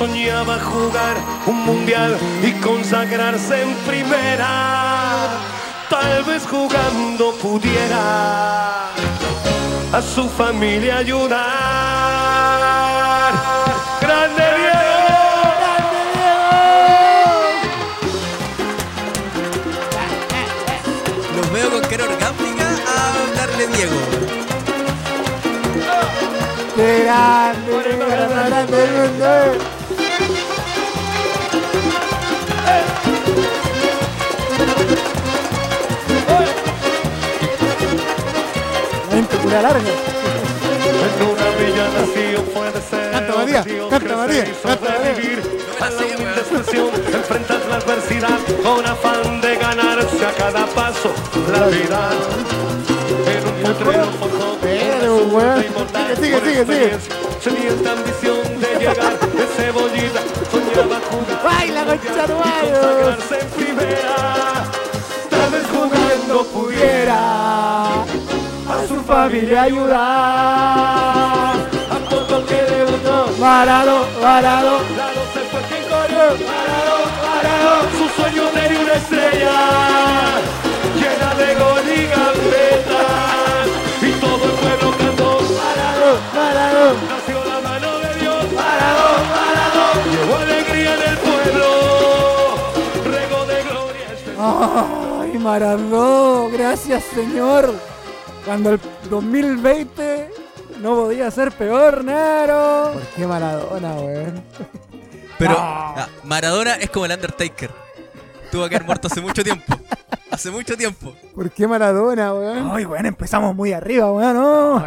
Soñaba jugar un mundial y consagrarse en primera. Tal vez jugando pudiera a su familia ayudar. ¡Grande Diego! Los veo con cara orgánica a hablarle Diego. ¡Qué grande! ¡Qué grande larga. En una villa nació Canta, María, canta, crecer María, y canta, María. a la humilde expresión, la adversidad con afán de ganarse a cada paso la vida. En un potrero forjó Sigue, sigue, sigue. Sedienta ambición de llegar de cebollita, soñaba jugar. ¡Baila, concha tu y madre! consagrarse en primera. Tal vez jugando pudiera a su familia ayudar. a poco que debutó. Varado, varado, Lado se fue quien corrió. Su sueño tenía una estrella llena de gol y gambetas. Y todo el pueblo cantó. Parado, varado. nació la mano de Dios. Parado, parado. Llevó alegría en el pueblo. Rego de gloria este ¡Ay, Maradó! Gracias, señor. Cuando el 2020 no podía ser peor, Nero. ¿Por qué Maradona, weón? Pero No. ah, Maradona es como el Undertaker. Tuvo que haber muerto hace mucho tiempo. Hace mucho tiempo. ¿Por qué Maradona, weón? Ay, weón, empezamos muy arriba, weón, ¿no?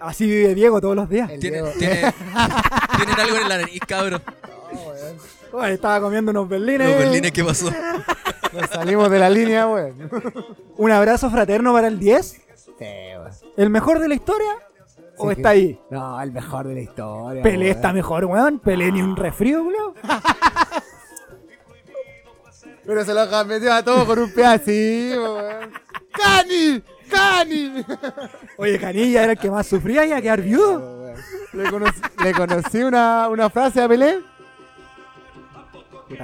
Así vive Diego todos los días. Tiene, tiene- tienen algo en la nariz, cabrón. Ay, estaba comiendo unos berlines. Los berlines, ¿qué pasó? Nos salimos de la línea, weón. ¿Un abrazo fraterno para el 10? Sí, weón. ¿El mejor de la historia? ¿O Sí, está ahí? No, el mejor de la historia. Pelé weón. está mejor, weón. Pelé ni un resfrío, weón. Pero se lo metió a todos con un pedacito, weón. ¡Cani! ¡Cani! Oye, Canilla era el que más sufría y a quedar viudo. ¿Le conocí, le conocí una, una frase a Pelé?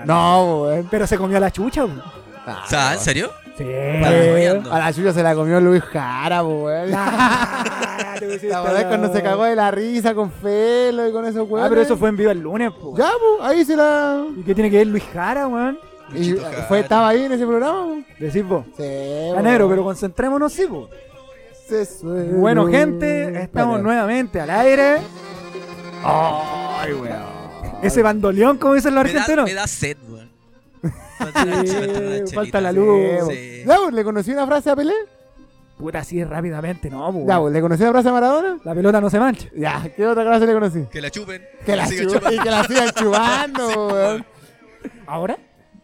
No, weón. Pero se comió la chucha, weón. Sea, ¿en serio? Sí. A la chucha se la comió Luis Jara, weón. Ah, La verdad es cuando se cagó de la risa con Felo y con esos weones. Ah, pero eso fue en vivo el lunes, po. Ya, po, ahí se la. ¿Y qué tiene que ver Luis Jara, weón? Y fue, estaba ahí en ese programa, po. Decís vos. Sí, A negro, pero concentrémonos, sí, po. Bueno, gente, estamos nuevamente al aire. Ay, weón. Ese bandoleón, como dicen los Me da, argentinos. me da sed, weón. Falta una Sí, chela, falta una falta chelita, la luz. Sí. ¿le conocí una frase a Pelé? Puta, así rápidamente, no, po. Ya, po, ¿le conocí una frase a Maradona? La pelota no se mancha. Ya, ¿qué otra frase le conocí? Que la chupen. Que la, sigan chu- chupando. y que la sigan chupando, Sí, weón. ¿Ahora?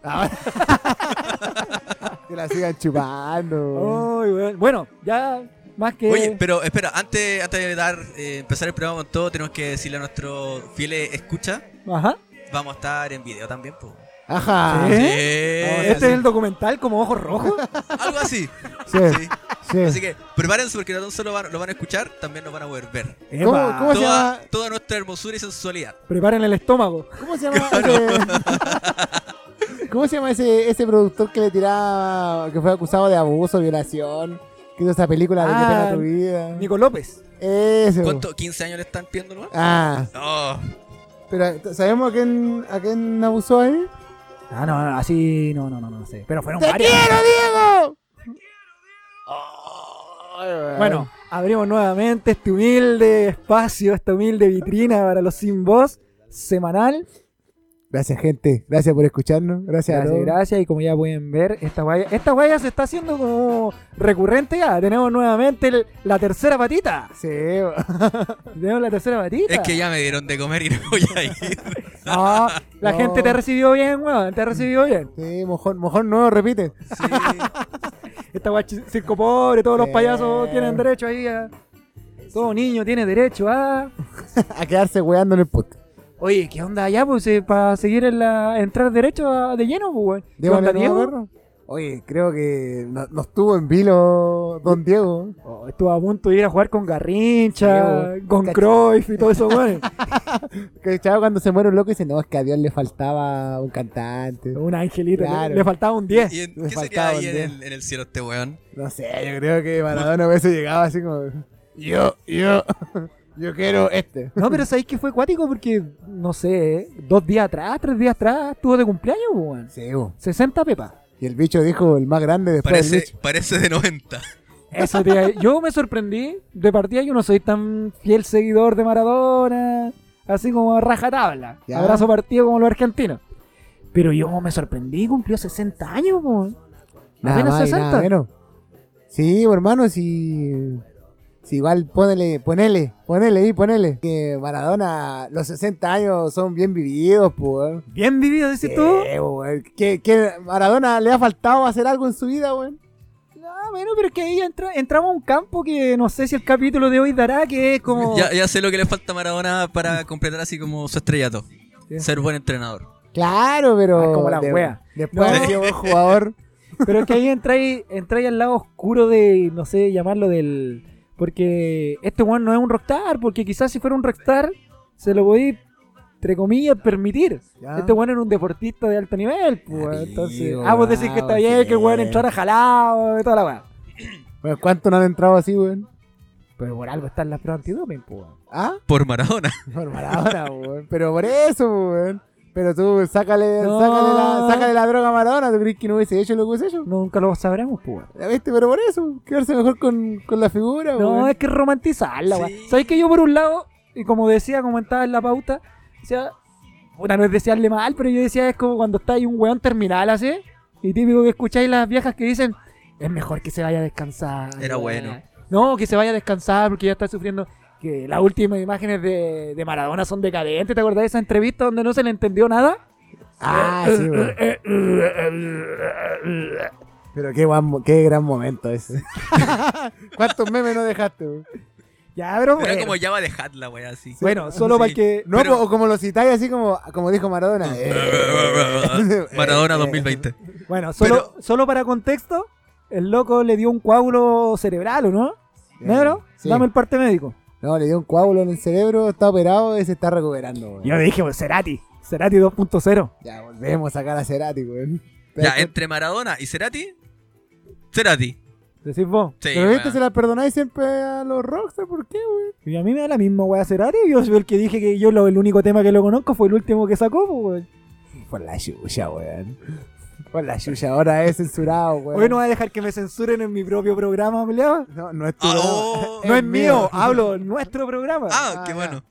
Ahora- que la sigan chupando. Ay, weón. Bueno, ya más que. Oye, pero espera, antes, antes de dar, eh, empezar el programa con todo, tenemos que decirle a nuestros fieles escucha, Ajá. vamos a estar en video también, po. Ajá. ¿Sí? Sí, ¿Este es el documental como ojos rojos? Algo así. Sí, Sí. sí. Así que prepárense porque no solo van- lo van a escuchar, también nos van a poder ver. ¿Cómo, cómo se llama? Toda, toda nuestra hermosura y sensualidad. Preparen el estómago. ¿Cómo se llama ese, ¿Cómo se llama ese, ese productor que le tiraba, que fue acusado de abuso, violación? Que hizo esa película de Ah, qué pena tu vida. Nico López. Ese. ¿Cuánto? ¿15 años le están pidiendo, no? Ah, No. pero ¿sabemos a quién, a quién abusó ahí? Ah, no, no, así no, no, no, no sé. Pero fueron ¡Te varias. quiero, Diego! Bueno, abrimos nuevamente este humilde espacio, esta humilde vitrina para los sin voz semanal. Gracias, gente. Gracias por escucharnos. Gracias, a Gracias, todos. gracias. Y como ya pueden ver, esta guaya, esta guaya se está haciendo como recurrente ya. Tenemos nuevamente el- la tercera patita. Sí, Tenemos la tercera patita. Es que ya me dieron de comer y no voy a ir. No, la No. gente te recibió bien, weón. Te recibió bien. Sí, mojón, mojón no, repite. Sí. Esta ch- circo pobre, todos los payasos tienen derecho ahí a. Todo niño tiene derecho a. a quedarse weando en el podcast. Oye, ¿qué onda allá, pues, para seguir en la. entrar derecho a- de lleno, pues, weón? ¿Qué Démosle onda, nomás, Diego? perro. Oye, creo que no, no estuvo en vilo Don Diego. Oh, estuvo a punto de ir a jugar con Garrincha, Sí, con cacha- Cruyff y todo eso, weón. Que chavo cuando se muere un loco dice, no, es que a Dios le faltaba un cantante. un angelito, le- Claro. le, faltaba un 10. ¿Y en, Me qué sería faltaba ahí un en día. el, en el cielo este weón? No sé, yo creo que Maradona hubiese llegado así como, yo, yo, yo quiero este. No, pero ¿sabéis que fue acuático? Porque, no sé, dos días atrás, tres días atrás, estuvo de cumpleaños, weón. Sí, bo. 60 pepas. y el bicho dijo el más grande después del Parece, bicho. parece de 90. Eso te- yo me sorprendí. De partida yo no soy tan fiel seguidor de Maradona. Así como a rajatabla. Ya. Abrazo partido como los argentinos. Pero yo me sorprendí, cumplió 60 años. Nada Apenas más y 60. nada menos. Sí, hermano, si igual ponele, ponele, ponele ahí, ponele. Que Maradona, los 60 años son bien vividos, pues. Bien vivido, dices Sí, tú. ¿Que, que Maradona le ha faltado hacer algo en su vida, weón. Ah, bueno, pero es que ahí entra- entramos a un campo que no sé si el capítulo de hoy dará, que es como... Ya, ya sé lo que le falta a Maradona para completar así como su estrellato. Sí. Ser buen entrenador. Claro, pero. Ah, como la de- wea. Después No. de sido buen jugador. Pero es que ahí entráis entráis al lado oscuro de, no sé, llamarlo del... Porque este weón no es un rockstar, porque quizás si fuera un rockstar, se lo podéis, entre comillas, permitir. Ya. Este weón era un deportista de alto nivel, pues. Entonces, ah, vos decís que está bien que el weón entrara jalado y toda la weá. Bueno, ¿Cuánto no han entrado así, weón? Pero por algo están las pruebas antidoping, pues. ¿Ah? Por Maradona. Por Maradona, weón. Pero por eso, weón. Pero tú, sácale, No. sácale, la, sácale la droga a Maradona. ¿Tú crees que no hubiese hecho lo que hubiese hecho? Nunca lo sabremos, pues. ¿Ya viste? Pero por eso, quedarse mejor con, con la figura, No, es que romantizarla. Sí. ¿Sabes que yo por un lado, y como decía, comentaba en la pauta, decía, puta, no es desearle mal, pero yo decía, es como cuando está ahí un weón terminal así, y típico que escucháis las viejas que dicen, es mejor que se vaya a descansar. Era weá". bueno. No, que se vaya a descansar porque ya está sufriendo. Que las últimas imágenes de, de Maradona son decadentes. ¿Te acordás de esa entrevista donde no se le entendió nada? Ah, sí. Pero qué, guan qué gran momento ese. ¿Cuántos memes no dejaste, weón? Ya, pero Era bueno. como ya va a dejar la wea así. Bueno, solo Sí. para que... No, Pero- o como lo citáis así como, como dijo Maradona. Eh, Maradona eh, 2020. Bueno, solo, Pero- solo para contexto, el loco le dio un coágulo cerebral, ¿o no? ¿Negro? Sí. Dame el parte médico. No, le dio un coágulo en el cerebro, está operado y se está recuperando, weón. Yo dije, pues, Cerati. Cerati 2.0. Ya, volvemos a sacar a Cerati, weón. ¿Te das Ya, entre Maradona y Cerati. Cerati. Decís vos. Sí, Pero viste, se la perdonáis siempre a los rockstars, ¿por qué, weón? Y a mí me da la misma wea Cerati. Yo soy el que dije que yo lo, el único tema que lo conozco fue el último que sacó, pues, weón. Por la chucha, weón. Por la chucha, ahora es censurado, weón. Hoy no voy a dejar que me censuren en mi propio programa, Emiliano. No, no es tu Ah, programa. oh. No es Es mío, mío. hablo en nuestro programa. Ah, Ah, qué ya. bueno.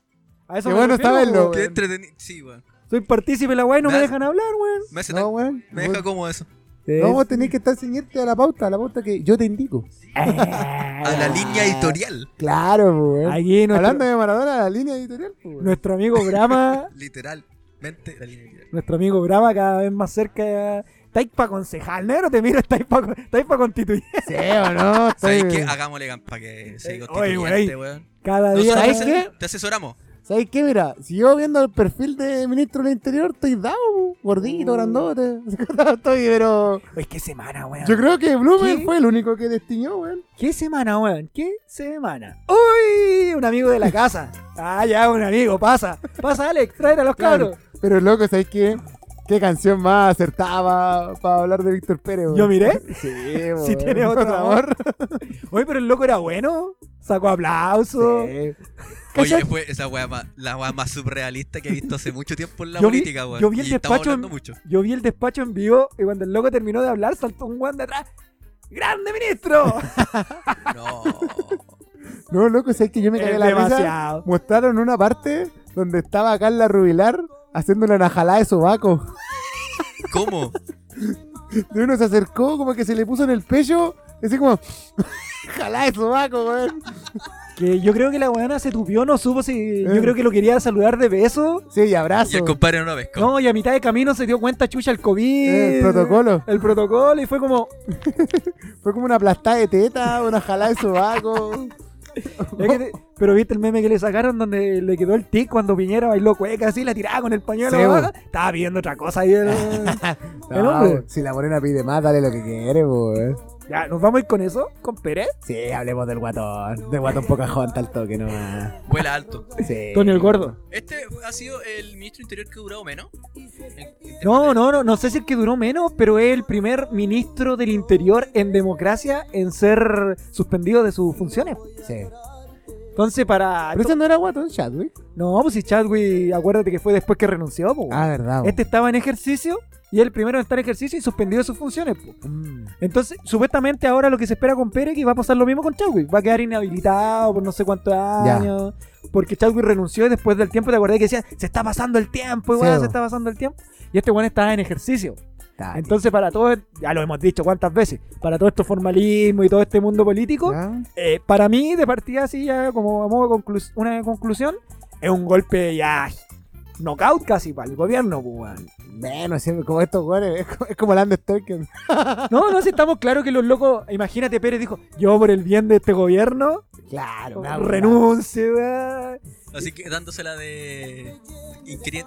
A eso qué me bueno refiero, saberlo. Qué entretenido. Sí, weón. Soy partícipe la weá y no me Me- dejan hablar, weón. Me, hace No, weón. me deja como eso. No, vos tenés que estar ceñirte a la pauta, a la pauta que yo te indico. A la línea editorial. Claro, weón. Nuestro, Hablando de Maradona, la línea editorial, pues, weón. nuestro amigo Brahma, Literalmente la línea editorial. nuestro amigo Brahma cada vez más cerca. Estáis para concejal, negro, te miro, estáis para pa constituir. Sí o no, ¿Sabes Estoy- qué? Hagámosle para que se constituyente, oye, weón. Cada día. Nosotros ¿sabes te- qué? Te asesoramos. ¿Sabes qué? Mira, si yo viendo el perfil de ministro del Interior, estoy dado, gordito, Uh. grandote. estoy, pero. Oye, qué semana, weón. Yo creo que Blumen ¿Qué? fue el único que destiñó, weón. ¿Qué semana, weón? ¿Qué semana? ¡Uy! Un amigo de la casa. Ah, ya, un amigo, pasa. Pasa, Alex, tráete a los Claro. cabros. Pero loco, ¿sabes qué? ¿Qué canción más acertada para hablar de Víctor Pérez, weón? ¿Yo miré? Sí, Si weón. tiene otro amor. Oye, pero el loco era bueno. Sacó aplausos. Sí. Oye, fue esa weá más, la weá más surrealista que he visto hace mucho tiempo en la Yo política, weón. yo vi el y despacho en- mucho. Yo vi el despacho en vivo y cuando el loco terminó de hablar, saltó un guan de atrás. ¡Grande ministro! No. No, loco, ¿sabes que yo me cagué la risa? demasiado. Mostraron una parte donde estaba Carla Rubilar haciendo una najalada de sobaco. ¿Cómo? Y uno se acercó, como que se le puso en el pecho, así como, jalá de sobaco, weón. Que yo creo que la weona se tupió, no supo si. Yo Eh. creo que lo quería saludar de beso. Sí, y Y abrazo. el compadre no lo pescó. No, y a mitad de camino se dio cuenta chucha el COVID. Eh, el protocolo. El protocolo, y fue como. Fue como una aplastada de teta, una jalada de sobaco. Es que te- pero viste el meme que le sacaron donde le quedó el tic cuando Piñera bailó cueca así, la tiraba con el pañuelo Sí, abajo. Estaba viendo otra cosa ahí. el- El No, hombre. si la morena pide más, dale lo que quiere, pues. Ya, ¿nos vamos a ir con eso? ¿Con Pérez? Sí, hablemos del guatón. Del guatón Pocahontas al toque nomás. Vuela alto. Sí. Tony el Gordo. Este ha sido el ministro interior que ha durado menos. No, de- no, no, no sé si es que duró menos, pero es el primer ministro del Interior en democracia en ser suspendido de sus funciones. Sí. Entonces, para. Pero ese no era guatón Chadwick. No, pues si Chadwick, acuérdate que fue después que renunció, po. Ah, verdad. Este estaba en ejercicio y el primero en estar en ejercicio y suspendido de sus funciones. Mm. Entonces, supuestamente ahora lo que se espera con Pérez que va a pasar lo mismo con Chadwick. Va a quedar inhabilitado por no sé cuántos Ya. años. Porque Chadwick renunció y después del tiempo te acordás que decía, se está pasando el tiempo, igual Sí, se está pasando el tiempo. Y este weón estaba en ejercicio. Entonces, para todo, ya lo hemos dicho cuántas veces, para todo este formalismo y todo este mundo político, eh, para mí, de partida así, ya como a modo de conclu- una conclusión, es un golpe ya knockout casi para el gobierno, pues, weón. Menos, siempre como estos güeyes. Es como, el Undertaker. No, no, si estamos claros que los locos, imagínate, Pérez dijo, yo por el bien de este gobierno, Claro, una weá. renuncio, weón. Así que dándosela de.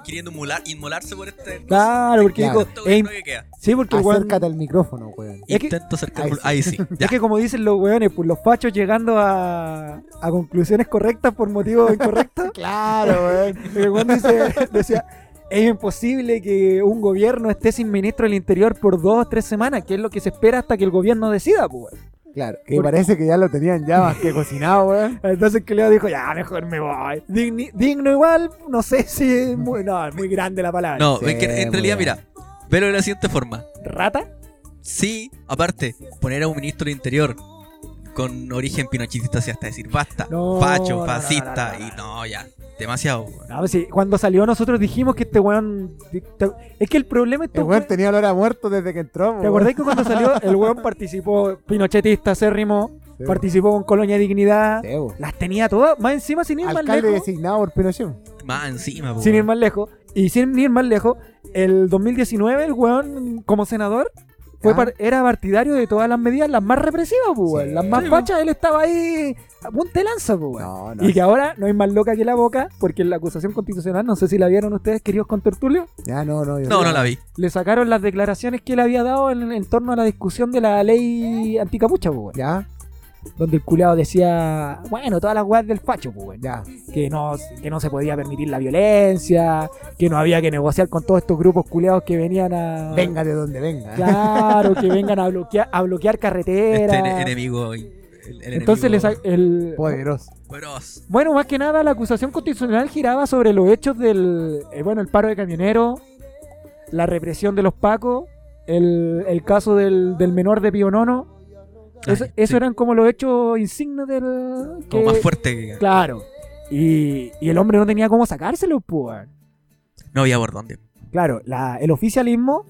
queriendo inmolar- inmolarse por este. Claro, porque Claro. "Ey, no que queda. sí, porque Acércate al micrófono, weón. Es Intento acercar. Ahí Ahí sí. Ya. es que como dicen los weones, pues los fachos llegando a, a conclusiones correctas por motivos incorrectos. Claro, weón. El weón dice, decía, es imposible que un gobierno esté sin ministro del interior por dos o tres semanas, que es lo que se espera hasta que el gobierno decida, pues. weón. Claro, que Porque- parece que ya lo tenían ya más que cocinado, weón. Entonces que Leo dijo, ya, mejor me voy. Digni- digno igual, no sé si es muy, no, es muy grande la palabra. No, Sí, es que en realidad, mira, velo de la siguiente forma. ¿Rata? Sí, aparte, poner a un ministro del interior con origen pinochetista, así hasta decir basta, No, facho, no, no, fascista, no, no, no. y no, ya, demasiado. weón. No, sí, cuando salió nosotros dijimos que este weón... Es que el problema es El weón tenía olor a muerto desde que entró, ¿Te weón. acordás que cuando salió el weón participó, pinochetista, acérrimo, Sí. participó con Colonia Dignidad, Sí, weón. las tenía todas, más encima sin ir más lejos. designado por Pinochet. Más encima, po, Sin ir weón. más lejos. Y sin ir más lejos, el 2019 el weón como senador fue par- era partidario de todas las medidas, las más represivas, pues. Sí. Las más Sí, fachas, él estaba ahí a punta de lanza, pues, weón. No, no. Y que ahora no hay más loca que la boca, porque en la acusación constitucional, no sé si la vieron ustedes, queridos contertulios, Ya, no, no. yo No, no la vi. le sacaron las declaraciones que él había dado en, en torno a la discusión de la ley anticapucha, pues. Ya, Donde el culeado decía, bueno, todas las weas del facho, pues, ya. que no, que no se podía permitir la violencia, que no había que negociar con todos estos grupos culeados que venían a... Venga de donde venga. Claro, que vengan a bloquear, a bloquear Este carreteras. ene- enemigo. el- el Entonces le enemigo sa- el... Poderoso. Bueno, más que nada la acusación constitucional giraba sobre los hechos del... eh, bueno, el paro de camioneros, la represión de los pacos, el, el caso del, del menor de Pío Nono. Eso, Ay, eso sí. eran como los hechos insignes del... Como que- más fuerte que. Claro. Y, y el hombre no tenía cómo sacárselo, pues. weón. No había por dónde. Claro, la- el oficialismo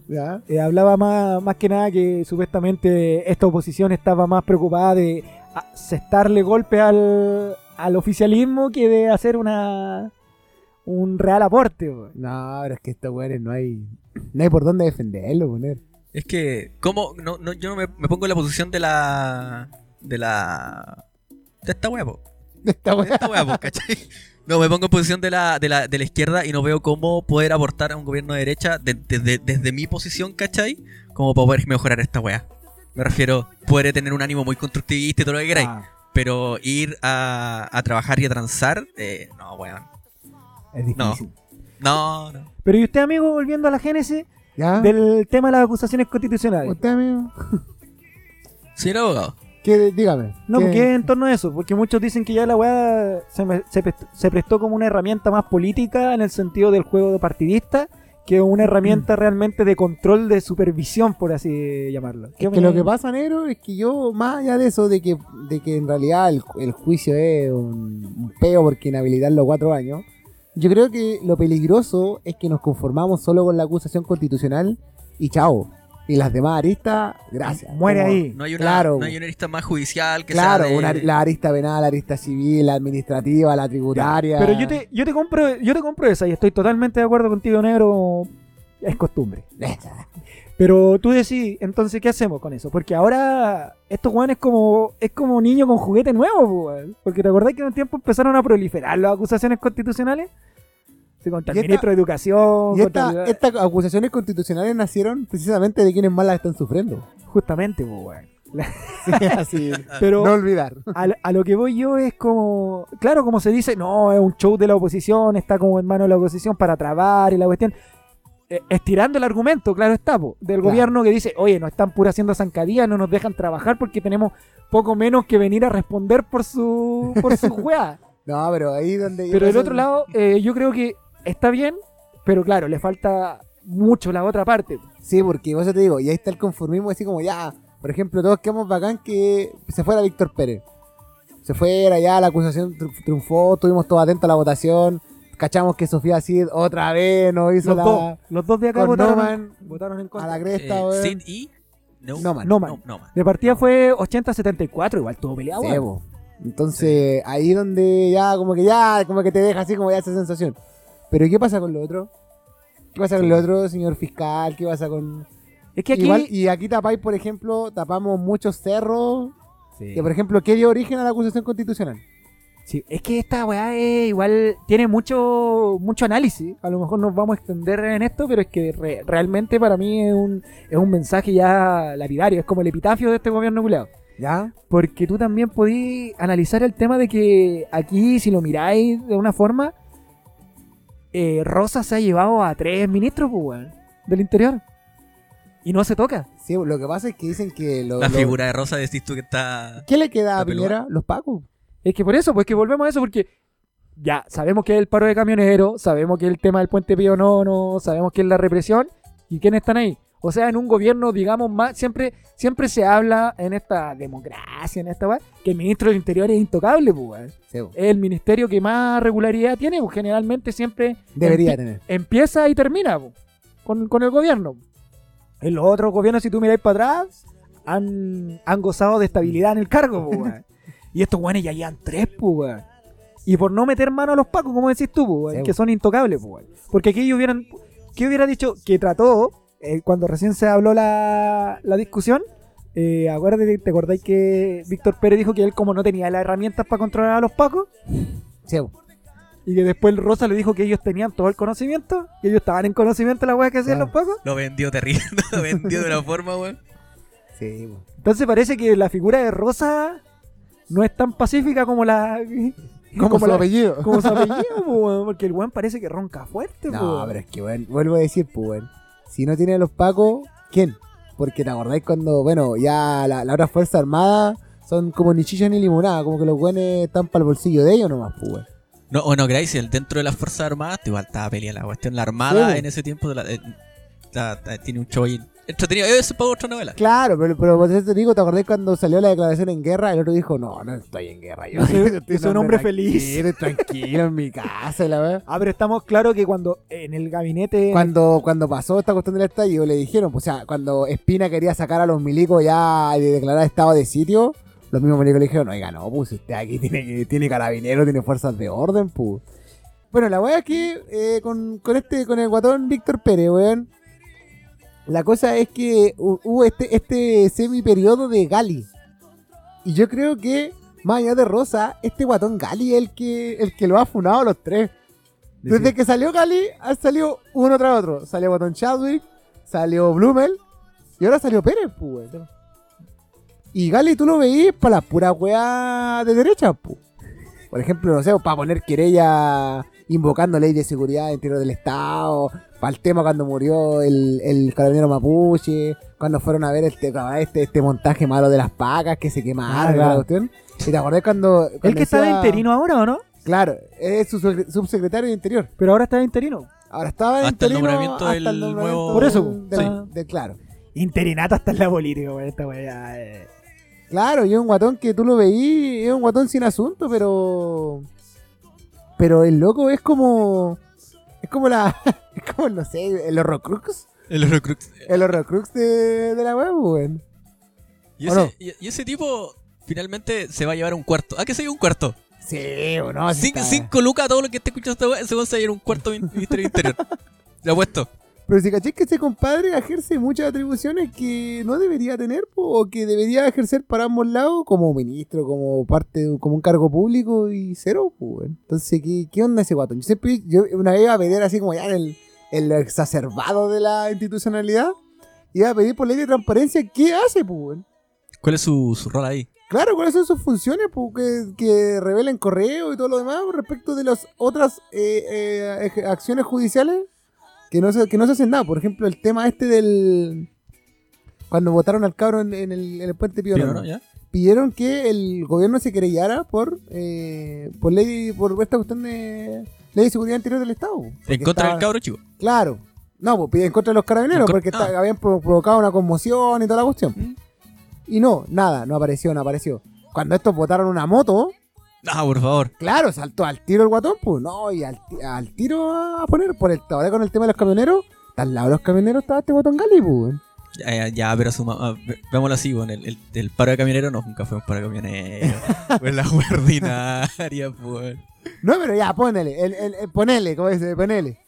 eh, hablaba más, más que nada que supuestamente esta oposición estaba más preocupada de asestarle golpe al, al oficialismo que de hacer una un real aporte. weón. No, pero es que estos weones no hay. No hay por dónde defenderlo, poner. Es que, ¿cómo? No, no, yo no me, me pongo en la posición de la. de la. de esta huevo. Esta De weá. esta huevo, ¿cachai? No, me pongo en posición de la, de, la, de la izquierda y no veo cómo poder aportar a un gobierno de derecha de- desde- desde mi posición, ¿cachai? Como para poder mejorar esta wea. Me refiero, puede tener un ánimo muy constructivista y todo lo que queráis, Ah, pero ir a, a trabajar y a transar, eh, no, weón. es No. difícil. No, no. Pero y usted, amigo, volviendo a la génesis ¿Ya? del tema de las acusaciones constitucionales. ¿Usted, amigo? Señor abogado, ¿Qué, dígame. No, ¿qué- porque es en torno a eso, porque muchos dicen que ya la weá se, me- se prestó, se prestó como una herramienta más política en el sentido del juego de partidista que una herramienta realmente de control de supervisión, por así llamarlo. ¿Qué Es que lo que pasa, negro, es que yo, más allá de eso, de que, de que en realidad el, el juicio es un, un peo porque inhabilitar los cuatro años, yo creo que lo peligroso es que nos conformamos solo con la acusación constitucional y chao. Y las demás aristas, gracias. Muere Como- ahí. No hay una, Claro. no hay una lista más judicial que Claro, sea de- una- la arista penal, la arista civil, la administrativa, la tributaria. Pero yo te, yo te compro, yo te compro esa y estoy totalmente de acuerdo contigo, negro. Es costumbre. Pero tú decís, entonces, ¿qué hacemos con eso? Porque ahora estos weones como, es como niño con juguete nuevo, weón. Porque te acordás que en un tiempo empezaron a proliferar las acusaciones constitucionales. Sí, contra el Y esta- ministro de Educación. Y esta- estas acusaciones constitucionales nacieron precisamente de quienes más las están sufriendo. Justamente, weón. Sí, así. Pero no olvidar. a, a lo que voy yo es como, claro, como se dice, no, es un show de la oposición, está como en manos de la oposición para trabar y la cuestión. Eh, estirando el argumento, claro está, po, del Claro. gobierno que dice, oye, nos están pura haciendo zancadillas, no nos dejan trabajar porque tenemos poco menos que venir a responder por su por su weá. No, pero ahí donde. Pero del otro lado, eh, yo creo que está bien, pero claro, le falta mucho la otra parte. Sí, porque vos te digo, y ahí está el conformismo, así como ya, por ejemplo, todos quedamos bacán que se fuera Víctor Pérez. Se fuera ya, la acusación triunfó, estuvimos todos atentos a la votación, cachamos que Sofía Cid otra vez nos hizo Los la, dos, los dos de acá votaron, Noman votaron en a contra. la eh, cresta, weón. Sid y no, No man. No, man. no, no man. De partida fue 80-74, igual todo peleado. Sí. Entonces, ahí donde ya, como que ya, como que te deja así como ya esa sensación. Pero ¿qué pasa con lo otro? ¿Qué pasa con lo otro, señor fiscal? ¿Qué pasa con...? Es que aquí... Igual, y aquí tapáis, por ejemplo, tapamos muchos cerros que, por ejemplo, ¿qué dio origen a la acusación constitucional? Sí, es que esta weá es igual tiene mucho mucho análisis. A lo mejor nos vamos a extender en esto, pero es que re- realmente para mí es un, es un mensaje ya lapidario. Es como el epitafio de este gobierno culiado. ¿Ya? Porque tú también podís analizar el tema de que aquí, si lo miráis de una forma, eh, Rosa se ha llevado a tres ministros pues, weón, del interior. Y no se toca. Sí, lo que pasa es que dicen que... Lo, La lo- figura de Rosa decís tú que está... ¿Qué le queda a. Piñera? Los pacos. Es que por eso, pues que volvemos a eso, porque ya sabemos que es el paro de camioneros, sabemos que es el tema del puente Pío Nono, sabemos que es la represión, ¿y quiénes están ahí? O sea, en un gobierno, digamos, más, siempre, siempre se habla en esta democracia, en esta que el ministro del Interior es intocable, pues. Sí. Es el ministerio que más regularidad tiene, pues, generalmente siempre Debería tener. empieza y termina pues, con, con el gobierno. En los otros gobiernos, si tú miráis para atrás, han, han gozado de estabilidad en el cargo, pues. Y estos weones ya llevan tres, pues, weón. Y por no meter mano a los pacos, como decís tú, pues, Sí, que son intocables, pues, weón. Porque aquí ellos hubieran. ¿Qué hubiera dicho? Que trató, eh, cuando recién se habló la, la discusión, eh, acuérdate, ¿te acordáis que Víctor Pérez dijo que él, como no tenía las herramientas para controlar a los pacos, Sí, y que después Rosa le dijo que ellos tenían todo el conocimiento, que ellos estaban en conocimiento de la weá que hacían Claro. los pacos? Lo vendió terrible, lo vendió de una forma, weón. Sí, po. Entonces parece que la figura de Rosa no es tan pacífica como la. Como, su la- apellido. como su apellido, po, weón, porque el weón parece que ronca fuerte, po, No, weón. pero es que, bueno, vuelvo a decir, pues, weón, si no tiene a los pacos, ¿quién? Porque te acordáis cuando, bueno, ya la, la otra Fuerza Armada son como ni chicha ni limonada, como que los buenos están para el bolsillo de ellos nomás, pues, weón. No, o no creáis, el dentro de las Fuerzas Armadas, igual estaba peleada la cuestión. La Armada Sí, po. en ese tiempo de la- eh, está- tiene un show ahí entretenido. Eso es para otra novela. Claro, pero, pero por eso te digo, ¿te acordás cuando salió la declaración en guerra? El otro dijo, no, no estoy en guerra. Yo, Yo soy- yo yo soy un hombre feliz. tranquilo, tranquilo en mi casa, la verdad. Ah, pero estamos claros que cuando en el gabinete. Cuando, cuando pasó esta cuestión del estallido, le dijeron, pues, o sea, cuando Espina quería sacar a los milicos ya de declarar estado de sitio, los mismos milicos le dijeron, oiga, no, pues usted aquí tiene, tiene carabinero, tiene fuerzas de orden, pues. Bueno, la weá es que eh, con, con este, con el guatón Víctor Pérez, weón, la cosa es que hu- hubo este, este semi periodo de Gali. Y yo creo que, más allá de Rosa, este guatón Gali es el que, el que lo ha funado a los tres. Desde que salió Gali, han salido uno tras otro. Salió Botón Chadwick, salió Blumel y ahora salió Pérez, pues. Y Gali tú lo veís para la pura weá de derecha, pues. Por ejemplo, no sé, para poner querella invocando ley de seguridad interior del Estado, el tema cuando murió el, el carabinero mapuche, cuando fueron a ver este, este, este montaje malo de las pacas que se quemaron, Ah, la cuestión. ¿Y te acordás cuando... el que está de decía- interino ahora, ¿o no? Claro, es su secre- subsecretario de Interior. Pero ahora está de interino. Ahora estaba de Hasta el interino nombramiento hasta del el nombramiento nuevo- Por eso, del- del- Sí. del- claro. Interinato hasta en la política, weón, esta weá. eh. Claro, y es un guatón que tú lo veí, es un guatón sin asunto, pero. Pero el loco es como. Es como la. Es como, no sé, el Horrocrux. El Horrocrux. El horrocrux de, de la web, weón. Y ¿O ese, no? y, y ese tipo finalmente se va a llevar un cuarto. ¿Ah, que se lleva un cuarto? Sí, o no. sí Cinco, lucas a todo lo que esté escuchando esta weón se va a llevar un cuarto Ministerio Interior. Le apuesto. Pero si caché que ese compadre ejerce muchas atribuciones que no debería tener, po, o que debería ejercer para ambos lados, como ministro, como parte, de- como un cargo público y cero, pues. Entonces, ¿qué, ¿qué onda ese guato? Yo siempre, yo una vez iba a pedir así como ya en el, el exacerbado de la institucionalidad, iba a pedir por ley de transparencia, ¿qué hace, pues? ¿Cuál es su, su rol ahí? Claro, ¿cuáles son sus funciones? Pues, que, que revelen correo y todo lo demás respecto de las otras eh, eh, acciones judiciales que no, se, que no se hacen nada. Por ejemplo, el tema este del... Cuando votaron al cabro en, en el, en el puente Pío Pío, Nono, ¿no? ¿Ya? pidieron que el gobierno se querellara por eh, por ley por esta cuestión de ley de seguridad interior del Estado. En contra del cabro chico. Claro. No, pues piden en contra de los carabineros porque ah. está- habían pro- provocado una conmoción y toda la cuestión. Mm. Y no, nada, no apareció, no apareció. Cuando estos votaron una moto, Ah, por favor. claro, saltó al tiro el guatón, pues no, y al, al tiro a poner por el ahora con el tema de los camioneros, al lado de los camioneros estaba este botón Gali, pues. Ya, ya, ya, pero suma, ah, veámoslo así, weón. El, el, el paro de camionero no, nunca fue un paro de camionero. fue la ordinaria, pues. No, pero ya, ponele, el, el, el- ponele, como dice, ponele.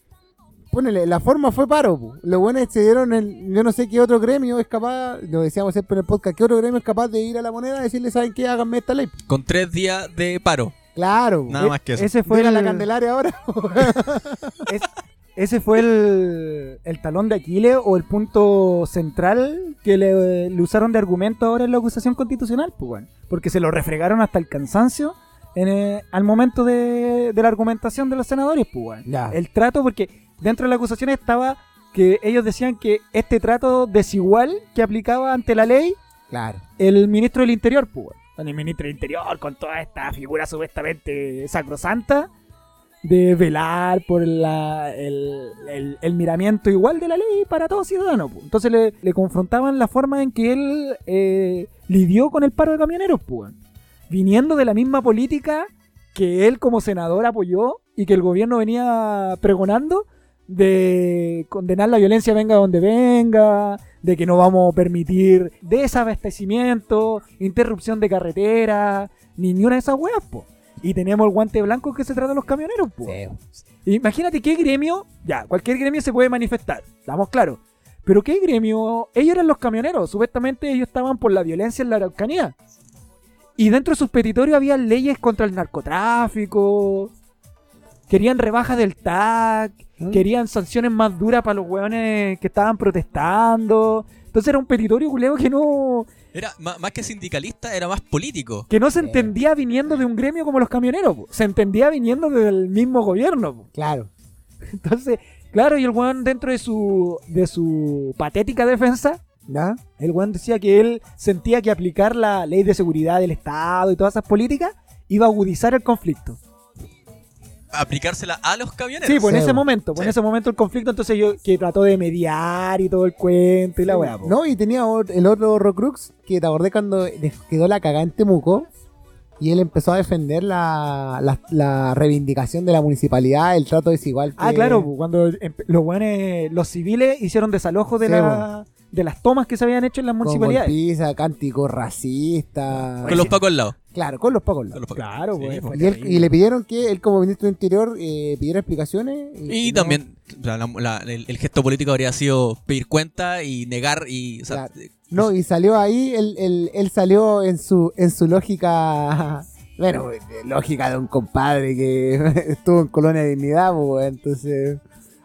Ponele, la forma fue paro, pues. Los buenos se dieron en, yo no sé qué otro gremio es capaz, lo decíamos siempre en el podcast, qué otro gremio es capaz de ir a la moneda y decirle, ¿saben qué? Háganme esta ley. Con tres días de paro. Claro. Nada eh, más que eso. Ese fue Ven a la el- Candelaria ahora. Es- ese fue el, el talón de Aquiles o el punto central que le, le usaron de argumento ahora en la acusación constitucional, pues, weón. porque se lo refregaron hasta el cansancio en, eh, al momento de, de la argumentación de los senadores. Pues. Ya. El trato, porque dentro de la acusación estaba que ellos decían que este trato desigual que aplicaba ante la ley Claro. el ministro del Interior, pues, el ministro del Interior, con toda esta figura supuestamente sacrosanta de velar por la- el, el- el miramiento igual de la ley para todo ciudadano. pues. Entonces le, le confrontaban la forma en que él eh, lidió con el paro de camioneros, pues, viniendo de la misma política que él como senador apoyó y que el gobierno venía pregonando de condenar la violencia venga donde venga, de que no vamos a permitir desabastecimiento, interrupción de carretera, ni, ni una de esas weas, po. Y tenemos el guante blanco que se trata de los camioneros, po. Imagínate qué gremio, ya, cualquier gremio se puede manifestar, estamos claros. Pero qué gremio, ellos eran los camioneros, supuestamente ellos estaban por la violencia en la Araucanía. Y dentro de sus petitorios había leyes contra el narcotráfico, querían rebaja del TAC, ¿Mm? querían sanciones más duras para los weones que estaban protestando. Entonces era un petitorio culeo que no, Era más que sindicalista, era más político. que no se entendía viniendo de un gremio como los camioneros, po. se entendía viniendo del mismo gobierno. po. Claro. Entonces, claro, y el weón dentro de su, de su patética defensa, ¿Ya? el weón decía que él sentía que aplicar la ley de seguridad del Estado y todas esas políticas iba a agudizar el conflicto. Aplicársela a los camioneros. Sí, pues en ese po. momento, pues en ese momento el conflicto, entonces yo que trató de mediar y todo el cuento y la weá. po. No, y tenía el otro Horrocrux que te acordé cuando les quedó la cagada en Temuco y él empezó a defender la, la, la reivindicación de la municipalidad, el trato desigual. Ah, claro, po, cuando empe- los weones, los civiles hicieron desalojo de, Sí, la, de las tomas que se habían hecho en las Con municipalidades. golpiza, cántico racista. Con los pacos al lado. Claro, con los los pacos. Claro, Sí, pues, Y, él- y le pidieron que él como ministro de Interior eh, pidiera explicaciones. Y no- también o sea, la- la- el, el gesto político habría sido pedir cuenta y negar y... o sea, Claro. No, y salió ahí, él, él- él salió en su, en su lógica, bueno, eh, lógica de un compadre que estuvo en Colonia de Dignidad, pues, entonces,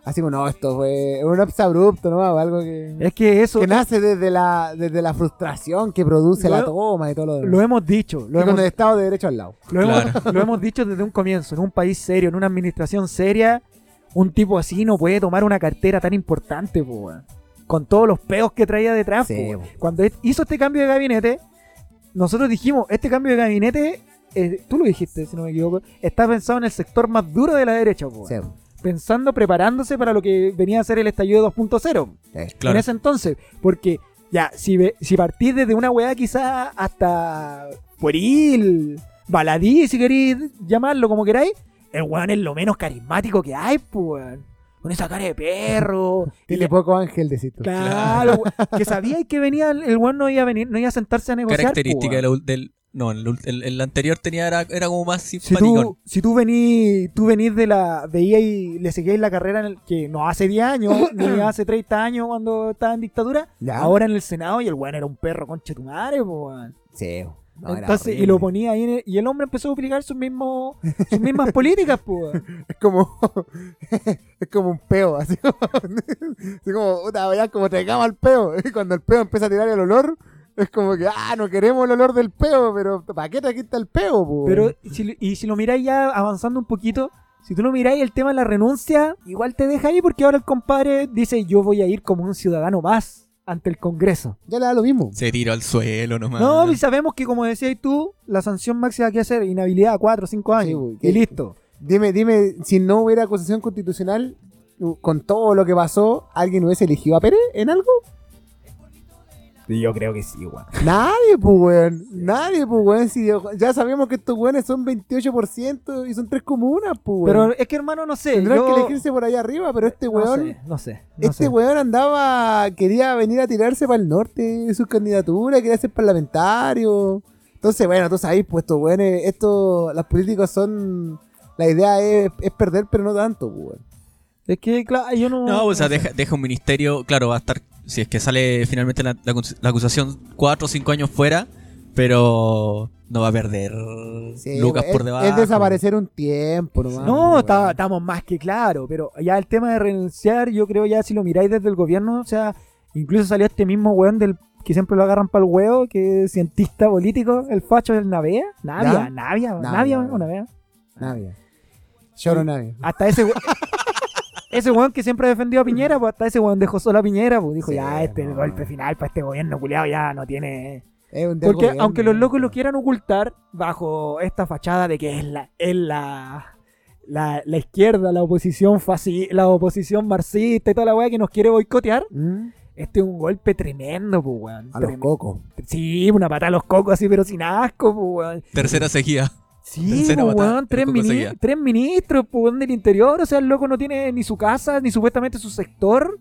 así como, no, esto fue un abrupto, ¿no? Algo que, Es que eso que nace desde la, desde la frustración que produce Lo- la toma y todo lo demás. lo hemos dicho, lo y hemos, con el Estado de Derecho al lado. lo, hemos, lo hemos dicho desde un comienzo. En un país serio, en una administración seria, un tipo así no puede tomar una cartera tan importante, po, weón. con todos los peos que traía detrás. Sí, po, weón. po. Cuando hizo este cambio de gabinete, nosotros dijimos, este cambio de gabinete, eh, tú lo dijiste, si no me equivoco, está pensado en el sector más duro de la derecha, po, Sí, weón. Pensando, preparándose para lo que venía a ser el estallido 2.0 sí. claro. en ese entonces. Porque, ya, si, ve- si partís desde una weá quizás hasta pueril, baladí, si queréis llamarlo como queráis, el weón es lo menos carismático que hay, pues, weón. con esa cara de perro. y Tiene poco ángel, decís tú. Claro, weón, que sabía que venía el, weón no iba a venir, no iba a sentarse a negociar. Característica po, del. No, el, el- el anterior tenía era, era como más Si simpaticón. tú, si tú venís, tú venís de la, veías y le seguíais la carrera en el, que no hace 10 años, ni hace 30 años cuando estaba en dictadura, Ya. ahora en el Senado y el weón era un perro conche tu madre, po, weón. Sí. no, era Entonces, y lo ponía ahí en el- y el hombre empezó a aplicar sus mismos, sus mismas políticas, po, weón. Es como. es como un peo, así como. así como, como traigamos al peo. Y cuando el peo empieza a tirar el olor, es como que, ah, no queremos el olor del peo, pero ¿para qué trajiste el peo, po? Pero, si, lo- y si lo miráis ya avanzando un poquito, si tú lo miráis, el tema de la renuncia, igual te deja ahí porque ahora el compadre dice, yo voy a ir como un ciudadano más ante el Congreso. Ya le da lo mismo. Se tiró al suelo nomás. No, y sabemos que como decías tú, la sanción máxima que hacer, inhabilidad a 4 o 5 años. y listo. Dime, dime, si no hubiera acusación constitucional, con todo lo que pasó, ¿alguien hubiese elegido a Pérez en algo? Yo creo que sí, weón. Nadie, pues, weón. Nadie, pues, weón. Si ya sabemos que estos weones son 28% y son tres comunas, pues, weón. Pero es que hermano, no sé. Tendrán yo- que elegirse por allá arriba, pero este no weón. sé, no sé. no Este sé. weón andaba, quería venir a tirarse para el norte de su candidatura, quería ser parlamentario. Entonces, bueno, tú sabes, pues estos weones, esto, los políticos son, la idea es, es perder, pero no tanto, pues, weón. Es que, claro, yo no. No, o sea, no deja, deja un ministerio, claro, va a estar, si es que sale finalmente la, la acus- la acusación cuatro o cinco años fuera, pero no va a perder Sí, lucas es, por debajo. es desaparecer un tiempo, nomás. No, pues, está- estamos más que claro, pero ya el tema de renunciar, yo creo ya si lo miráis desde el gobierno, o sea, incluso salió este mismo weón del que siempre lo agarran para el huevo, que es cientista político, el facho del Navea, Navia. Navia, Navia, Navia, nadie. Hasta ese ese weón que siempre ha defendido a Piñera, pues hasta ese weón dejó solo a Piñera, pues dijo, Sí, ya este el no. golpe final para este gobierno culiado ya no tiene Es un Porque aunque los locos lo quieran ocultar bajo esta fachada de que es la, es la, la, la izquierda, la oposición faci- la oposición marxista y toda la weá que nos quiere boicotear, ¿Mm? este es un golpe tremendo, pues weón. A los Trem- cocos. Sí, una patada a los cocos así, pero sin asco, pues weón. Tercera seguida. Sí, pues, weón, tres, mini- tres ministros, pues weón, del interior, o sea, el loco no tiene ni su casa, ni supuestamente su sector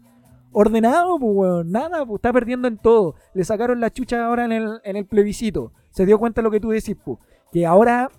ordenado, pues weón, nada, pues está perdiendo en todo. Le sacaron la chucha ahora en el, en el plebiscito. Se dio cuenta de lo que tú decís, pues, que ahora,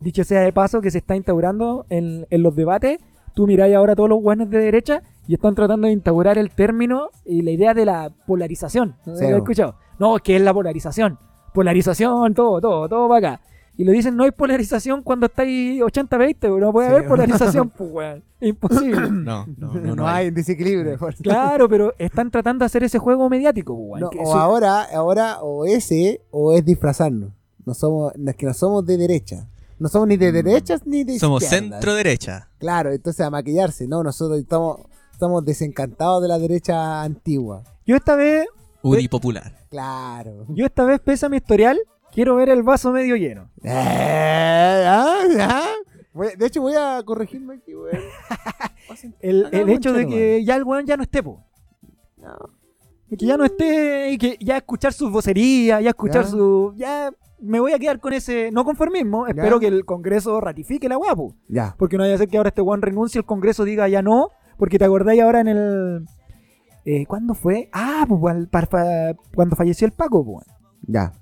dicho sea de paso, que se está instaurando en, en los debates, tú miráis ahora todos los buenos de derecha y están tratando de instaurar el término y la idea de la polarización. ¿No Sí, ¿Lo has bo. escuchado? No, que es la polarización. Polarización, todo, todo, todo para acá. Y lo dicen, no hay polarización cuando estáis 80-20, no puede Sí. haber polarización, pues, weón. Imposible. No, no, no, No, hay desequilibrio. por- claro, pero están tratando de hacer ese juego mediático, pues, weón. No, que o eso- ahora, ahora, o ese, o es disfrazarnos. No somos, es que no somos de derecha. No somos ni de derechas ni de Somos izquierdas. centro derecha. Claro, entonces a maquillarse. No, nosotros estamos, estamos desencantados de la derecha antigua. Yo esta vez, UDI popular. Claro. yo esta vez, pese a mi historial, quiero ver el vaso medio lleno. Eh, ah, ah. De hecho, voy a corregirme aquí, weón. El, hecho de que ya el weón ya no esté, po. No. Que ya no esté y que ya escuchar sus vocerías, ya escuchar Ya. su. Ya me voy a quedar con ese. No conformismo. Ya. Espero que el Congreso ratifique la guapo. Ya. Porque no vaya a ser que ahora este weón renuncie, el Congreso diga ya no. Porque te acordáis ahora en el. Eh, ¿Cuándo fue? Ah, pues cuando falleció el Paco, pues. Ya.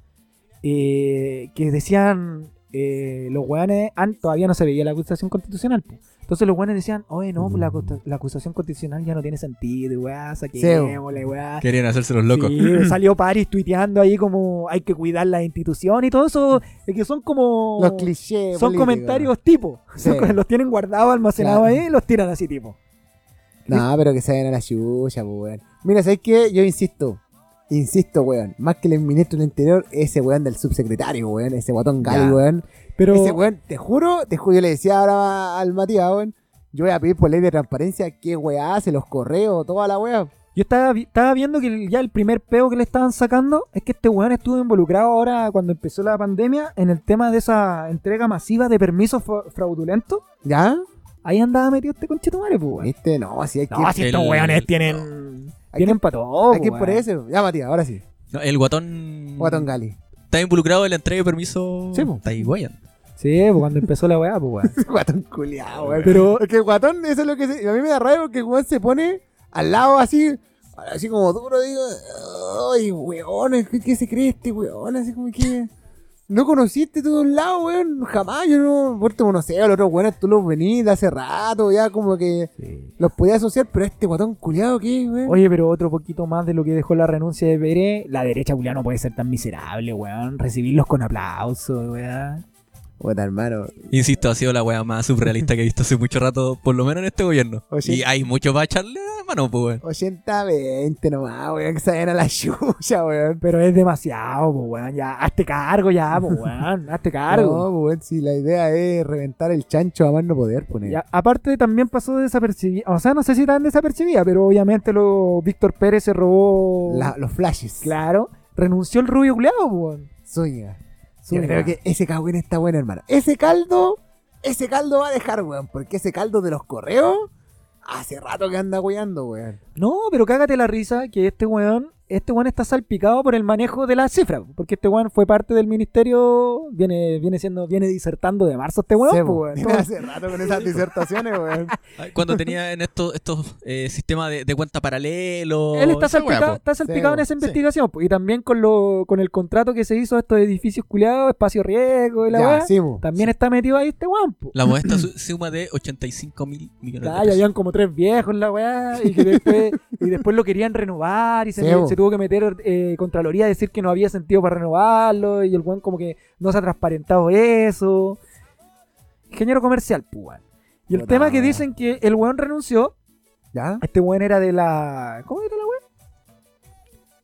Eh, que decían eh, los weones, todavía no se veía la acusación constitucional. Entonces los weones decían, oye, no, pues la, acusa- la acusación constitucional ya no tiene sentido, weá, saquémosle, weá. Querían hacerse los locos. Sí, salió Paris tuiteando ahí como hay que cuidar la institución y todo eso, es que son como... Los clichés. son comentarios tipo. Sí. Son- los tienen guardados, almacenados Claro. ahí y los tiran así tipo. No, pero que se vayan a la chucha, pues, weón. Mira, ¿sabes qué? Yo insisto. Insisto, weón. Más que el ministro del Interior, ese weón del subsecretario, weón. Ese guatón Gali, weón. Pero Ese weón, te juro, te juro, yo le decía ahora al Matías, weón. Yo voy a pedir por ley de transparencia qué weá hace, los correos, toda la weá. Yo estaba, vi- estaba viendo que ya el primer peo que le estaban sacando es que este weón estuvo involucrado ahora cuando empezó la pandemia en el tema de esa entrega masiva de permisos fra- fraudulentos. ¿Ya? Ahí andaba metido este conchetumare, pues. ¿Viste? No, así hay que No, si estos el- weones tienen. Hay Tienen que- para todo. hay que ir por eso. Ya, Matías, ahora sí. No, el guatón. Guatón Gali. Está involucrado en la entrega de permiso. Sí, po. Está ahí, weón. Sí, pues cuando empezó la weá, pues weón. guatón culiado, weón. Pero- Es que el guatón, eso es lo que se- a mí me da rabia porque el weón se pone al lado así, así como duro, digo, ay, weón, ¿qué, qué se cree este weón? Así como que. No conociste tú de un lado, weón, jamás, yo no, por no sé, los otros weones tú los venís de hace rato, ya como que los podía asociar, pero este guatón culiado, ¿qué, weón? Oye, pero otro poquito más de lo que dejó la renuncia de Pérez. La derecha culiada no puede ser tan miserable, weón. Recibirlos con aplausos, weón. Puta, hermano. Insisto, ha sido la weá más surrealista que he visto hace mucho rato, por lo menos en este gobierno. Y hay mucho para echarle a mano, pues, weón. 80-20 nomás, weón, que se vayan a la chucha, weón. Pero es demasiado, pues, weón. Ya, hazte cargo ya, pues, weón. Hazte cargo. No, pues, weón, si la idea es reventar el chancho a más no poder poner. Ya, aparte también pasó desapercibida, o sea, no sé si tan desapercibida, pero obviamente lo Víctor Pérez se robó, La- los flashes. claro, renunció el rubio culeado, weón. Zúñiga. Yo creo que ese cagüín está bueno, hermano. Ese caldo, ese caldo va a dejar, weón. Porque ese caldo de los correos, hace rato que anda weando, weón. No, pero cágate la risa que este weón, este weón está salpicado por el manejo de la cifra, porque este weón fue parte del ministerio, viene, viene siendo, viene disertando de marzo este weón, Sí, pues, hace rato con esas disertaciones, weón. Cuando tenía en estos, estos eh, sistemas de, de cuenta paralelo. Él está salpicado, está salpicado Sí, en esa sí. investigación, po, y también con lo, con el contrato que se hizo a estos edificios culiados, espacio riesgo y la Ya, sí. También está metido ahí este weón, po. La modesta su- suma de 85 mil millones Claro, de y pesos. habían como tres viejos en la weá y que después, y después lo querían renovar y se, Sí, se tuvo que meter eh, Contraloría a decir que no había sentido para renovarlo y el weón como que no se ha transparentado eso. Ingeniero comercial, pues weón. Y el tema que dicen que el weón renunció, ¿Ya? este weón era de la... ¿Cómo era la weá?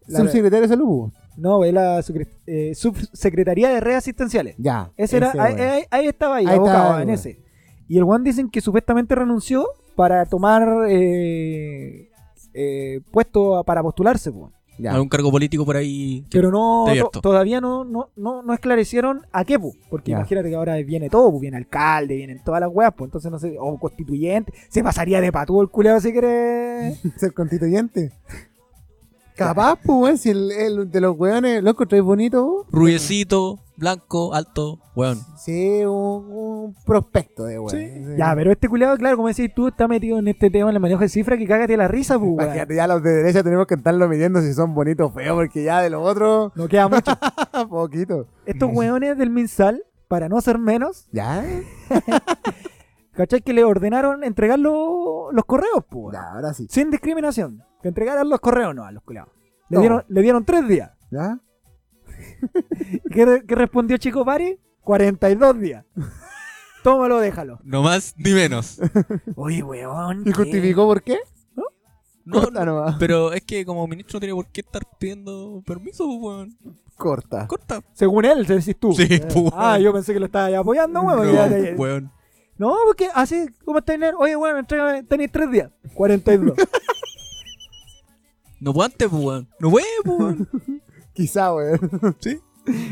La- Subsecretario de salud, po. No, de la eh, subsecretaría de redes asistenciales. Ya. Ese era, ahí, weón. ahí- ahí estaba ahí, Ahí abocado, estaba, en weón. ese. Y el Juan dicen que supuestamente renunció para tomar eh, eh, puesto a- para postularse, po. Ya. Algún cargo político por ahí. pero no to- todavía no, no, no, no esclarecieron a qué, po. porque Ya. imagínate que ahora viene todo, po, viene alcalde, vienen todas las weas, pues entonces no sé, o constituyente, se pasaría de patúo el culeado si quiere. Ser constituyente. Capaz, pues, weón, si el, el de los weones lo encontráis bonito. Rubiecito, blanco, alto, weón. Sí, un, un prospecto de weón. Sí. Ya, pero este culeado, claro, como decís tú, está metido en este tema en el manejo de cifras que cágate la risa, pues, weón. Imagínate, ya los de derecha tenemos que estarlo midiendo si son bonitos o feos, porque ya de los otros, No queda mucho. poquito. Estos weones del Minsal, para no ser menos, ¿Ya? ¿cachai? Que le ordenaron entregar lo- los correos, pues. Ya, ahora sí. Sin discriminación. Que entregaran los correos, no, a los culeados. Le, No. dieron, le dieron tres días. ¿Ya? ¿Y ¿Qué, qué respondió Chico Pari? 42 días. Tómalo, déjalo. No más ni menos. Oye, weón. ¿Y justificó por qué? No, Corta nomás. pero es que como ministro no tiene por qué estar pidiendo permiso, pues, weón. Corta. Corta. Según él, se decís tú. Sí, pues, Ah, weón. yo pensé que lo estaba ya apoyando, weón. No, Ya weón. No, porque así, ¿cómo está el Oye, entrégame, tenéis tres días. 42. No puedo antes, pues, weón. No puede, pues, weón. Quizá, weón. Sí.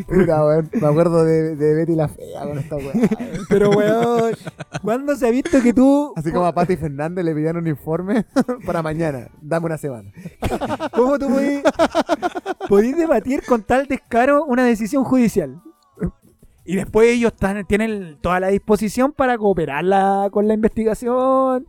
Puta, weón. Me acuerdo de, de Betty la Fea con esta weón. Pero, weón, ¿cuándo se ha visto que tú... Así como a Pati Fernández le pidieron un informe para mañana. Dame una semana. ¿Cómo tú podís, podís debatir con tal descaro una decisión judicial? Y después ellos están, tienen toda la disposición para cooperar la- con la investigación,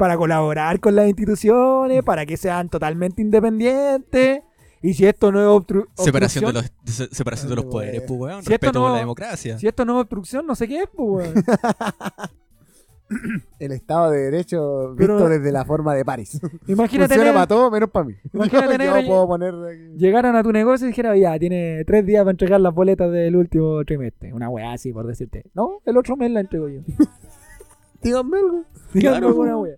para colaborar con las instituciones, para que sean totalmente independientes. Y si esto no es obstru- Separación de obstrucción, los, de- separación de los poderes, pues, weón. Si esto Respeto por no- la democracia. si esto no es obstrucción, no sé qué es, pues, weón. El Estado de Derecho Pero- visto desde la forma de París. Imagínate Funciona para todo menos para mí. Imagínate, yo, negro, yo puedo poner... aquí- llegaran a tu negocio y dijeran, ya, tiene tres días para entregar las boletas del último trimestre. Una weá así, por decirte. No, el otro mes la entrego yo. Díganme algo. Díganme Claro. alguna weá.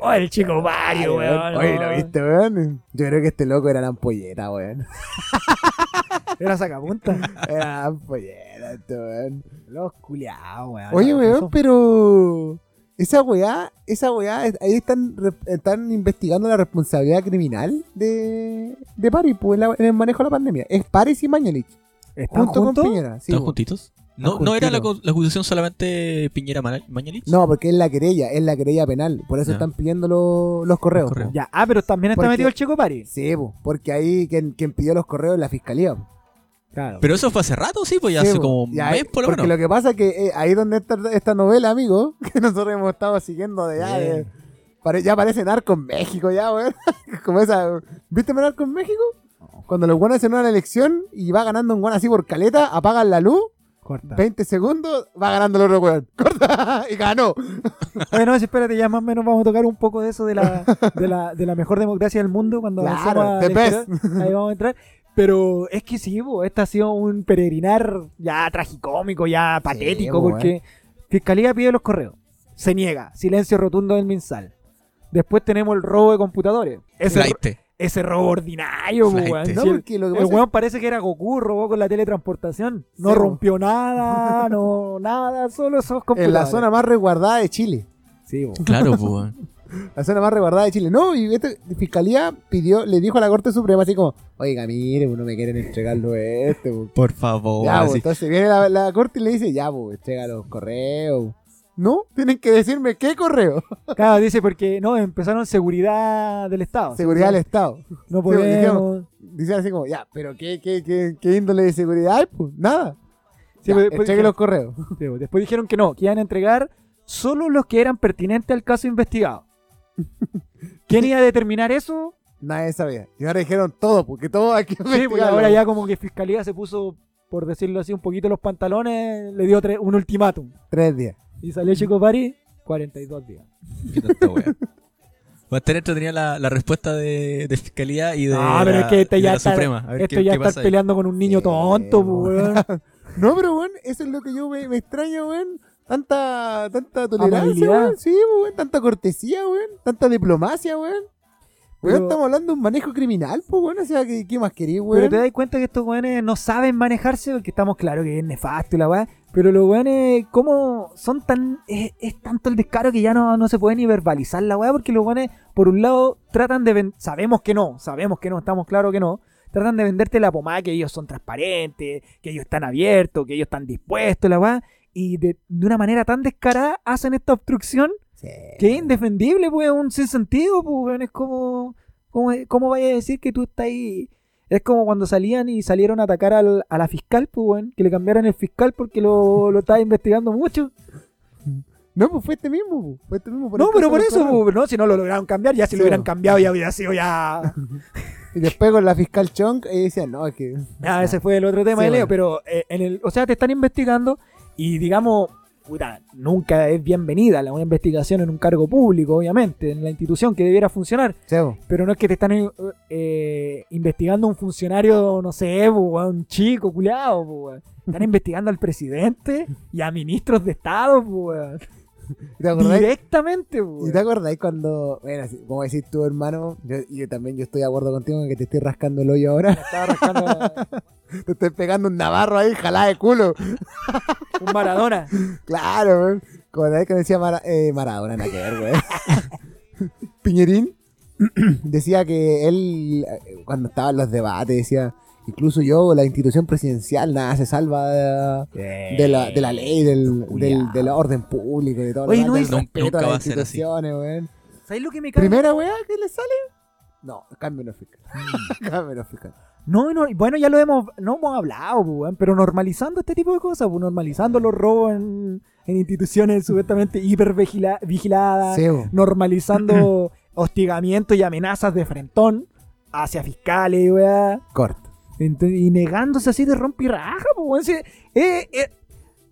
Oh, el chico Mario, weón. Oye, no. ¿lo viste, weón? Yo creo que este loco era la ampolleta, weón. Era sacapunta. Era la ampolleta, este weón. Los culiados, weón. Oye, weón, pero... Esa weá, esa weá, ahí están, re- están investigando la responsabilidad criminal de, de París, pues, en, la- en el manejo de la pandemia. Es París y Mañalich, ¿Están junto juntos? con Piñera. sí, ¿Están po. juntitos? ¿No, ¿no era la, la acusación solamente Piñera Mañalich? No, porque es la querella, es la querella penal. Por eso están pidiendo lo- los correos. Los correos. Ya, ah, pero también está Porque- metido el chico Pari. Sí, po, porque ahí quien, quien pidió los correos es la fiscalía. po. Claro. Pero eso fue hace rato, sí, pues ya Sí, hace po. como un mes por lo Porque menos. lo que pasa es que eh, ahí donde está esta novela, amigo, que nosotros hemos estado siguiendo de ya, de- pare- ya parece narco en México ya, weón. Como esa, ¿viste narco en México? Cuando los buenos hacen una elección y va ganando un guan así por caleta, apagan la luz, Corta. 20 segundos, va ganando el otro weón. Corta y ganó. Bueno, espérate, ya más o menos vamos a tocar un poco de eso de la, de la, de la mejor democracia del mundo cuando Claro, a. Ahí vamos a entrar. Pero es que sí, bo, este ha sido un peregrinar ya tragicómico, ya patético, bo, porque Fiscalía pide los correos. Se niega. Silencio rotundo del MinSal. Después tenemos el robo de computadores. Ese. Ese robo ordinario, weón. No, Sí, el- porque lo que el pasa weón parece que era Goku, robó con la teletransportación. No rompió nada, no, nada, solo esos en la zona más resguardada de Chile. Sí, bo. Claro, pues. weón. La zona más resguardada de Chile. No, y este, Fiscalía pidió, le dijo a la Corte Suprema así como, oiga, mire, no me quieren entregarlo este, pues". Por favor. Ya, entonces viene la, la corte y le dice, ya, pues, entrega los correos. No, tienen que decirme qué correo. Claro, dice porque no, empezaron seguridad del Estado. Seguridad del Estado. No podemos. Dice así como, ya, pero ¿qué, qué, qué, qué índole de seguridad hay? Pues nada. Sí, Ya, pues, después dijeron- los correos. Sí, pues, Después dijeron que no, que iban a entregar solo los que eran pertinentes al caso investigado. ¿Quién iba a determinar eso? Nadie sabía. Y ahora dijeron todo, porque todo hay que Sí, pues ahora ya como que Fiscalía se puso, por decirlo así, un poquito los pantalones, le dio un ultimátum. Tres días. Y salió Chico Pari, 42 días. Qué tanta wea. Va a entretenida la, la respuesta de, de Fiscalía y de, No, pero la, es que este ya la está, Suprema. A ver esto qué, ya qué está ahí. peleando con un niño Sí, tonto, pues, weón. weón. No, pero bueno, eso es lo que yo me, me extraño, weón. Tanta, tanta tolerancia, weón. Sí, weón. Tanta cortesía, weón. Tanta diplomacia, weón. Weón, Pero- estamos hablando de un manejo criminal, pues, weón. O sea, ¿qué, qué más querís, Pero weón? te das cuenta que estos weones no saben manejarse porque estamos claros que es nefasto y la weá. Pero los weones, ¿cómo son tan. Es, es tanto el descaro que ya no, no se puede ni verbalizar la weá porque los weones, por un lado, tratan de. ven- Sabemos que no, sabemos que no, estamos claros que no. Tratan de venderte la pomada que ellos son transparentes, que ellos están abiertos, que ellos están dispuestos, la weá. Y de, de una manera tan descarada hacen esta obstrucción Sí. que es indefendible, pues, un sinsentido, pues, weón, es como, como, ¿cómo vaya a decir que tú estás ahí? Es como cuando salían y salieron a atacar al- a la fiscal, pues, weón, que le cambiaran el fiscal porque lo, lo estaba investigando mucho. No, pues fue este mismo, pues. Fue este mismo. por no, pero por eso, pues, no, si no lo lograron cambiar, ya si Sí, lo hubieran cambiado ya hubiera sido ya... Y después con la fiscal Chong, ella decía, no, es que. Ah, ese fue el otro tema Sí, de Leo, bueno. pero eh, en el, o sea, te están investigando y digamos, puta, nunca es bienvenida la una investigación en un cargo público, obviamente, en la institución que debiera funcionar. Pero no es que te están eh, eh, investigando a un funcionario, no sé, weón, un chico, culiado. Están investigando al presidente y a ministros de Estado, weón. ¿Te? Directamente, ¿Y te acordáis cuando, bueno, como decís tú, hermano, yo, yo también yo estoy de acuerdo contigo en que te estoy rascando el hoyo ahora, Estaba rascando te estoy pegando un navarro ahí, jalá de culo. un Maradona. Claro, weón. Como la vez que decía Mara- eh, Maradona, nada que ver, weón. Piñerín decía que él, eh, cuando estaba en los debates, decía, incluso yo, la institución presidencial, nada se salva de, de la, de la ley, del, del, del orden público, de todo Oye, lo no demás, Nunca va las a ser así. instituciones, weón. ¿Sabes lo que me cae? Primera weá que le sale, no, cambio no fiscal. cambio no fiscal. No, no, bueno, ya lo hemos, no hemos hablado, po, weón, pero normalizando este tipo de cosas, po, normalizando los robos en, en instituciones supuestamente hiper vigila- vigiladas, Sí, normalizando hostigamientos y amenazas de frentón hacia fiscales, weá. corto. Y negándose así de rompirraja, pues, eh, eh,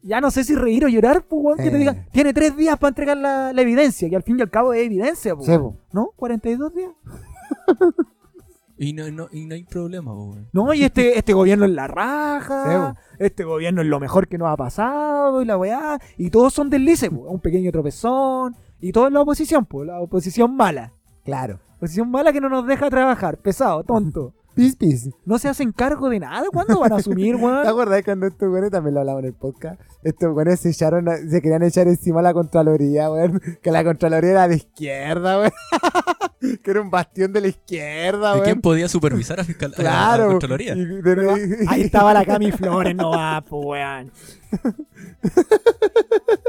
ya no sé si reír o llorar, pues, que te Eh. digan, tiene tres días para entregar la, la evidencia, que al fin y al cabo es evidencia, pues. Sí. ¿No? 42 días. Y no, no, y no hay problema. No, y este, este gobierno es la raja, Sí, este gobierno es lo mejor que nos ha pasado, y la weá, y todos son deslices, pues, un pequeño tropezón, y todo es la oposición, pues, la oposición mala. Claro. Oposición mala que no nos deja trabajar, pesado, tonto. Pis, pis. No se hacen cargo de nada, ¿cuándo van a asumir, ¿Te weón? acuerdas cuando estos güeyes también lo hablamos en el podcast? Estos güeyes se echaron, a- se querían echar encima a la Contraloría, weón. Que la Contraloría era de izquierda, weón. que era un bastión de la izquierda, ¿Y weón. quién podía supervisar a fiscal la- a la Claro. Contraloría? Y- de- Ahí estaba la Cami Flores, no va, pues, weón.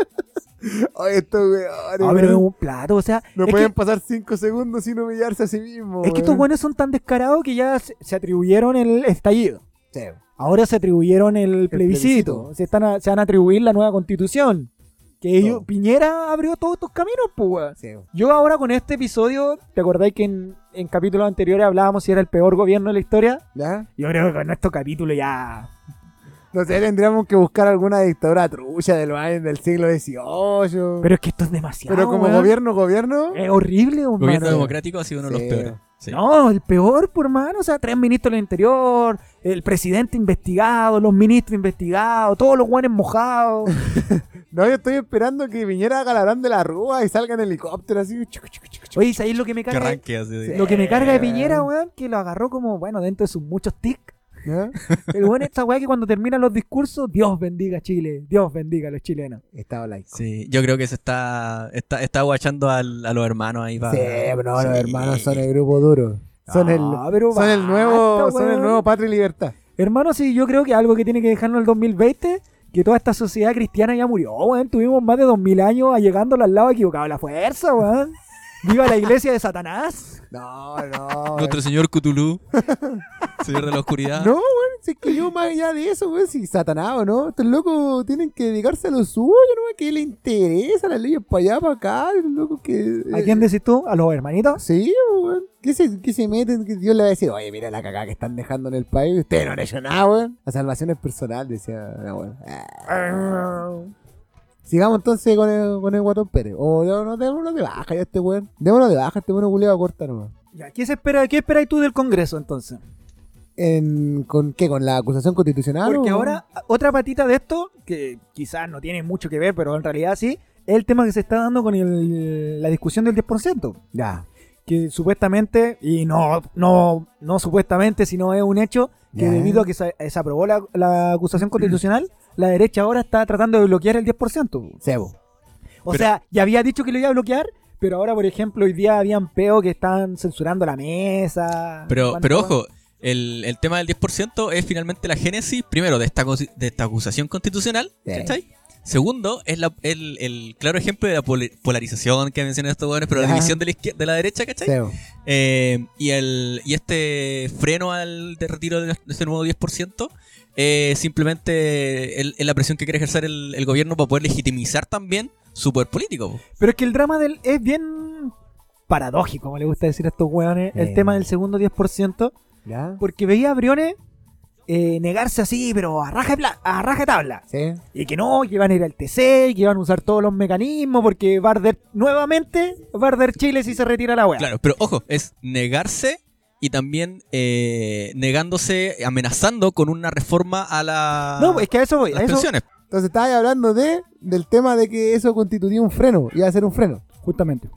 Oye, estos güeyes. Ah, pero es un plato, o sea, No pueden que, pasar cinco segundos sin humillarse a sí mismos. es que estos weón. buenos son tan descarados que ya se, se atribuyeron el estallido. Sí. ahora se atribuyeron el plebiscito. plebiscito. Se, están a- se van a atribuir la nueva constitución. Que ellos. Piñera abrió todos estos caminos, pues, weón. Sí. Yo ahora con este episodio, ¿te acordáis que en, en capítulos anteriores hablábamos si era el peor gobierno de la historia? ¿Ya? Yo creo que con estos capítulos ya... No sé, tendríamos que buscar alguna dictadura trucha de los años del siglo XVIII. Pero es que esto es demasiado, Pero como weón. gobierno, gobierno. Es horrible, hermano. Gobierno democrático ha sido uno de los peores. Sí. No, el peor, por hermano. O sea, tres ministros del interior, el presidente investigado, los ministros investigados, todos los guanes mojados. No, yo estoy esperando que Piñera haga la gran de la rúa y salga en helicóptero así. chucu, chucu, chucu. Oye, ¿sabéis lo que me Que carga? arranque así Sí. Lo que me carga de Piñera, weón, que lo agarró como, bueno, dentro de sus muchos tics. ¿Ya? El weón, esta weá que cuando terminan los discursos, Dios bendiga a Chile, Dios bendiga a los chilenos. Estado laico. Sí, yo creo que se está está, está guachando al- a los hermanos ahí para. Sí, pero no, los hermanos son el grupo duro. Son el, Ah, pero son el nuevo, son el nuevo Patria y Libertad. Hermano, sí, yo creo que algo que tiene que dejarnos el 2020, que toda esta sociedad cristiana ya murió, weón. Tuvimos más de 2000 años allegando al lado equivocado de la fuerza, weón. Viva la iglesia de Satanás. No, no. Nuestro señor Cthulhu, señor de la oscuridad. No, weón, si es que yo más allá de eso, weón, si Satanás o no, estos locos tienen que dedicarse a lo suyo, ¿no? Que les interesa las leyes para allá, para acá, los locos que... ¿A quién decís tú? ¿A los hermanitos? Sí, weón. ¿Qué se, qué se meten? Que Dios le va a decir, oye, mira la cagada que están dejando en el país. Ustedes no han hecho nada, weón. La salvación es personal, decía. No, weón. Sigamos entonces con el, con el Guatón Pérez. O no, no, démonos de baja ya este weón. Démonos de baja, este weón culiado corta nomás. Ya, ¿qué, se espera, ¿Qué esperáis tú del Congreso entonces? En, ¿Con qué? ¿Con la acusación constitucional? Porque o- ahora, otra patita de esto, que quizás no tiene mucho que ver, pero en realidad sí, es el tema que se está dando con el- la discusión del 10%. Ya. Que supuestamente, y no, no, no supuestamente, sino es un hecho, que Ya. debido a que se, se aprobó la, la acusación constitucional, la derecha ahora está tratando de bloquear el 10%. Sebo. O Pero- sea, ya había dicho que lo iba a bloquear, pero ahora, por ejemplo, hoy día habían peo que están censurando la mesa. Pero, pero ojo, el, el tema del 10% es finalmente la génesis, primero, de esta, de esta acusación constitucional, Sí. ¿cachai? Segundo, es la- el, el claro ejemplo de la polarización que mencionan estos jóvenes, pero la división de la, de la derecha, ¿cachai? Sebo. Eh, y, el, y este freno al de retiro de ese nuevo 10% eh, simplemente el- es la presión que quiere ejercer el, el gobierno para poder legitimizar también su poder político. po. Pero es que el drama del es bien paradójico, como le gusta decir a estos hueones, el tema del segundo 10%, ¿Ya? porque veía a Briones eh, negarse así, pero a raja, a raja tabla. Sí. Y que no, que iban a ir al TC, y que iban a usar todos los mecanismos, porque va a arder nuevamente, va a arder Chile si se retira la hueá. Claro, pero ojo, es negarse y también eh, negándose, amenazando con una reforma a la, No, es que a eso voy, a las eso, pensiones. Entonces estabas hablando de del tema de que eso constituía un freno. Iba a ser un freno. justamente.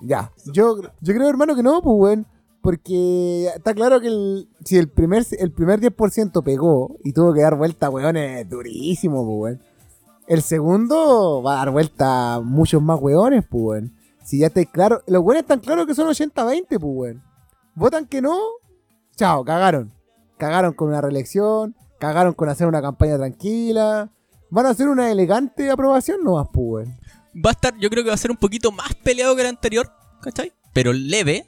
Ya. Yo, yo creo, hermano, que no, pues, weón. Porque está claro que el, si el primer, el primer 10% pegó y tuvo que dar vuelta, weón, es durísimo, pues, weón. El segundo va a dar vuelta a muchos más weones, pues, weón. Si ya está claro, los weones están claros que son 80-20, pues, weón. Votan que no, chao, cagaron. Cagaron con una reelección, cagaron con hacer una campaña tranquila. Van a hacer una elegante aprobación nomás, pues. Va a estar, yo creo que va a ser un poquito más peleado que el anterior, ¿cachai? Pero leve.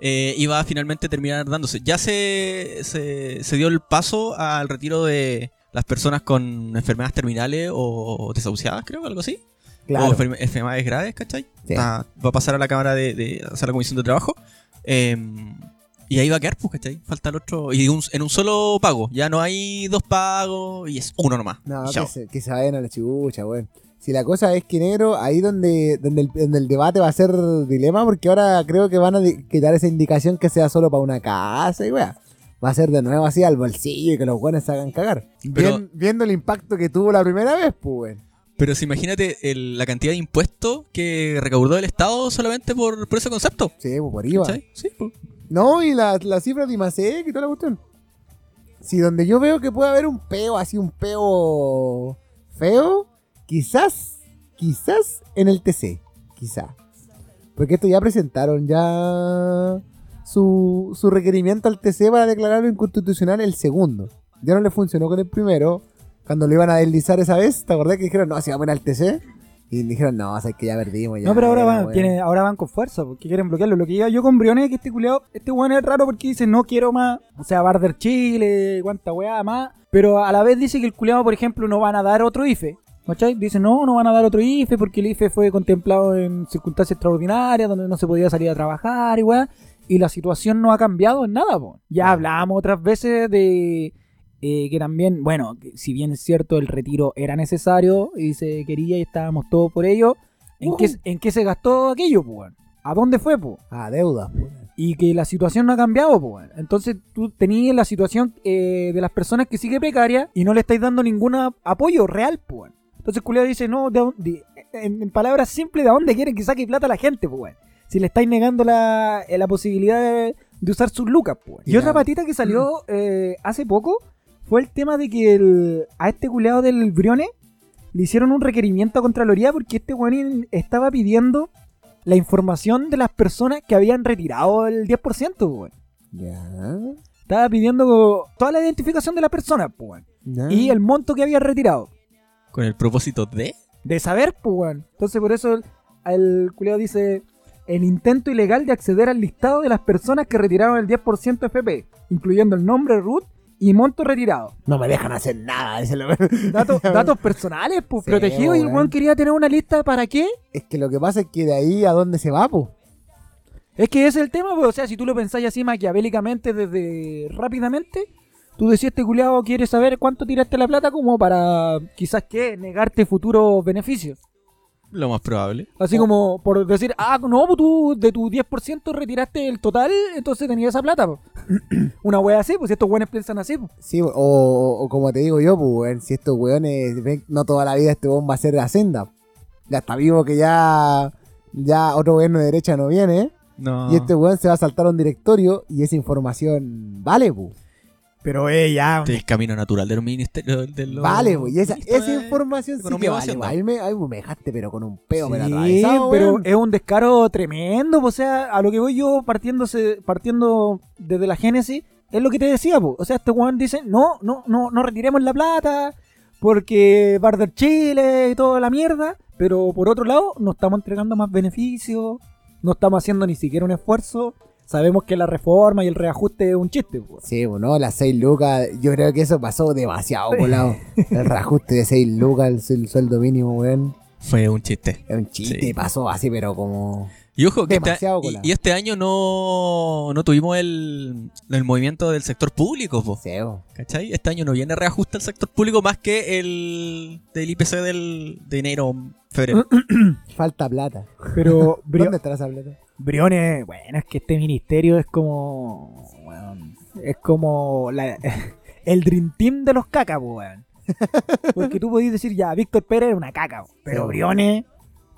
eh, y va a finalmente terminar dándose. Ya se, se, se dio el paso al retiro de las personas con enfermedades terminales o desahuciadas, creo, algo así. O enferme- enfermedades graves, ¿cachai? Sí. Está- va a pasar a la Cámara de, de a la Comisión de Trabajo. Eh, y ahí va a quedar, pues, ¿cachai? Falta el otro. Y un- en un solo pago. Ya no hay dos pagos y es uno nomás. No, que se, que se vayan a la chucha, weón. Si la cosa es que negro, ahí donde, donde, el, donde el debate va a ser dilema, porque ahora creo que van a quitar esa indicación que sea solo para una casa y weá. Va a ser de nuevo así al bolsillo y que los buenos se hagan cagar. Pero- Bien- viendo el impacto que tuvo la primera vez, pues, weón. Pero si imagínate el- la cantidad de impuestos que recaudó el Estado solamente por, por ese concepto. Sí, pues por IVA. ¿cachai? Sí, pues. No, y las la cifras de IMASEC y toda la cuestión. Si donde yo veo que puede haber un peo, así un peo feo, quizás, quizás en el TC. Quizás. Porque esto ya presentaron ya su, su requerimiento al TC para declararlo inconstitucional el segundo. Ya no le funcionó con el primero. Cuando lo iban a deslizar esa vez, ¿te acordás que dijeron, no, si vamos a ir al TC? Y dijeron, no, o sea, que ya perdimos. Ya, No, pero ahora van, tiene- ahora van con fuerza, porque quieren bloquearlo. Lo que iba yo con Briones es que este culiado, este weón es raro porque dice no quiero más, o sea, Barder Chile, cuánta weá más. Pero a la vez dice que el culiado, por ejemplo, no van a dar otro IFE. ¿Cachai? Dice, no, no van a dar otro IFE porque el IFE fue contemplado en circunstancias extraordinarias donde no se podía salir a trabajar y weá. Y la situación no ha cambiado en nada, po. Ya hablábamos otras veces de eh, que también, bueno, si bien es cierto el retiro era necesario y se quería y estábamos todos por ello, ¿en, qué, ¿en qué se gastó aquello, pues? ¿A dónde fue, pues? Ah, deuda. pues. Y que la situación no ha cambiado, pues. Entonces tú tenías la situación eh, de las personas que sigue precaria y no le estáis dando ningún apoyo real, pues. Entonces Culeado dice, no, de, dónde- en, en palabras simples, ¿de dónde quieren que saque plata la gente, pues? Si le estáis negando la, eh, la posibilidad de, de usar sus lucas, pues. Y otra patita que salió eh, hace poco fue el tema de que el- a este culeado del Brione le hicieron un requerimiento a Contraloría porque este weón estaba pidiendo la información de las personas que habían retirado el 10%, pues, weón. Ya. Estaba pidiendo toda la identificación de la persona, pues, weón. Y el monto que había retirado. Con el propósito de. De saber, pues, weón. Entonces, por eso el, el dice: el intento ilegal de acceder al listado de las personas que retiraron el 10% FP, incluyendo el nombre root y monto retirado. No me dejan hacer nada. ese lo- Datos, datos personales, pues, Sí, protegidos. Y el weón. quería tener una lista para qué. Es que lo que pasa es que de ahí a dónde se va, pues. Es que ese es el tema, pues, o sea, si tú lo pensáis así maquiavélicamente desde rápidamente, tú decías, este culiado quiere saber cuánto tiraste la plata como para quizás que negarte futuros beneficios. Lo más probable. Así como por decir, ah, no, pues tú de tu 10% retiraste el total, entonces tenías esa plata. po. Una wea así, pues si estos weones piensan así. pues. Sí, o, o- como te digo yo, pues, si estos weones ven, no toda la vida este weón va a ser Hacienda. Ya está vivo que ya, ya otro gobierno de derecha no viene, ¿eh? No. Y este weón se va a saltar a un directorio y esa información vale, pues. Pero eh, ya. Este es el camino natural del ministerio. De los Vale, pues. Y esa, esa información sí que vale. Hacienda. A mí me, a mí me dejaste, pero con un peo, pero Sí, atravesado, pero weón. es un descaro tremendo, pues, o sea, a lo que voy yo partiéndose, partiendo desde la génesis, es lo que te decía, pues. o sea, este weón dice, no, no, no, no retiremos la plata, porque Barder Chile y toda la mierda, pero por otro lado, no estamos entregando más beneficios, no estamos haciendo ni siquiera un esfuerzo, sabemos que la reforma y el reajuste es un chiste, pues. Sí, bueno, las 6 lucas, yo creo que eso pasó demasiado volado. El reajuste de 6 lucas, el, suel- sueldo mínimo, weón. Fue un chiste. Es un chiste, Sí. pasó así, pero como... Y ojo, que este, Demasiado y, y este año no, no tuvimos el, el movimiento del sector público, po, Seo. ¿cachai? Este año no viene reajuste al sector público más que el del IPC del, de enero, febrero. Falta plata. Pero ¿Dónde estará esa plata? Briones, bueno, es que este ministerio es como. es como la- el Dream Team de los cacas, weón. Porque tú podías decir, ya, Víctor Pérez es una caca, pero Sí. Briones,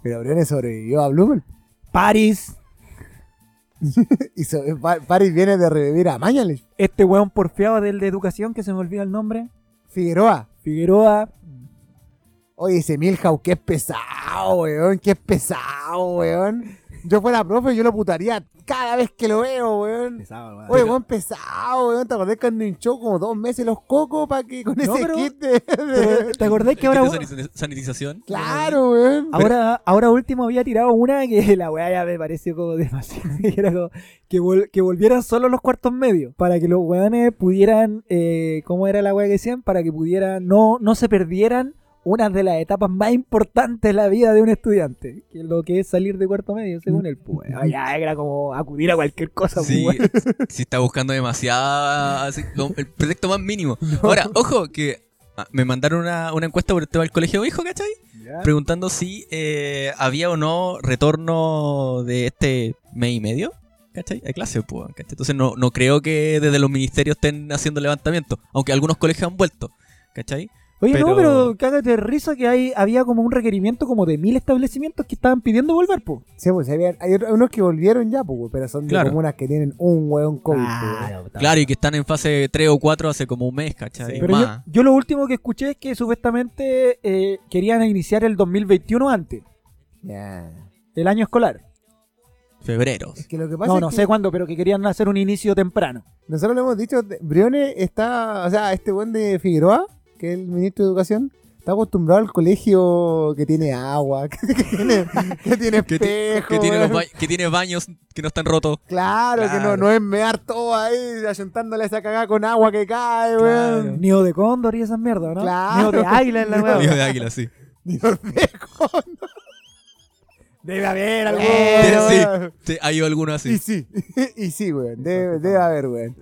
Pero Briones sobrevivió a Blumen. Paris, Y so- Pa- Paris viene de revivir a Mañales. este weón porfiado del de educación, que se me olvida el nombre, Figueroa. Figueroa. Oye, ese Milhouse, que es pesado, weón. Que es pesado, weón. Yo fuera profe, yo lo putaría cada vez que lo veo, weón. Oye, weón, pesado, weón. ¿Te acordás cuando hinchó como dos meses los cocos para que con No, ese pero- kit de... ¿Te acordás que ahora, sanitización. Claro, weón. ahora, ahora último había tirado una que la weá ya me pareció como demasiado. que era como que, vol- que volvieran solo los cuartos medios. Para que los weones pudieran, eh, ¿cómo era la weá que decían? Para que pudieran, no, no se perdieran una de las etapas más importantes de la vida de un estudiante. Que es lo que es salir de cuarto medio, según él. Pues, ya era como acudir a cualquier cosa. pues, Sí, si está buscando demasiado así, el pretexto más mínimo. Ahora, ojo, que ah, me mandaron una, una encuesta por el tema del colegio de hijo, ¿cachai? Preguntando si eh, había o no retorno de este mes y medio, ¿cachai? A clase, pues, ¿cachai? Entonces no, no creo que desde los ministerios estén haciendo levantamiento, aunque algunos colegios han vuelto, ¿cachai? Oye, no, Pero- cágate de risa que hay, había como un requerimiento como de mil establecimientos que estaban pidiendo volver, pues. Sí, pues había- hay unos que volvieron ya, pues, pero son de Claro. comunas que tienen un weón COVID. Claro, Claro, y que están en fase 3 o 4 hace como un mes, ¿cachai? Pero yo, Más. yo lo último que escuché es que supuestamente eh, querían iniciar el 2021 antes, Ya. el año escolar. Febrero. Es que lo que pasa No, es no que sé cuándo, pero que querían hacer un inicio temprano. nosotros lo hemos dicho, Briones está, o sea, este buen de Figueroa, que es el ministro de Educación, está acostumbrado al colegio que tiene agua, que, que tiene, que tiene espejo. que tiene los weón. ba- que tiene baños que no están rotos. Claro, que no, Claro. no es mear todo ahí, ayuntándole esa cagada con agua que cae, weón. Nido de cóndor y esas mierdas, ¿no? Claro. Nido de águila en la Nido weá. de águila, sí. Dios dejo. Debe haber algo. Pero, sí, weón. sí, hay alguno Y así. sí, y sí, weón. Debe, debe haber, weón.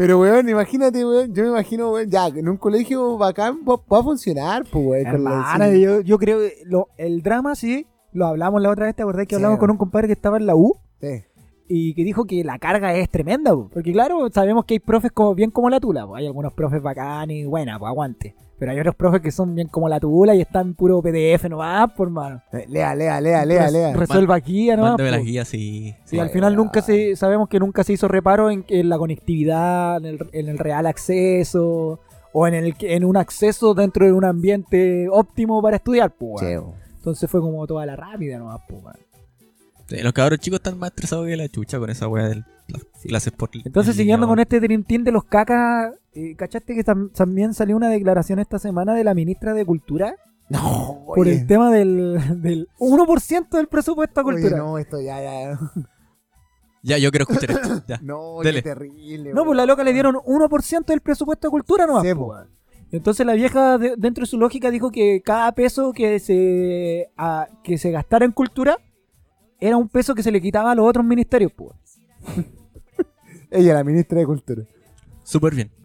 Pero, weón, imagínate, weón. Yo me imagino, weón, ya, en un colegio bacán va, va a funcionar, pues, weón. la- Hermana, sí. yo, yo creo que lo- el drama sí, lo hablamos la otra vez, ¿te acordás que Sí, hablamos weón. con un compadre que estaba en la U? Sí. Y que dijo que la carga es tremenda, po. porque claro, sabemos que hay profes como, bien como la tula, po. hay algunos profes bacanes y buena, pues aguante, pero hay otros profes que son bien como la tula y están puro PDF nomás, por mano. Eh, Lea, lea, lea, lea, lea. Resuelva aquí nomás. Mándame las guías y. Sí, al final nunca se, sabemos que nunca se hizo reparo en, en la conectividad, en el, en el real acceso, o en, el, en un acceso dentro de un ambiente óptimo para estudiar, pues. Sí. Entonces fue como toda la rápida nomás, pues. Sí, los cabros chicos están más estresados que la chucha con esa weá de las clases por. Entonces, en siguiendo con este trintín de los cacas, eh, ¿cachaste que tam- también salió una declaración esta semana de la ministra de Cultura? No, Por oye. el tema del, del 1% del presupuesto a Oye, cultura. no, esto ya, ya. Ya, yo quiero escuchar esto. Ya. No, Dele. qué terrible. No, pues la loca le dieron 1% del presupuesto a cultura nomás. Sí, po, weón. Entonces la vieja, de- dentro de su lógica, dijo que cada peso que se, a- que se gastara en cultura era un peso que se le quitaba a los otros ministerios. po. Ella, la ministra de Cultura. Súper bien.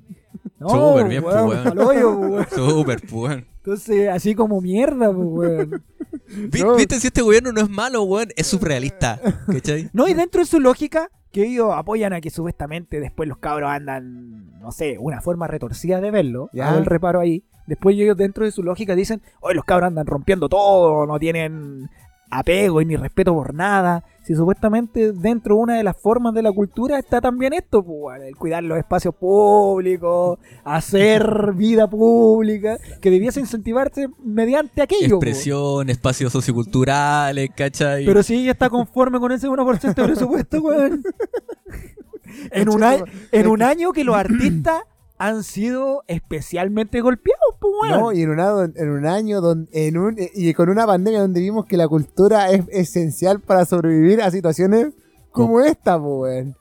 No, Súper bien, po, weón. Súper, pues. Entonces, así como mierda, pues, weón. Vi- No. ¿Viste si este gobierno no es malo, weón? Es surrealista. ¿Cachai? No, y dentro de su lógica, que ellos apoyan a que supuestamente después los cabros andan, no sé, una forma retorcida de verlo, Ya. hago el reparo ahí. Después ellos dentro de su lógica dicen, hoy los cabros andan rompiendo todo, no tienen apego y ni respeto por nada. Si supuestamente dentro de una de las formas de la cultura está también esto, pues, el cuidar los espacios públicos, hacer vida pública, que debiese incentivarse mediante aquello. pues. Expresión, espacios socioculturales, ¿cachai? Pero si ella está conforme con ese 1% de presupuesto, weón. En un, en un año que los artistas han sido especialmente golpeados, pues, weón. No, y en un, año- en un año donde, en un, y con una pandemia donde vimos que la cultura es esencial para sobrevivir a situaciones como esta, pues, weón.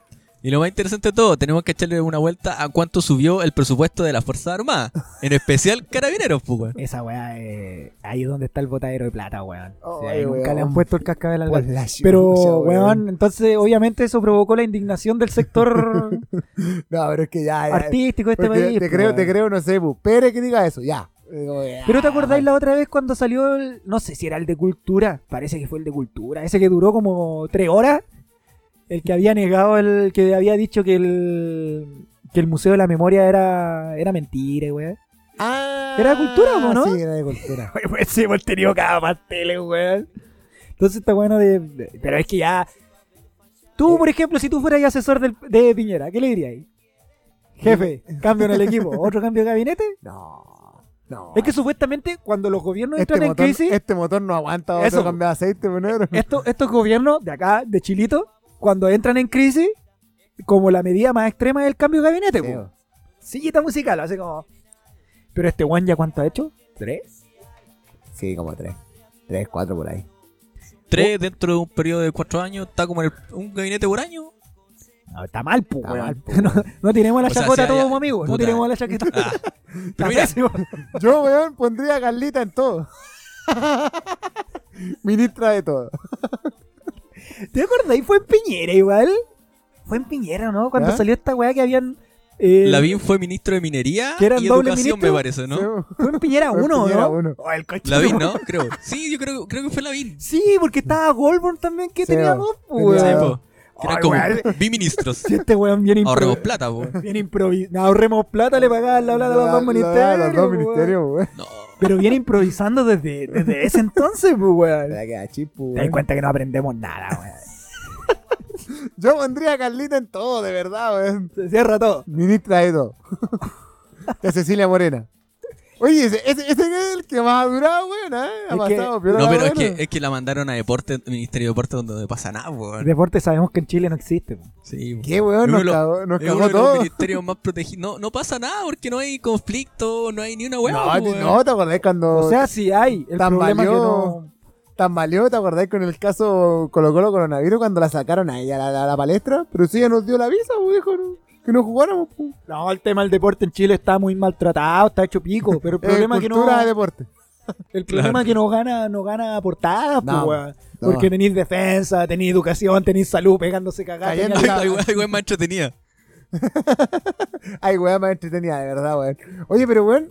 Y lo más interesante de todo, tenemos que echarle una vuelta a cuánto subió el presupuesto de las Fuerzas Armadas. En especial Carabineros, pues, weón. Esa weá, eh, ahí es donde está el botadero de plata, weón. O sea, Ay, ahí nunca weón. le han puesto el cascabel al la Pero, weón, entonces obviamente eso provocó la indignación del sector No, pero es que ya, ya. artístico de este país. te pues, creo, te weón. creo, no sé, pues, Pérez que diga eso, ya. Pero te acordáis la otra vez cuando salió el, no sé si era el de cultura, parece que fue el de cultura, ese que duró como tres horas, el que había negado, el que había dicho que el que el Museo de la Memoria era, era mentira, güey. Ah, ¿Era de cultura o no? Sí, era de cultura. Pues sí, hemos tenido cada más tele, güey. Entonces está bueno de, de- Pero es que ya... Tú, por ejemplo, si tú fueras asesor del- de Piñera, ¿qué le dirías? Jefe, cambio en el equipo, otro cambio de gabinete. No, no. Es que supuestamente cuando los gobiernos este entran en crisis... este motor no aguanta otro Eso. cambio de aceite, pues, negro. Estos, estos gobiernos de acá, de Chilito, cuando entran en crisis, como la medida más extrema es el cambio de gabinete, Sí, po. Sillita musical, así como. Pero este one ya cuánto ha hecho? ¿Tres? Sí, como tres. Tres, cuatro por ahí. Tres dentro de un periodo de cuatro años, está como el- un gabinete por año. No, está mal, pues, Está weón. mal, po, no, no tiremos la O sea, chacota si todos, amigos. No tiremos la chaqueta. Ah, pero mira. Yo, weón, pondría a Carlita en todo. Ministra de todo. ¿Te acordáis? Fue en Piñera igual. Fue en Piñera, ¿no? Cuando ¿Ya? salió esta weá que habían. eh, Lavín fue ministro de Minería ¿Que eran y doble Educación, me ministro? parece, ¿no? Fue en Piñera Fue en 1, Piñera ¿no? uno. Oh, el coche Lavín, ¿no? Creo. Sí, yo creo, creo que fue Lavín. Sí, porque estaba Goldborn también, que Sí, tenía dos, Tenía Sí, po. Que como biministros. Si este weón viene Ahorremos impro- plata, po. Bien improvisando. Ahorremos plata, le pagaban la plata a los dos La- la- ministerios. Los dos ministerios, weón. No. Pero viene improvisando desde, desde ese entonces, pues, weón. La chipu, Te das cuenta que no aprendemos nada, weón. Yo pondría a Carlita en todo, de verdad, weón. Se cierra todo. Ministra de todo. De Cecilia Morena. Oye, ese, ese, ese es el que más ha durado, weón, ¿eh? Ha Es que- pasado, piola No, pero es que, es que la mandaron a deporte, Ministerio de Deporte, donde no pasa nada, weón. deporte sabemos que en Chile no existe. po. Sí, ¿Qué, weón? Nos cagó, nos es cagó uno de los todo. ministerios más protegidos. No, no pasa nada porque no hay conflicto, no hay ni una weá. No, weón. no, ¿te acordás cuando O sea, sí hay. El Tan problema es que valió- no. tambaleó? ¿Te acordás con el caso Colo Colo Coronavirus cuando la sacaron ahí a la, a la palestra? Pero sí, ella nos dio la visa, no, que no jugáramos. Pues. No, el tema del deporte en Chile está muy maltratado, está hecho pico. Pero el problema es que no. cultura de deporte. El problema es que no gana, no gana portadas, pues, No. Porque tenéis defensa, tenéis educación, tenéis salud, pegándose cagadas. Hay weá- hay weá más entretenida. Ay, weón, más entretenida, de verdad, weón. Oye, pero weón,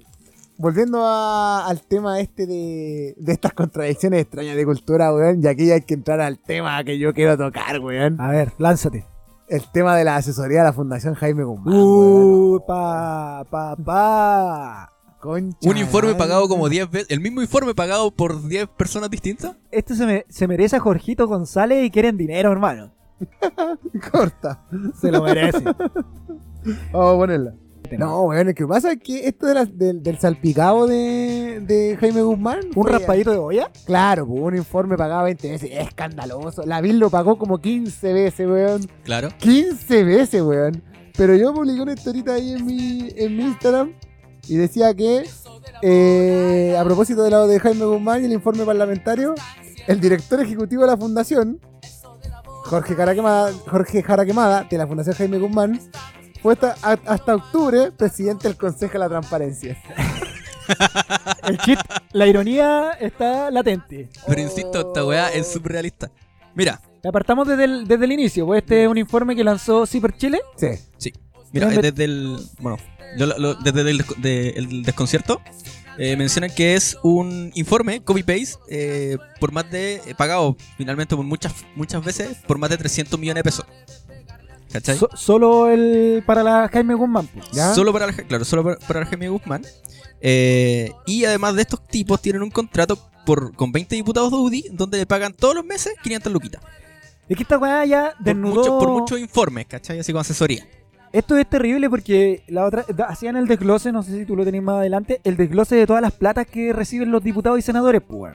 volviendo a- al tema este de, de estas contradicciones extrañas de cultura, weón, y aquí hay que entrar al tema que yo quiero tocar, weón. A ver, lánzate. El tema de la asesoría de la Fundación Jaime Guzmán. weón. Pa, pa, pa. Concha Un informe madre. pagado como 10 veces. El mismo informe pagado por 10 personas distintas. Esto se, me- se merece a Jorgito González y quieren dinero, hermano. Corta. Se lo merece. Vamos a ponerla. No, weón, lo que pasa es que esto de la- del, del salpicado de, de Jaime Guzmán. ¿Un fue- raspadito de olla? Claro, pues un informe pagado 20 veces. Escandaloso. La BIL lo pagó como 15 veces, weón. Claro. 15 veces, weón. Pero yo publiqué una historita ahí en mi, en mi Instagram y decía que, eh, a propósito de lado de Jaime Guzmán y el informe parlamentario, el director ejecutivo de la fundación, Jorge Jaraquemada, Jorge Jaraquemada de la Fundación Jaime Guzmán, fue hasta, a- hasta octubre presidente del Consejo de la Transparencia. El chip, la ironía está latente. Pero insisto, esta weá es súper realista. Mira, Apartamos desde el, desde el inicio, pues este es un informe que lanzó Ciper Chile. Sí. mira, Déjame- desde el. Bueno, yo lo- lo- desde el, desco- de- el desconcierto. eh, mencionan que es un informe copy-paste eh, por más de. eh, pagado finalmente por muchas muchas veces por más de 300 millones de pesos. ¿Cachai? So- solo el para la Jaime Guzmán. pues. ¿Ya? Solo para el, claro, solo para, para el Jaime Guzmán. Eh, y además de estos tipos tienen un contrato por, con 20 diputados de UDI donde le pagan todos los meses 500 luquitas. Es que esta weá ya Por, desnudó. mucho- por muchos informes, ¿cachai? Así como asesoría. Esto es terrible porque la otra hacían el desglose, no sé si tú lo tenés más adelante, el desglose de todas las platas que reciben los diputados y senadores, pues.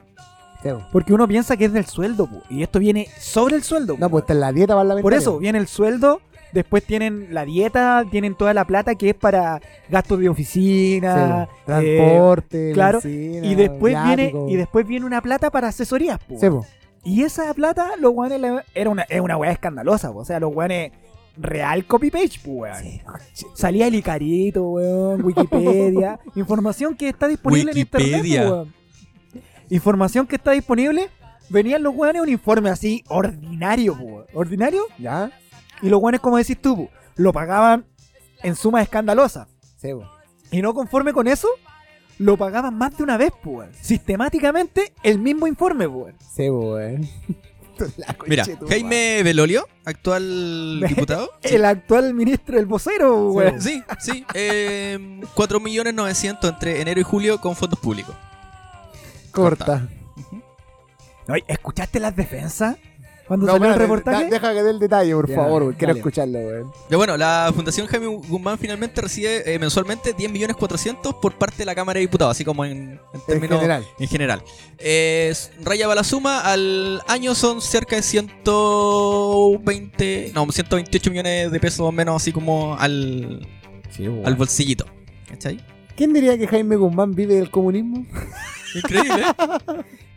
Porque uno piensa que es del sueldo, pues. Y esto viene sobre el sueldo. No, pues está en la dieta parlamentaria. Por eso, viene el sueldo, después tienen la dieta, tienen toda la plata que es para gastos de oficina, po. transporte, eh, claro, y después viene y después viene una plata para asesorías, po. Sí, po. Y esa plata, los guanes era una, es una weá escandalosa, po. o sea, los guanes real copy page, pues weón. Sí, coche. Salía el Icarito, weón, Wikipedia, información que está disponible en internet, weón. Información que está disponible, venían los weones un informe así ordinario, weón. ordinario, ¿Ya? Y los weones, como decís tú, lo pagaban en suma escandalosa. Sí. Y no conforme con eso, lo pagaban más de una vez, weón. Sistemáticamente el mismo informe, weón. Sí. La Mira, Jaime Belolio, actual diputado. El actual ministro del vocero, Sí, weón. Sí, sí. Eh, 4.900.000 entre enero y julio con fondos públicos. Corta. Oye, ¿Escuchaste las defensas? Cuando No, salió el reportaje. da- deja que dé el detalle, por Ya, favor. Quiero escucharlo, weón. Ya bueno, la Fundación Jaime Guzmán finalmente recibe eh, mensualmente 10.400.000 por parte de la Cámara de Diputados, así como en, en En términos general. en general. Eh, rayaba la suma, al año son cerca de 120, no, 128 millones de pesos o menos, así como al, al bolsillito. ¿Cachai? ¿Quién diría que Jaime Guzmán vive del comunismo? Increíble.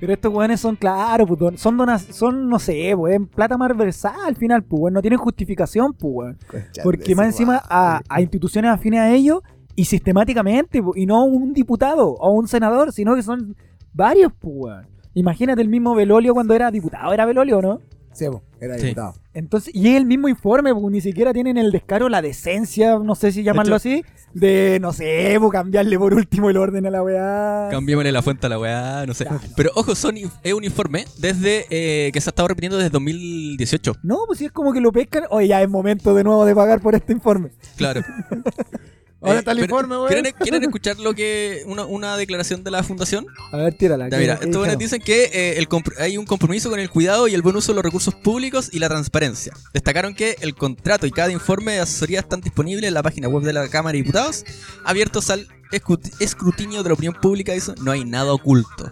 Pero estos weones son, claro, pues, son donas, son, no sé, weón, plata malversada al final, pues, weón, no tienen justificación, pues, weón. Porque más encima a, a instituciones afines a ellos y sistemáticamente, pues, y no un diputado o un senador, sino que son varios, pues, weón. Imagínate el mismo Belolio cuando era diputado, era Belolio, ¿no? Sí, po, era Sí. diputado. Entonces, y es el mismo informe, pues, ni siquiera tienen el descaro, la decencia, no sé si llamarlo hecho- así, de, no sé, pues, cambiarle por último el orden a la weá. Cambiémosle la fuente a la weá, no sé. Pero ojo, son, es un informe desde eh, que se ha estado repitiendo desde 2018. No, pues si es como que lo pescan, oye, ya es momento de nuevo de pagar por este informe. Claro. Ahora está el informe, weón. ¿quieren, quieren escuchar lo que una, una declaración de la fundación? A ver, tírala. Ya, ¿qué- mira, estos buenos dicen que eh, el hay un compromiso con el cuidado y el buen uso de los recursos públicos y la transparencia. Destacaron que el contrato y cada informe de asesoría están disponibles en la página web de la Cámara de Diputados, abiertos al escrut- escrutinio de la opinión pública, eso, no hay nada oculto.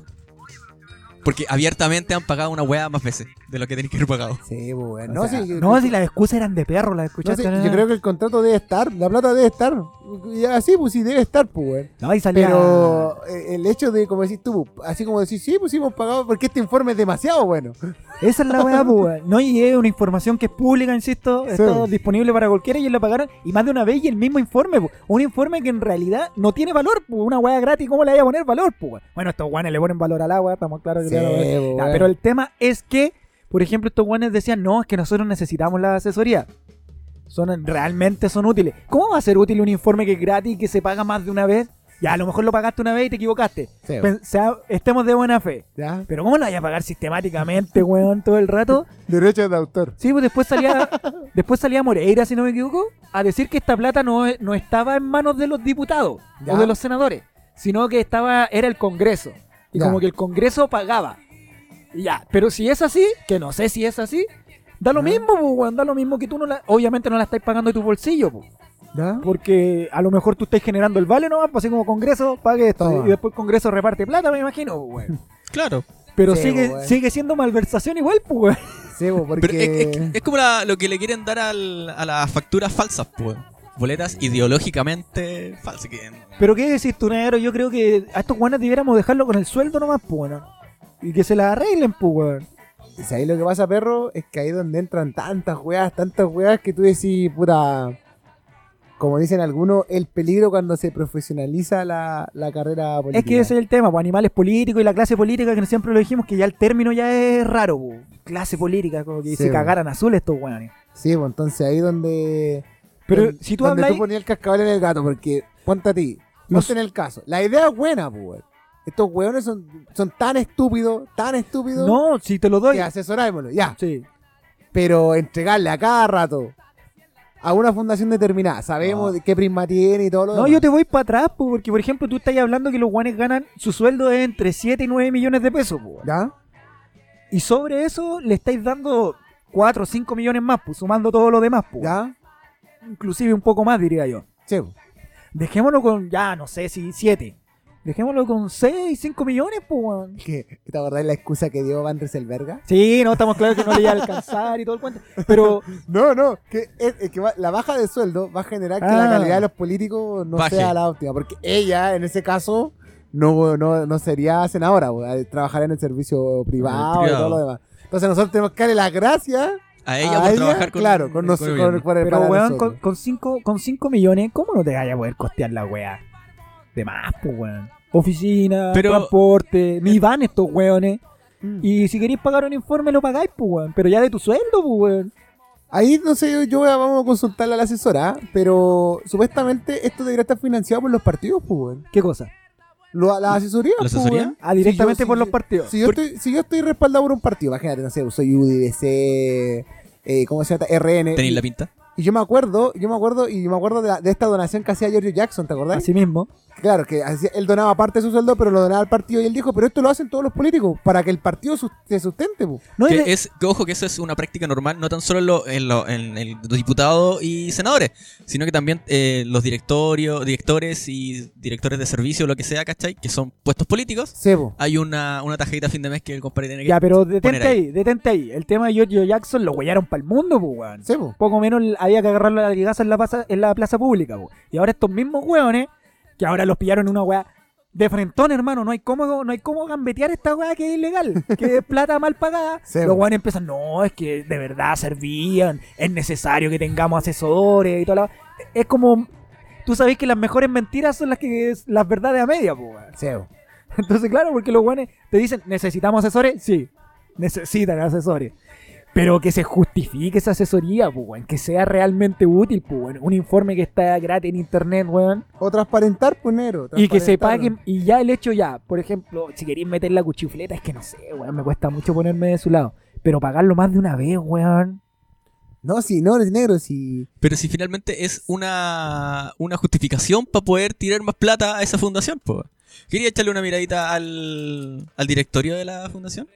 Porque abiertamente han pagado una weá más veces de lo que tenéis que haber pagado. Sí, pues, weón. O No, sea, sí, si las excusas eran de perro, las escuchaste. yo creo que el contrato debe estar, la plata debe estar. Y así, pues sí, debe estar, pues. No, y salía... Pero eh, el hecho de, como decís tú, así como decir, sí, pues sí hemos pagado porque este informe es demasiado bueno. Esa es la weá, pues. No, y es una información que es pública, insisto, Sí. está disponible para cualquiera y ellos la pagaron. Y más de una vez y el mismo informe, pues. Un informe que en realidad no tiene valor, pues. Una weá gratis, ¿cómo le voy a poner valor, pues? Bueno, estos guanes le ponen valor al agua, estamos claros que Pues. Pero el tema es que, por ejemplo, estos guanes decían, no, es que nosotros necesitamos la asesoría. Son, realmente son útiles. ¿Cómo va a ser útil un informe que es gratis y que se paga más de una vez? Ya, a lo mejor lo pagaste una vez y te equivocaste. Sí, Pen- sea- estemos de buena fe. ¿Ya? Pero ¿cómo lo vaya a pagar sistemáticamente, weón, todo el rato? Derechos de autor. Sí, pues después salía, después salía Moreira, si no me equivoco, a decir que esta plata no, no estaba en manos de los diputados Ya. o de los senadores, sino que estaba, era el Congreso. Y Ya. como que el Congreso pagaba. Y ya, pero si es así, que no sé si es así, da lo Ya. mismo, pues, weón, da lo mismo que tú no la, obviamente no la estás pagando de tu bolsillo, pues. ¿Ya? Porque a lo mejor tú estás generando el vale nomás, pues así como Congreso, pague esto. Toma. Y después el Congreso reparte plata, me imagino, pues, weón. Claro. Pero Sí, sigue, weón. sigue siendo malversación igual, pues, weón. Sí, pues, porque... Pero es, es- es como la- lo que le quieren dar al- a las facturas falsas, pues. Boletas ideológicamente falsas. Que, Pero qué decís tú, negro, yo creo que a estos guanes debiéramos dejarlo con el sueldo nomás, pues, weón. Y que se la arreglen, pues, weón. Ahí lo que pasa, perro, es que ahí es donde entran tantas weas, tantas weas que tú decís, puta. Como dicen algunos, el peligro cuando se profesionaliza la, la carrera política. Es que ese es el tema, pues, animales políticos y la clase política, que siempre lo dijimos, que ya el término ya es raro, pues. Clase política, como que Sí, se weón. cagaran azul estos weones. Sí, pues entonces ahí donde. Pero si tú donde hablas. tú ponías el cascabel en el gato, porque ponte a ti, Los- ponte en el caso. La idea es buena, pues. Estos weones son, son tan estúpidos, tan estúpidos, No, si te lo doy. que asesorámoslo, ya. Sí. Pero entregarle a cada rato a una fundación determinada, sabemos qué prisma tiene y todo lo No, demás. yo te voy para atrás, pues, porque por ejemplo tú estás hablando que los guanes ganan su sueldo es entre 7 y 9 millones de pesos, pues. ¿Ya? Y sobre eso le estáis dando 4 o 5 millones más, pues, sumando todo lo demás, pues. ¿Ya? Inclusive un poco más, diría yo. Sí. Dejémoslo con, ya, no sé si 7. Dejémoslo con 6, 5 millones, pues, weón. Que, ¿Te acordás la excusa que dio Van Rieselberga? Sí, no, estamos claros que no le iba a alcanzar y todo el cuento. Pero, No, no, que, es, es que va- la baja de sueldo va a generar que Ah. la calidad de los políticos no Baje. sea la óptima. Porque ella, en ese caso, no, no, no sería senadora, trabajaría en el servicio privado, y privado. todo lo demás. Entonces nosotros tenemos que darle las gracias a ella por trabajar con claro, con, nos- el con- pero weón, nosotros. con, con, 5, con 5 millones, ¿cómo no te vaya a poder costear la weá? De más, pues, weón. Oficina, Pero- transporte, ni van estos weones. Mm. Y si queréis pagar un informe, lo pagáis, pues, weón. Pero ya de tu sueldo, pues, weón. Ahí, no sé, yo, voy a- vamos a consultarle a la asesora, pero supuestamente esto debería estar financiado por los partidos, pues, weón. ¿Qué cosa? Lo- la asesoría, ¿La pues, asesoría? weón. Ah, directamente Si yo- por si los partidos. Si yo, estoy, si yo estoy respaldado por un partido, imagínate, no sé, soy UDBC, eh, ¿cómo se llama? RN. ¿Tenéis la pinta? Y yo me acuerdo, yo me acuerdo, y me acuerdo de, la- de esta donación que hacía Giorgio Jackson, ¿te acordás? Así mismo. Claro, que hacía- él donaba parte de su sueldo, pero lo donaba al partido y él dijo, pero esto lo hacen todos los políticos, para que el partido se sustente, pues. No, y Que, de- es, que ojo que eso es una práctica normal, no tan solo en, lo- en, lo- en el- los diputados y senadores, sino que también eh, los directorios, directores y directores de servicio, lo que sea, ¿cachai? Que son puestos políticos. Sí, po. Hay una, una tajadita a fin de mes que el compadre tiene que Ya, pero poner detente ahí. ahí, detente ahí. El tema de Giorgio Jackson lo huellaron para el mundo, pues, po. Poco menos había que agarrarlo a la ligaza en la, plaza, en la plaza pública. Y ahora estos mismos weones, que ahora los pillaron en una weá de frentón, hermano. No hay cómo, no hay cómo gambetear esta weá que es ilegal, que es plata mal pagada. Sí, los weones empiezan, no, es que de verdad servían, es necesario que tengamos asesores y toda la... Es como... Tú sabés que las mejores mentiras son las que las verdades a media, pues. Sí. Entonces, claro, porque los guanes te dicen, ¿necesitamos asesores? Sí, necesitan asesores. Pero que se justifique esa asesoría, pues, weón. Que sea realmente útil, pues, weón. Un informe que está gratis en internet, weón. O transparentar, pues, negro. Y que se paguen. Y ya el hecho ya, por ejemplo, si queréis meter la cuchifleta, es que no sé, weón. Me cuesta mucho ponerme de su lado. Pero pagarlo más de una vez, weón. No, si no, es negro, si... Pero si finalmente es una, una justificación para poder tirar más plata a esa fundación, pues. Quería echarle una miradita al, al directorio de la fundación.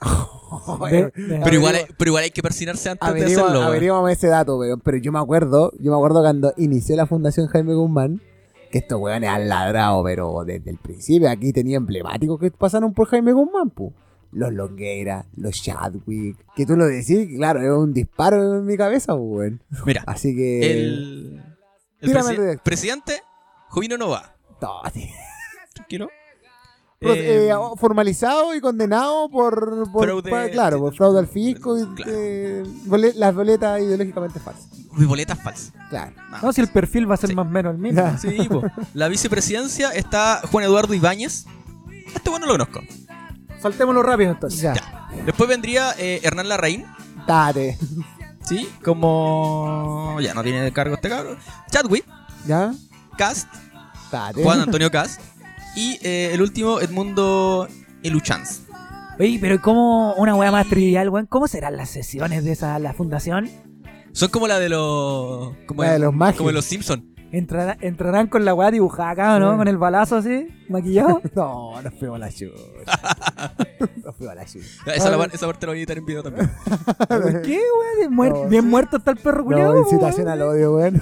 De- de- Pero igual, hay, pero igual hay que persinarse antes de hacerlo. weón. Averiguame ese dato, weón. Pero yo me acuerdo, yo me acuerdo cuando inició la Fundación Jaime Guzmán, que estos weones han ladrado, pero desde el principio aquí tenía emblemáticos que pasaron por Jaime Guzmán, pu. Los Longueira, los Chadwick, que tú lo decís, claro, es un disparo en mi cabeza, weón. Mira, Así que... el, el presi- presidente, Jovino Nova. No, sí. Tranquilo. Eh, eh, formalizado y condenado por, por- Fraude- claro, por fraude al fisco y Claro. eh, las boletas ideológicamente falsas. uy, boletas falsas. Claro. No, si el perfil va a ser Sí. más o menos el mismo. Sí, po. La vicepresidencia está Juan Eduardo Ibáñez. Este bueno lo conozco. Saltémoslo rápido entonces. Ya. Después vendría eh, Hernán Larraín. Date. Sí, como. Ya no tiene cargo este cabrón. Chadwick, ¿Ya? Cast, Date. Juan Antonio Cast. Y eh, el último, Edmundo Eluchanz. Oye, pero como una weá más trivial, weón, ¿cómo serán las sesiones de esa la fundación? Son como la de los. Como, La de los. Como de los Simpsons. ¿Entrará- ¿Entrarán con la weá dibujada acá, o no? Sí. Con el balazo así, maquillado. No, nos fuimos a la chucha. nos fuimos a la chucha. Esa, la esa parte la voy a editar en video también. ¿Por qué, weón? Muer- No, bien sí. muerto está el perro culiao, No, incitación al odio, weón.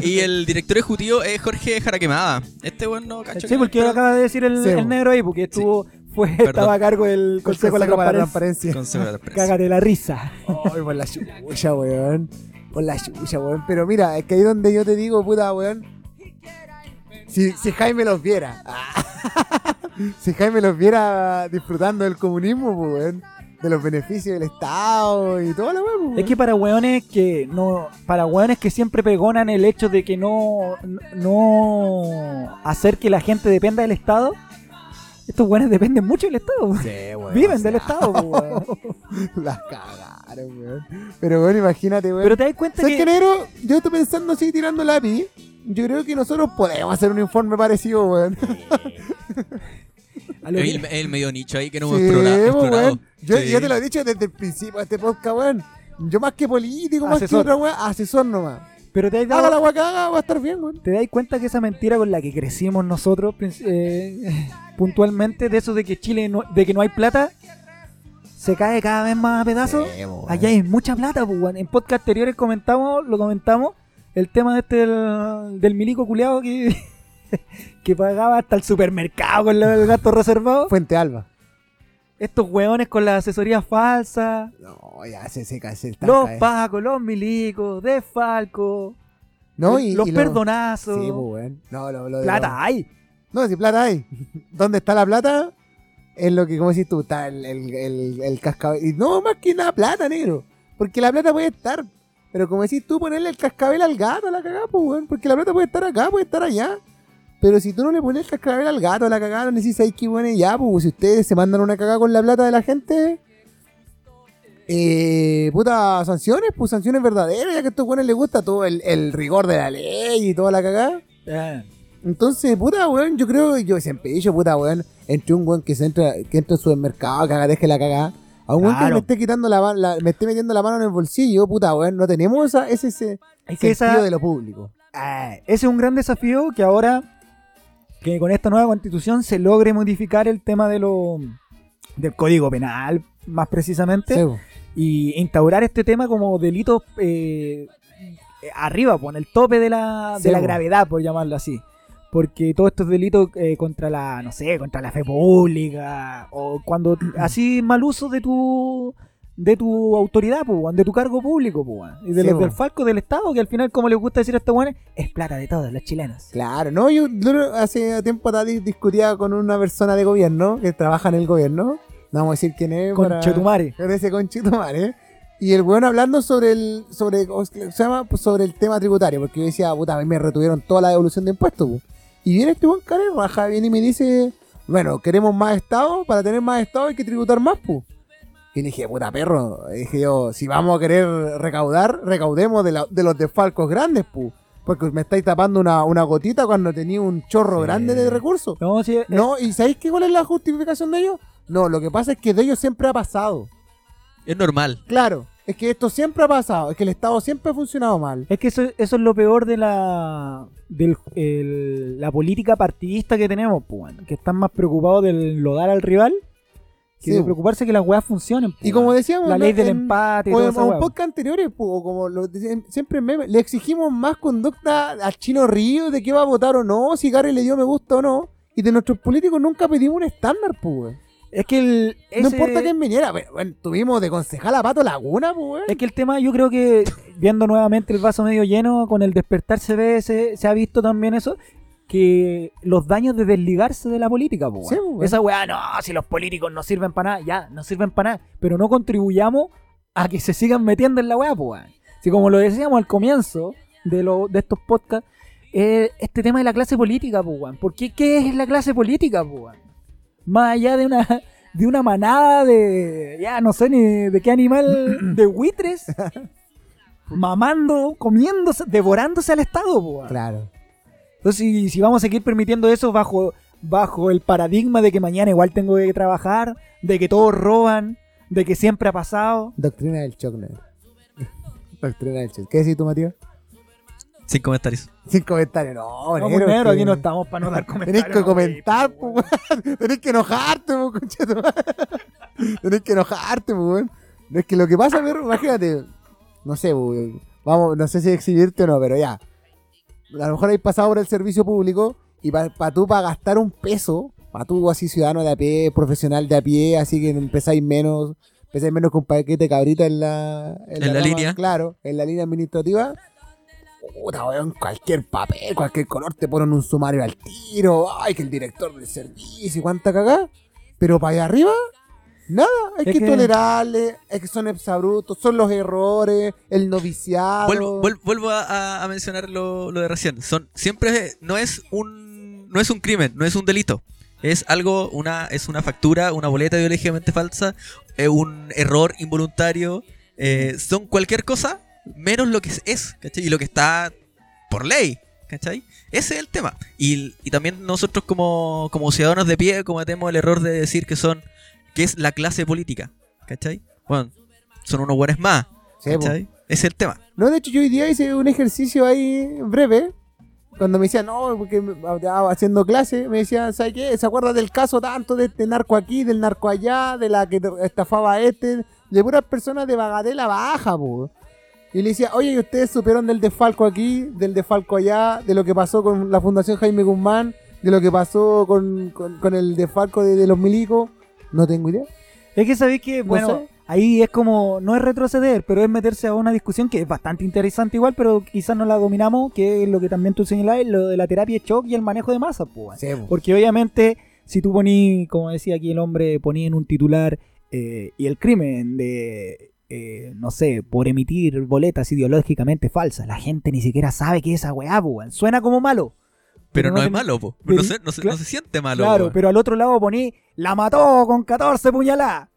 Y el director ejecutivo es Jorge Jaraquemada. Este weón no cacho. Sí, que- porque pero- acaba de decir el, Sí, el bo. negro ahí, porque estuvo, fue, Perdón. estaba a cargo del Consejo de la para Transparencia. Consejo de la. Cágate la risa. Ay, por la chucha, weón. Por la chucha, weón. Pero mira, es que ahí donde yo te digo, puta, weón. Si, si Jaime los viera. si Jaime los viera disfrutando del comunismo, pues, weón. De los beneficios del Estado y toda la weón. Es que para hueones que no, para hueones que siempre pregonan el hecho de que no, no hacer que la gente dependa del Estado, estos hueones dependen mucho del Estado. Sí, weón, Viven o sea, del Estado, po, weón. Weón. Pero, weón, imagínate, weón. Pero te das cuenta ¿Sabes qué, que negro? Yo estoy pensando así, tirando lápiz. Yo creo que nosotros podemos hacer un informe parecido, weón. que- El, el medio nicho ahí que no Sí, hemos pues, explorado. weón. Yo, Sí. yo te lo he dicho desde el principio de este podcast, weón. Yo más que político, más Asesor. que otra weón, asesor nomás. pero te das, Haga la weá que haga, va a estar bien, weón. te das cuenta que esa mentira con la que crecimos nosotros eh, puntualmente, de eso de que Chile no, de que no hay plata, se cae cada vez más a pedazos. Sí. Allá hay mucha plata, pues, weón. En podcast anteriores comentamos, lo comentamos, el tema de este del, del milico culeado que, que pagaba hasta el supermercado con el gasto reservado. Fuente Alba. Estos weones con las asesorías falsas, No, ya se seca, se los eh. pacos, los milicos, desfalco, No, y, los y lo- perdonazos. Sí, pues, weón. No, lo, lo plata hay. No, si plata hay. ¿Dónde está la plata? Es lo que, como decís tú, está el, el, el, el cascabel. Y no, más que nada plata, negro. Porque la plata puede estar. Pero como decís tú, ponerle el cascabel al gato a la cagada, pues, weón. Porque la plata puede estar acá, puede estar allá. Pero si tú no le pones el cascabel al gato a la cagada, no necesitas que bueno ya, pues si ustedes se mandan una cagada con la plata de la gente, eh, puta, sanciones, pues sanciones verdaderas, ya que a estos buenos les gusta todo el, el rigor de la ley y toda la cagada. Eh, Entonces, puta, weón, yo creo, yo siempre he dicho, puta, weón, entre un weón que se entra, que entra en su supermercado, haga, deje la cagada, a un weón que me esté quitando la, la- me esté metiendo la mano en el bolsillo, puta, weón, no tenemos esa, ese, ese es que sentido esa, de lo público. Ah, ese es un gran desafío que ahora que con esta nueva constitución se logre modificar el tema de lo del código penal más precisamente Sí, y instaurar este tema como delito eh, eh, arriba, pues, en el tope de la, Sí, de la gravedad, por llamarlo así. Porque todos estos delitos eh, contra la, no sé, contra la fe pública, o cuando así mal uso de tu de tu autoridad, pues, de tu cargo público, pues, y de Sí, los del falco del Estado, que al final, como les gusta decir a estos weones, es plata de todos los chilenos. Claro, no, yo, hace tiempo discutía con una persona de gobierno que trabaja en el gobierno, no vamos a decir quién es, Con para- ese conchetumare, y el weón hablando sobre el, sobre, ¿cómo se llama? Pues sobre el tema tributario, porque yo decía, puta, a mí me retuvieron toda la devolución de impuestos, po. Y viene este buen cara y raja, viene y me dice, bueno, queremos más Estado, para tener más Estado hay que tributar más, pues. Y dije, puta perro, dije yo, si vamos a querer recaudar, recaudemos de, la- de los desfalcos grandes, pu. Porque me estáis tapando una, una gotita cuando tenía un chorro Sí. grande de recursos. No, sí, eh, No, ¿y sabéis qué cuál es la justificación de ellos? No, lo que pasa es que de ellos siempre ha pasado. Es normal. Claro, es que esto siempre ha pasado, es que el Estado siempre ha funcionado mal. Es que eso, eso es lo peor de la del, el- la política partidista que tenemos, pues, que están más preocupados del lodar al rival que Sí, de preocuparse que las weas funcionen. Y como weón. decíamos, la ley del empate y o en, o po. podcast anteriores, po, como lo siempre meme, le exigimos más conducta al Chino Río de qué va a votar o no, si Gary le dio me gusta o no. Y de nuestros políticos nunca pedimos un estándar, pues. Es que el. No ese- importa quién viniera, bueno, tuvimos de concejal a Pato Laguna, pues. Es que el tema, yo creo que viendo nuevamente el vaso medio lleno, con el despertar se ve, se, se ha visto también eso, que los daños de desligarse de la política, Sí, po, weón. Esa weá, no, si los políticos no sirven para nada, ya, no sirven para nada, pero no contribuyamos a que se sigan metiendo en la weá, weón. Si como lo decíamos al comienzo de, lo, de estos podcasts, eh, este tema de la clase política, po, weón. ¿Por qué qué es la clase política, po, weón? Más allá de una de una manada de ya no sé ni de qué animal de buitres mamando, comiéndose, devorándose al Estado, po. Claro. Entonces, si, si vamos a seguir permitiendo eso bajo, bajo el paradigma de que mañana igual tengo que trabajar, de que todos roban, de que siempre ha pasado. Doctrina del shock. Doctrina del shock. ¿Qué decís tú, Matías? Sin comentarios. Sin comentarios. No, No, negro, pues, negro, que- aquí no estamos para no dar comentarios. Tenés que no, comentar, güey, pues, weón. Tenés que enojarte, pues, concheto. Tenés que enojarte, pues, weón. No es que lo que pasa, perro, imagínate. No sé, pues, weón. Vamos, no sé si exhibirte o no, pero ya. A lo mejor hay pasado por el servicio público y para tú, para gastar un peso, para tú, así, ciudadano de a pie, profesional de a pie, así que empezáis menos, empezáis menos con un paquete cabrita en la, En la rama, línea. Claro, en la línea administrativa. Puta, weón, cualquier papel, cualquier color te ponen un sumario al tiro. Ay, que el director del servicio, y cuánta cagá. Pero para allá arriba, nada. Hay Es que, que- tolerarle, es que son exabrutos, son los errores, el noviciado. Vuelvo, vuel- vuelvo a, a- a mencionar lo, lo de recién. Son, siempre no es un no es un crimen, no es un delito. Es algo, una, es una factura, una boleta ideológicamente falsa, eh, un error involuntario. eh, son cualquier cosa menos lo que es- ¿cachai? Y lo que está por ley, ¿cachai? Ese es el tema. Y, y también nosotros como, como ciudadanos de pie cometemos el error de decir que son, que es la clase política, ¿cachai? Bueno, son unos buenos más. ¿cachai? Ese es el tema. No, de hecho, yo hoy día hice un ejercicio ahí breve. Cuando me decían, no, porque estaba haciendo clase, me decían, ¿sabes qué? ¿Se acuerda del caso tanto de este narco aquí, del narco allá, de la que estafaba a este, de puras personas de Bagatela baja, po? Y le decía, oye, ¿y ustedes supieron del desfalco aquí, del desfalco allá, de lo que pasó con la Fundación Jaime Guzmán, de lo que pasó con, con- con el desfalco de, de los milicos? No tengo idea. Es que sabéis que, bueno, sé. ahí es como, no es retroceder, pero es meterse a una discusión que es bastante interesante igual, pero quizás no la dominamos, que es lo que también tú señalabas, lo de la terapia de shock y el manejo de masas, pues. Sí, po. Porque obviamente, si tú poní, como decía aquí el hombre, ponía en un titular eh, y el crimen de, eh, no sé, por emitir boletas ideológicamente falsas, la gente ni siquiera sabe que es esa weá, weón. Suena como malo. Pero, no, es ten- malo, po. pero- no, se, no, se, no se siente malo. Claro, weón. pero al otro lado poní, la mató con 14 puñaladas.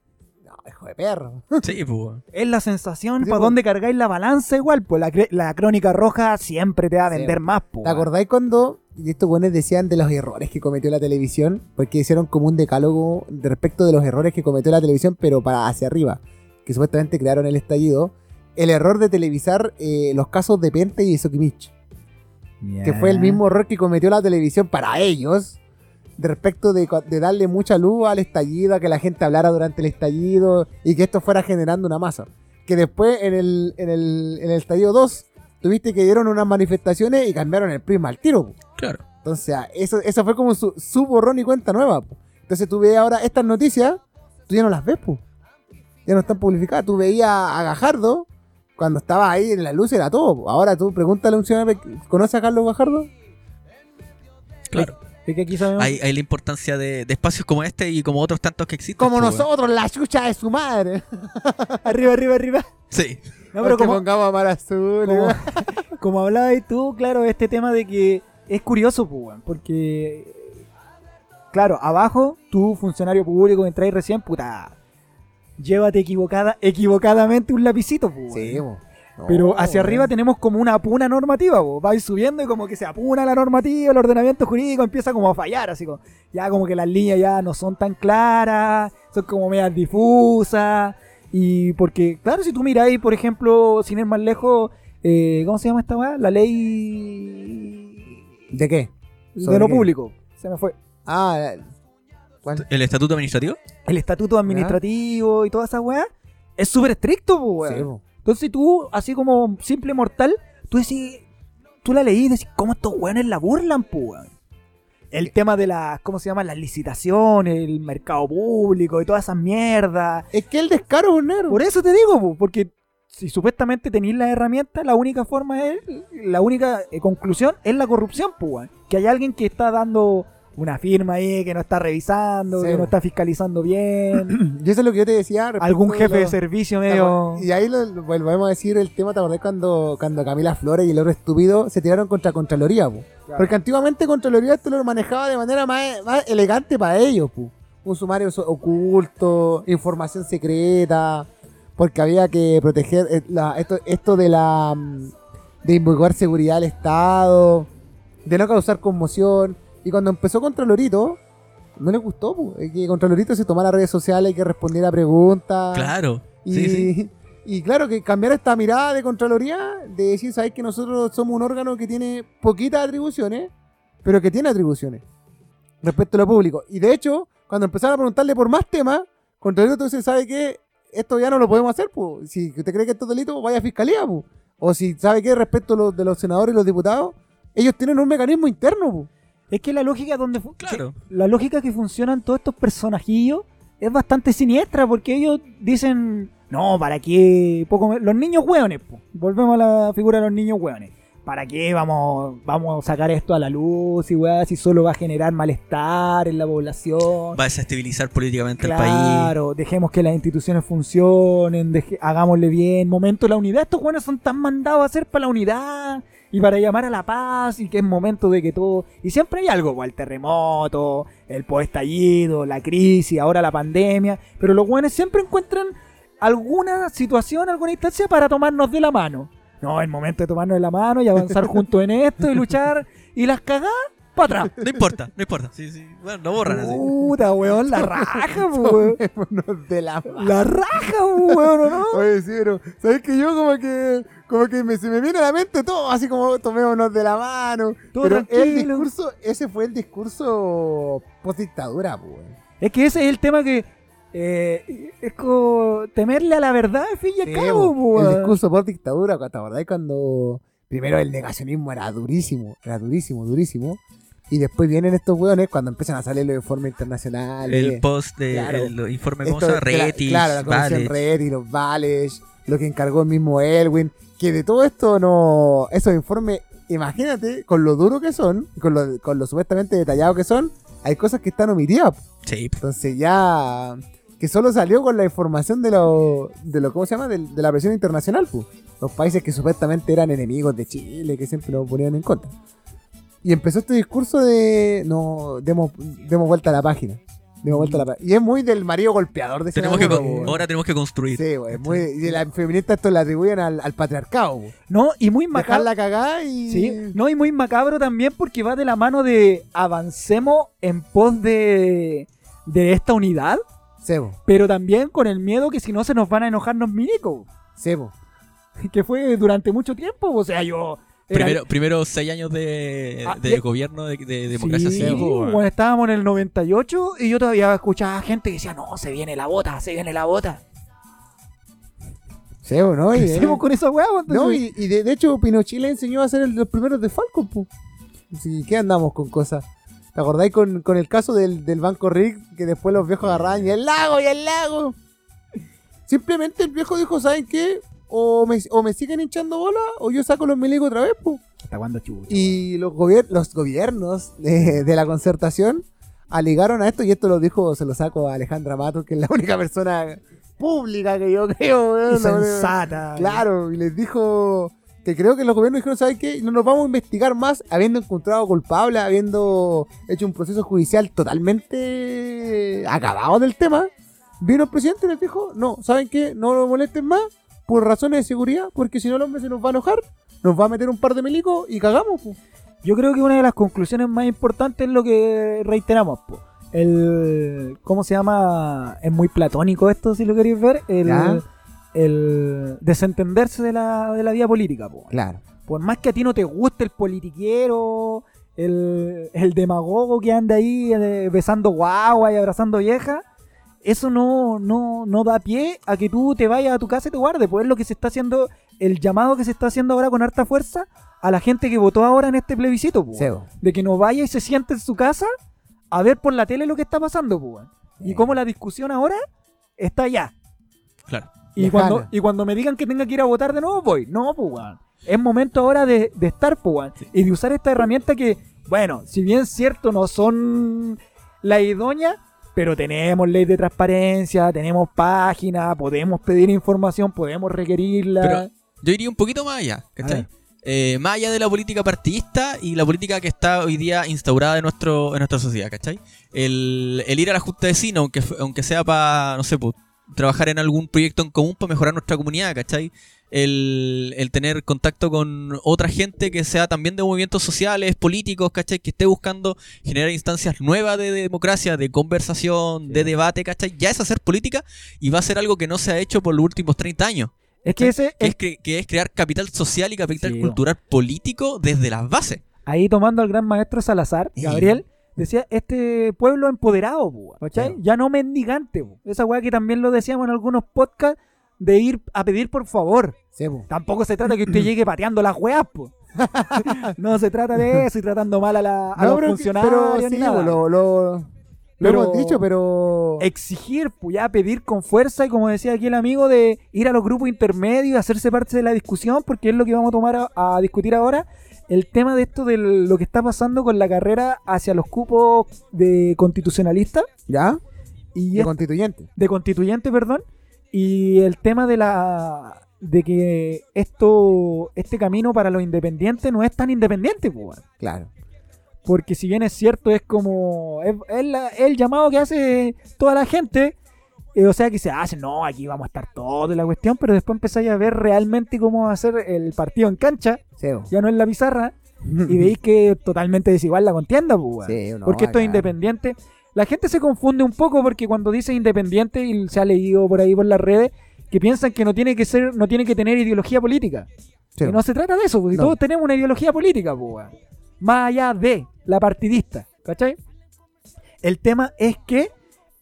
No, hijo de perro. Sí, weón. Es la sensación Sí, para dónde cargáis la balanza igual, pues la, la crónica roja siempre te va a vender más, pues. ¿Te acordáis cuando estos buenos decían de los errores que cometió la televisión? Porque hicieron como un decálogo de respecto de los errores que cometió la televisión, pero para hacia arriba. Que supuestamente crearon el estallido. El error de televisar eh, los casos de Pente y Sokimich. Que fue el mismo error que cometió la televisión para ellos. De respecto de, darle mucha luz al estallido, a que la gente hablara durante el estallido y que esto fuera generando una masa. Que después en el, en el, en el estallido 2 tuviste que dieron unas manifestaciones y cambiaron el prisma al tiro. po. Claro. Entonces, ah, eso, eso fue como su, su borrón y cuenta nueva. po. Entonces tú ves ahora estas noticias, tú ya no las ves, po. Ya no están publicadas. Tú veías a Gajardo cuando estaba ahí en la luz, era todo. Ahora tú pregúntale a un ciudadano, ¿conoce a Carlos Gajardo? Claro. Es que aquí sabemos. Hay, hay la importancia de, de espacios como este y como otros tantos que existen. Como weón. nosotros, la chucha de su madre. Arriba, arriba, arriba. Sí. No, pero como, pongamos a Mar Azul. como, como hablabas tú, claro, este tema de que es curioso, pues, porque, claro, abajo, tú, funcionario público, entráis recién, puta, llévate equivocada, equivocadamente un lapicito, pues. Sí, po. No, Pero hacia arriba tenemos como una apuna normativa, po. vais subiendo y como que se apuna la normativa, el ordenamiento jurídico empieza como a fallar, así como, ya como que las líneas ya no son tan claras, son como medias difusas, y porque, claro, si tú miráis, por ejemplo, sin ir más lejos, eh, ¿cómo se llama esta weá? La ley ¿De qué? de ¿Sobre lo qué? público, se me fue. Ah, ¿Cuál? ¿El estatuto administrativo? el estatuto administrativo y toda esa weá, es súper estricto, weón. Sí. Entonces tú, así como simple mortal, tú decís, tú la leí y decís, ¿cómo estos weones la burlan, weón? El tema de las, ¿cómo se llama? Las licitaciones, el mercado público y todas esas mierdas. Es que el descaro es un negro. Por eso te digo, po, porque si supuestamente tenéis las herramientas, la única forma es, la única eh, conclusión es la corrupción, weón. Que hay alguien que está dando una firma ahí, que no está revisando, Sí, que no está fiscalizando bien. Y eso es lo que yo te decía. algún jefe de lo- servicio medio... Y ahí lo, volvemos a decir el tema, ¿te acordás cuando, cuando Camila Flores y el otro estúpido se tiraron contra Contraloría, po? Porque antiguamente Contraloría esto lo manejaba de manera más, más elegante para ellos, po. Un sumario oculto, información secreta, porque había que proteger eh, la- esto, esto de la mm, de invocar seguridad al Estado, de no causar conmoción. Y cuando empezó Contralorito, no le gustó, po, eh, que Contralorito se tomara redes sociales y que respondiera preguntas. Claro. Y, Sí, sí. y claro, que cambiar esta mirada de Contraloría, de decir, sabes que nosotros somos un órgano que tiene poquitas atribuciones, pero que tiene atribuciones respecto a lo público. Y de hecho, cuando empezaron a preguntarle por más temas, Contraloría entonces sabe que esto ya no lo podemos hacer, pues. Si usted cree que esto es delito, vaya a fiscalía, pues. O si sabe que respecto a los de los senadores y los diputados, ellos tienen un mecanismo interno, pues. Es que la lógica donde Claro. que- la lógica que funcionan todos estos personajillos es bastante siniestra porque ellos dicen, no, ¿para qué? Poco los niños hueones, po. volvemos a la figura de los niños hueones. ¿Para qué vamos, vamos a sacar esto a la luz y weá, si solo va a generar malestar en la población? Va a desestabilizar políticamente el país. Claro, dejemos que las instituciones funcionen, deje- hagámosle bien, momento de la unidad. Estos buenos son tan mandados a hacer para la unidad y para llamar a la paz y que es momento de que todo... Y siempre hay algo, pues, el terremoto, el poestallido, la crisis, ahora la pandemia, pero los buenos siempre encuentran alguna situación, alguna instancia para tomarnos de la mano. No, es momento de tomarnos de la mano y avanzar juntos en esto y luchar y las cagás para atrás. No importa, no importa. Sí, sí. Bueno, no borran así. Puta, weón, la raja, weón. Tomémonos de la mano. La raja, weón, ¿o ¿no? Oye, sí, pero ¿sabes que yo como que como que me, se me viene a la mente todo así como tomémonos de la mano? Todo pero el tranquilo. discurso, ese fue el discurso post dictadura, pues. Es que ese es el tema que eh, es como temerle a la verdad, al fin y al cabo, po, el weón. discurso post dictadura, ¿te acordás cuando primero el negacionismo era durísimo, era durísimo, durísimo? Y después vienen estos hueones cuando empiezan a salir los informes internacionales. El post de Claro. el informe, vale. Reti, los vales, lo que encargó el mismo Elwin. Que de todo esto no. Esos informes, imagínate, con lo duro que son, con lo, con lo supuestamente detallado que son, hay cosas que están omitidas. Sí, Entonces ya. Que solo salió con la información de lo. de lo ¿Cómo se llama? De, de la presión internacional, pues. Los países que supuestamente eran enemigos de Chile, que siempre nos ponían en contra. Y empezó este discurso de. No, demos, demos vuelta a la página. Demos vuelta a la página. Y es muy del marido golpeador de tenemos que, con- ahora tenemos que construir. Sí, güey, muy, y las feministas esto le atribuyen al, al patriarcado. No, y muy Dejar macabro. la cagada y. Sí, no, y muy macabro también porque va de la mano de avancemos en pos de, de esta unidad, Sebo, pero también con el miedo que si no se nos van a enojar los milicos, Sebo. que fue durante mucho tiempo, o sea, yo... era- Primero, primero seis años de, Ah, de de- gobierno de, de democracia Sí, civil, bueno, estábamos en el 98 y yo todavía escuchaba gente que decía, no, se viene la bota, se viene la bota. Sebo, ¿no? Y, ¿Qué hacemos con esa weá? pues, no, y, y de, de hecho, Pinochet le enseñó a hacer el- los primeros de Falcon, pues. Sí, ¿qué andamos con cosas? ¿Te acordáis con, con el caso del, del Banco Rick? Que después los viejos agarraban y el lago y el lago. Simplemente el viejo dijo, ¿saben qué? O me, o me siguen hinchando bola o yo saco los milicos otra vez, pues. ¿Hasta cuándo chucha? Y los, gobier- los gobiernos de, de la concertación alegaron a esto, y esto lo dijo, se lo saco a Alejandra Matos, que es la única persona pública que yo creo, Y sensata. Claro, y les dijo que creo que los gobiernos dijeron, ¿sabes qué? No nos vamos a investigar más habiendo encontrado culpable, habiendo hecho un proceso judicial totalmente acabado del tema. Vino el presidente y les dijo, no, ¿saben qué? No lo molesten más por razones de seguridad, porque si no el hombre se nos va a enojar, nos va a meter un par de milicos y cagamos. po". Yo creo que una de las conclusiones más importantes es lo que reiteramos. po. El, ¿Cómo se llama? Es muy platónico esto, si lo queréis ver. El, Ya. el desentenderse de la, de la vida política. po. Claro. Por más que a ti no te guste el politiquero, el, el demagogo que anda ahí eh, besando guagua y abrazando vieja, eso no, no, no da pie a que tú te vayas a tu casa y te guardes. Pues es lo que se está haciendo, el llamado que se está haciendo ahora con harta fuerza a la gente que votó ahora en este plebiscito, pues, de que no vaya y se siente en su casa a ver por la tele lo que está pasando, pues. Y cómo la discusión ahora está allá. Claro. Y cuando, y cuando me digan que tenga que ir a votar de nuevo, voy. No, pues. Es momento ahora de, de estar, pues. Y de usar esta herramienta que, bueno, si bien es cierto, no son la idónea, pero tenemos ley de transparencia, tenemos página, podemos pedir información, podemos requerirla. Pero yo iría un poquito más allá, ¿cachai? Eh, más allá de la política partidista y la política que está hoy día instaurada en, nuestro, en nuestra sociedad, ¿cachai? El, el ir a la Junta de Vecinos, aunque, aunque sea para, no sé, pues, trabajar en algún proyecto en común para mejorar nuestra comunidad, ¿cachai? El, el tener contacto con otra gente que sea también de movimientos sociales, políticos, ¿cachai? Que esté buscando generar instancias nuevas de democracia, de conversación, de debate, ¿cachai? Ya es hacer política y va a ser algo que no se ha hecho por los últimos 30 años es que ese, que es- que es crear capital social y capital Sí, cultural político desde las bases. ahí tomando al gran maestro Salazar. Gabriel, decía, este pueblo empoderado, po, ¿cachai? Claro. Ya no mendigante, esa weá que también lo decíamos en algunos podcasts, de ir a pedir por favor. Sí. Tampoco se trata que usted llegue pateando las weas, po. no se trata de eso y tratando mal a, la, a No, los pero, que- funcionarios pero ni sí, nada. lo, lo, lo Pero- hemos dicho, pero... Exigir, pues ya pedir con fuerza y como decía aquí el amigo, de ir a los grupos intermedios y hacerse parte de la discusión, porque es lo que vamos a tomar a, a discutir ahora. El tema de esto de lo que está pasando con la carrera hacia los cupos de constitucionalista ¿Ya? y De es- constituyente. de constituyente, perdón, y el tema de la de que esto este camino para los independientes no es tan independiente, pues. Claro. porque si bien es cierto es como es, es la- es el llamado que hace toda la gente, eh, o sea que se hace, no, aquí vamos a estar todos de la cuestión, pero después empezáis a ver realmente cómo va a ser el partido en cancha, Sí, ya no en la pizarra, y veis que es totalmente desigual la contienda, pues. Sí, no, porque esto es acá. La gente se confunde un poco porque cuando dice independiente, y se ha leído por ahí por las redes, que piensan que no tiene que ser, no tiene que tener ideología política. Sí, Y no se trata de eso, porque No. todos tenemos una ideología política, weón. Más allá de la partidista, ¿cachai? El tema es que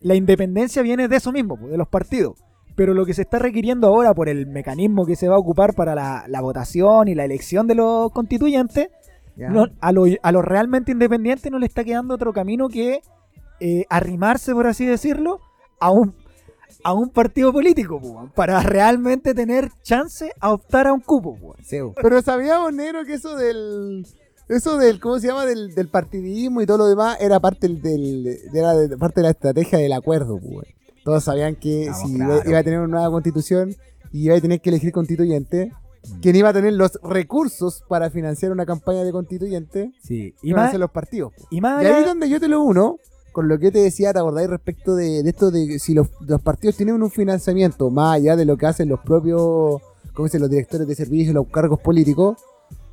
la independencia viene de eso mismo, de los partidos. Pero lo que se está requiriendo ahora por el mecanismo que se va a ocupar para la, la votación y la elección de los constituyentes, no- a, lo- a los realmente independientes no le está quedando otro camino que eh, arrimarse, por así decirlo, a un, a un partido político, para realmente tener chance a optar a un cupo. Sí. Pero sabíamos, negro, que eso del... Eso del, ¿cómo se llama? Del, del partidismo y todo lo demás era parte del, era de- parte de la estrategia del acuerdo. Todos sabían que Estamos si iba, iba a tener una nueva constitución y iba a tener que elegir constituyente, quien iba a tener los recursos para financiar una campaña de constituyente Sí, y iban a ser los partidos. y más Y ahí es donde yo te lo uno con lo que te decía, ¿te acordáis respecto de, esto de si los, partidos tienen un financiamiento más allá de lo que hacen los propios, ¿cómo dicen? Los directores de servicios, los cargos políticos?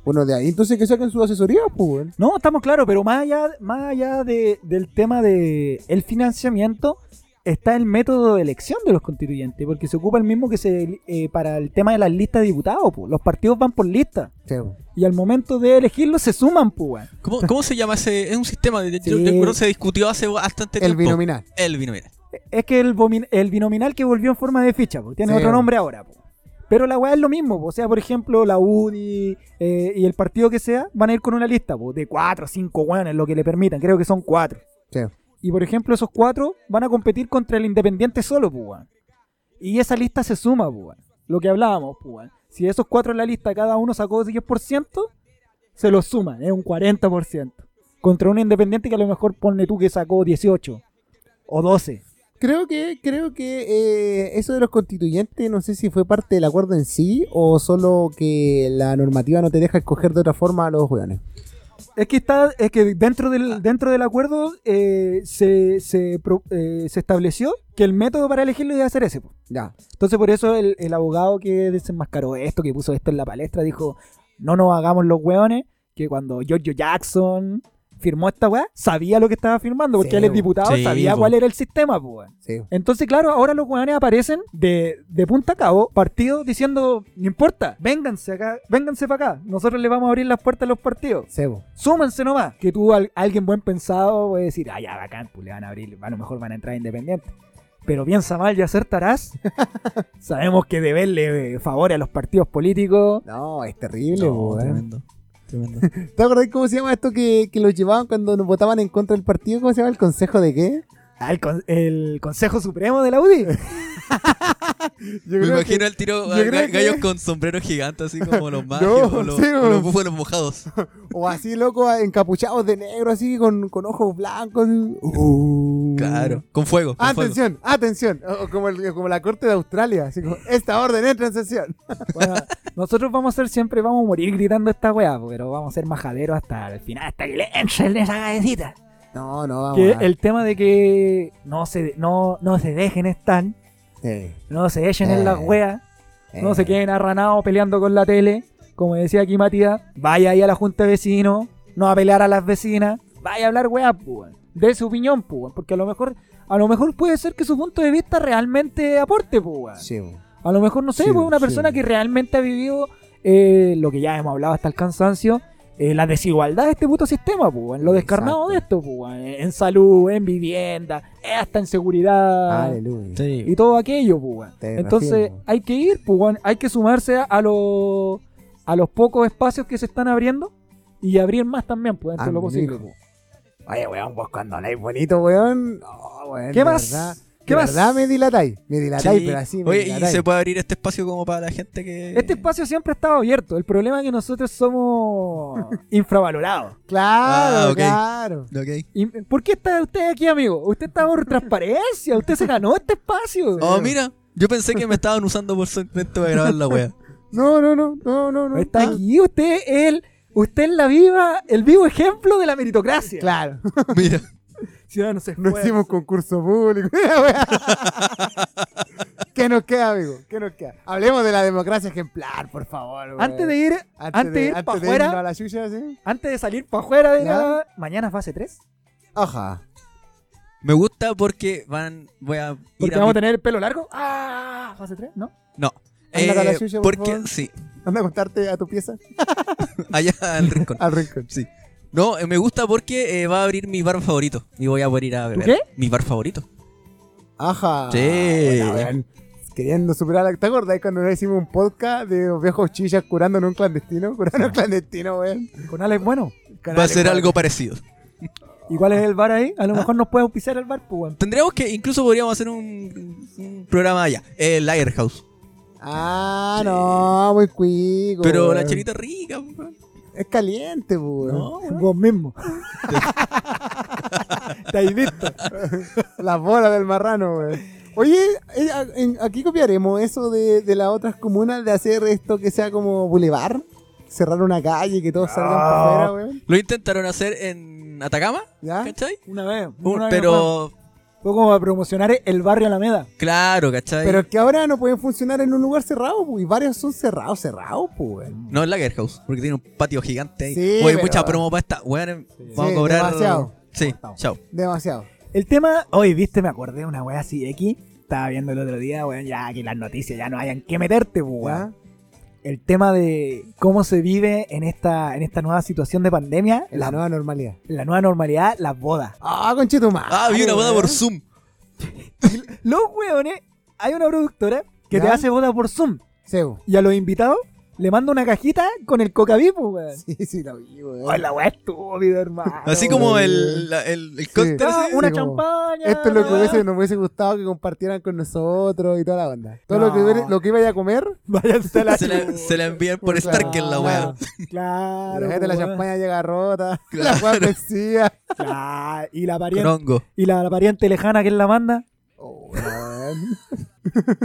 Bueno, de ahí entonces que saquen su asesoría, pues. No, estamos claros, pero más allá, más allá de, del tema de financiamiento, está el método de elección de los constituyentes, porque se ocupa el mismo que se eh, para el tema de las listas de diputados, pues. los partidos van por lista, Sí, po. y al momento de elegirlos se suman, pues. weón. ¿Cómo, cómo se llama ese? Es un sistema. De, yo Sí. recuerdo se discutió hace bastante El tiempo. binominal. El binominal. Es que el, el binominal que volvió en forma de ficha, pues, tiene Sí. otro nombre ahora, pues. Pero la weá es lo mismo, po. o sea, por ejemplo, la UDI eh, y el partido que sea van a ir con una lista po, de cuatro o cinco weones, lo que le permitan, creo que son cuatro. Sí. Y por ejemplo, esos cuatro van a competir contra el Independiente solo, pues, weón. Y esa lista se suma, pues, weón. Lo que hablábamos, pues, weón. Si esos cuatro en la lista cada uno sacó 10%, se los suman, es un 40%. Contra un Independiente que a lo mejor pone tú que sacó 18 o 12. Creo que, creo que eh, eso de los constituyentes, no sé si fue parte del acuerdo en sí o solo que la normativa no te deja escoger de otra forma a los weones. Es que está, es que dentro del, dentro del acuerdo eh, se, se, pro- eh, se estableció que el método para elegirlo iba a ser ese. Ya. Entonces por eso el, el abogado que desenmascaró esto, que puso esto en la palestra, dijo, no nos hagamos los hueones, que cuando Giorgio Jackson firmó esta weá sabía lo que estaba firmando, porque Sí, él es diputado, Sí, sabía po. cuál era el sistema, pues. Sí. Entonces, claro, ahora los weones aparecen de, de punta a cabo, partidos diciendo, no importa, vénganse acá, vénganse para acá, nosotros le vamos a abrir las puertas a los partidos. Sebo. Súmense nomás. Que tú, al- alguien buen pensado, puede decir, ah, ya, bacán, pues le van a abrir, a lo mejor van a entrar independientes. Pero piensa mal y acertarás. Sabemos que deberle eh, favor a los partidos políticos. No, es terrible, No. ¿Te acordás cómo se llama esto que, que los llevaban cuando nos votaban en contra del partido? ¿Cómo se llama? ¿El consejo de qué? Ah, el, con- el Consejo Supremo de la UDI. Yo Me creo imagino el tiro a que- gallos con sombreros gigantes, así como los magios, o los, sí, o weón. los búfalos mojados. O así, loco, encapuchados de negro, así, con, con ojos blancos. Uh. Claro, con fuego. Con fuego. Atención, atención. O, como, el- como la corte de Australia, así como, esta orden entra en sesión. Bueno, nosotros vamos a ser siempre, vamos a morir gritando esta weá, pero vamos a ser majaderos hasta el final, hasta que le entren esa cabecita. No, no, vamos. Que a- el tema de que no se, no, no se dejen estar, Sí, no se echen en las Eh. weas, no eh. se queden arranados peleando con la tele. Como decía aquí Matías, vaya ahí a la junta de vecinos, no a pelear a las vecinas, vaya a hablar weá, pues, de su opinión, pues, porque a lo mejor, a lo mejor puede ser que su punto de vista realmente aporte, pues. Sí. A lo mejor, no sé, Sí, pues una sí. persona que realmente ha vivido eh, lo que ya hemos hablado hasta el cansancio, eh, la desigualdad de este puto sistema, pues, weón, lo descarnado Exacto. de esto, pues, en salud, en vivienda, eh, hasta en seguridad Aleluya. Sí. y todo aquello, pues, Entonces hay que ir, pues, hay que sumarse a, a los a los pocos espacios que se están abriendo y abrir más también, pues, dentro de lo Ah, posible. pues. Oye, weón, vos cuando habláis bonito, weón. Oh, weón ¿Qué más? verdad- ¿Qué de más? verdad me dilatáis. Me dilatáis, Sí. pero así me Oye, y se puede abrir este espacio como para la gente que. Este espacio siempre ha estado abierto. El problema es que nosotros somos infravalorados. Claro, Ah, claro. Ok. ¿Y ¿Por qué está usted aquí, amigo? Usted está por transparencia. Usted se ganó este espacio. Oh, mira. Yo pensé que me estaban usando por segmento para grabar la wea. No, no, no, no, no, no. Está aquí. Usted el, usted es la viva, el vivo ejemplo de la meritocracia. Claro. Mira. Ciudadanos se No hicimos concurso público. ¿Qué nos queda, amigo? ¿Qué nos queda? Hablemos de la democracia ejemplar, por favor. weón. Antes de ir, antes, de ir antes para de irnos a afuera, la chucha, ¿sí? antes de salir para afuera de. Mañana es fase 3. Ajá. Me gusta porque van. Voy a ir Porque a vamos mi- a tener el pelo largo. Ah, fase 3, ¿no? No. Ándate a la Eh, suya, por porque, favor. sí, Anda a contarte a tu pieza allá al rincón. al rincón. Sí. No, eh, me gusta porque eh, va a abrir mi bar favorito. Y voy a poder ir a beber. qué? Mi bar favorito. Ajá. Sí. Weón. Queriendo superar. la- ¿Te acordás cuando nos hicimos un podcast de los viejos chillas curando en un clandestino? Curando en un clandestino, weón. Con Alex Bueno. Va a ser algo parecido. ¿Y cuál es el bar ahí? A lo mejor nos puede auspiciar el bar, pues, weón. Tendríamos que, incluso podríamos hacer un, un programa allá. El Lighthouse. Ah, no, muy cuico. Pero la chelita rica, weón. Es caliente, weón. No, weón. Vos mismo. Te has visto. Las bolas del marrano, weón. Oye, eh, aquí copiaremos eso de, de las otras comunas de hacer esto que sea como bulevar. Cerrar una calle y que todos salgan Ah. para afuera, weón. Lo intentaron hacer en Atacama, ¿Ya? ¿cachai? Una vez. Un- una vez más. pero, Fue como para promocionar el barrio Alameda. claro, ¿cachai? Pero es que ahora no pueden funcionar en un lugar cerrado, pues, y varios son cerrados, cerrados, pues. No, el Lagerhouse, porque tiene un patio gigante ahí. Sí, Oye, pero- mucha promo para esta. Weón, vamos Sí, a cobrar. demasiado. Sí, chao. Demasiado. El tema, hoy viste, me acordé de una wea así X. Estaba viendo el otro día, weón, ya que las noticias ya no hayan que meterte, pues. El tema de cómo se vive en esta, en esta nueva situación de pandemia, En la la, nueva normalidad. la nueva normalidad, las bodas. Ah, conchetumare. Ah, vi una boda por Zoom. Los weones, hay una productora que te hace boda por Zoom. Sebo. Y a los invitados le manda una cajita con el cocaví, pues, weón. Sí, sí, lo vi, weón. Ay, la weá estúpida, hermano. Así como el, la- el, el cóctel. Ah, una champaña. Esto es lo que la hubiese, weá. nos hubiese gustado que compartieran con nosotros y toda la onda. Todo No. lo, que, hubiera- lo que iba a comer, Váyanse a la Se la, se la envían por Claro. Stark en la wea. Claro. la gente la weón. champaña llega rota, Claro. la weá vencida. Claro, Y la pariente, y la, la pariente lejana que es la manda. Oh, weón.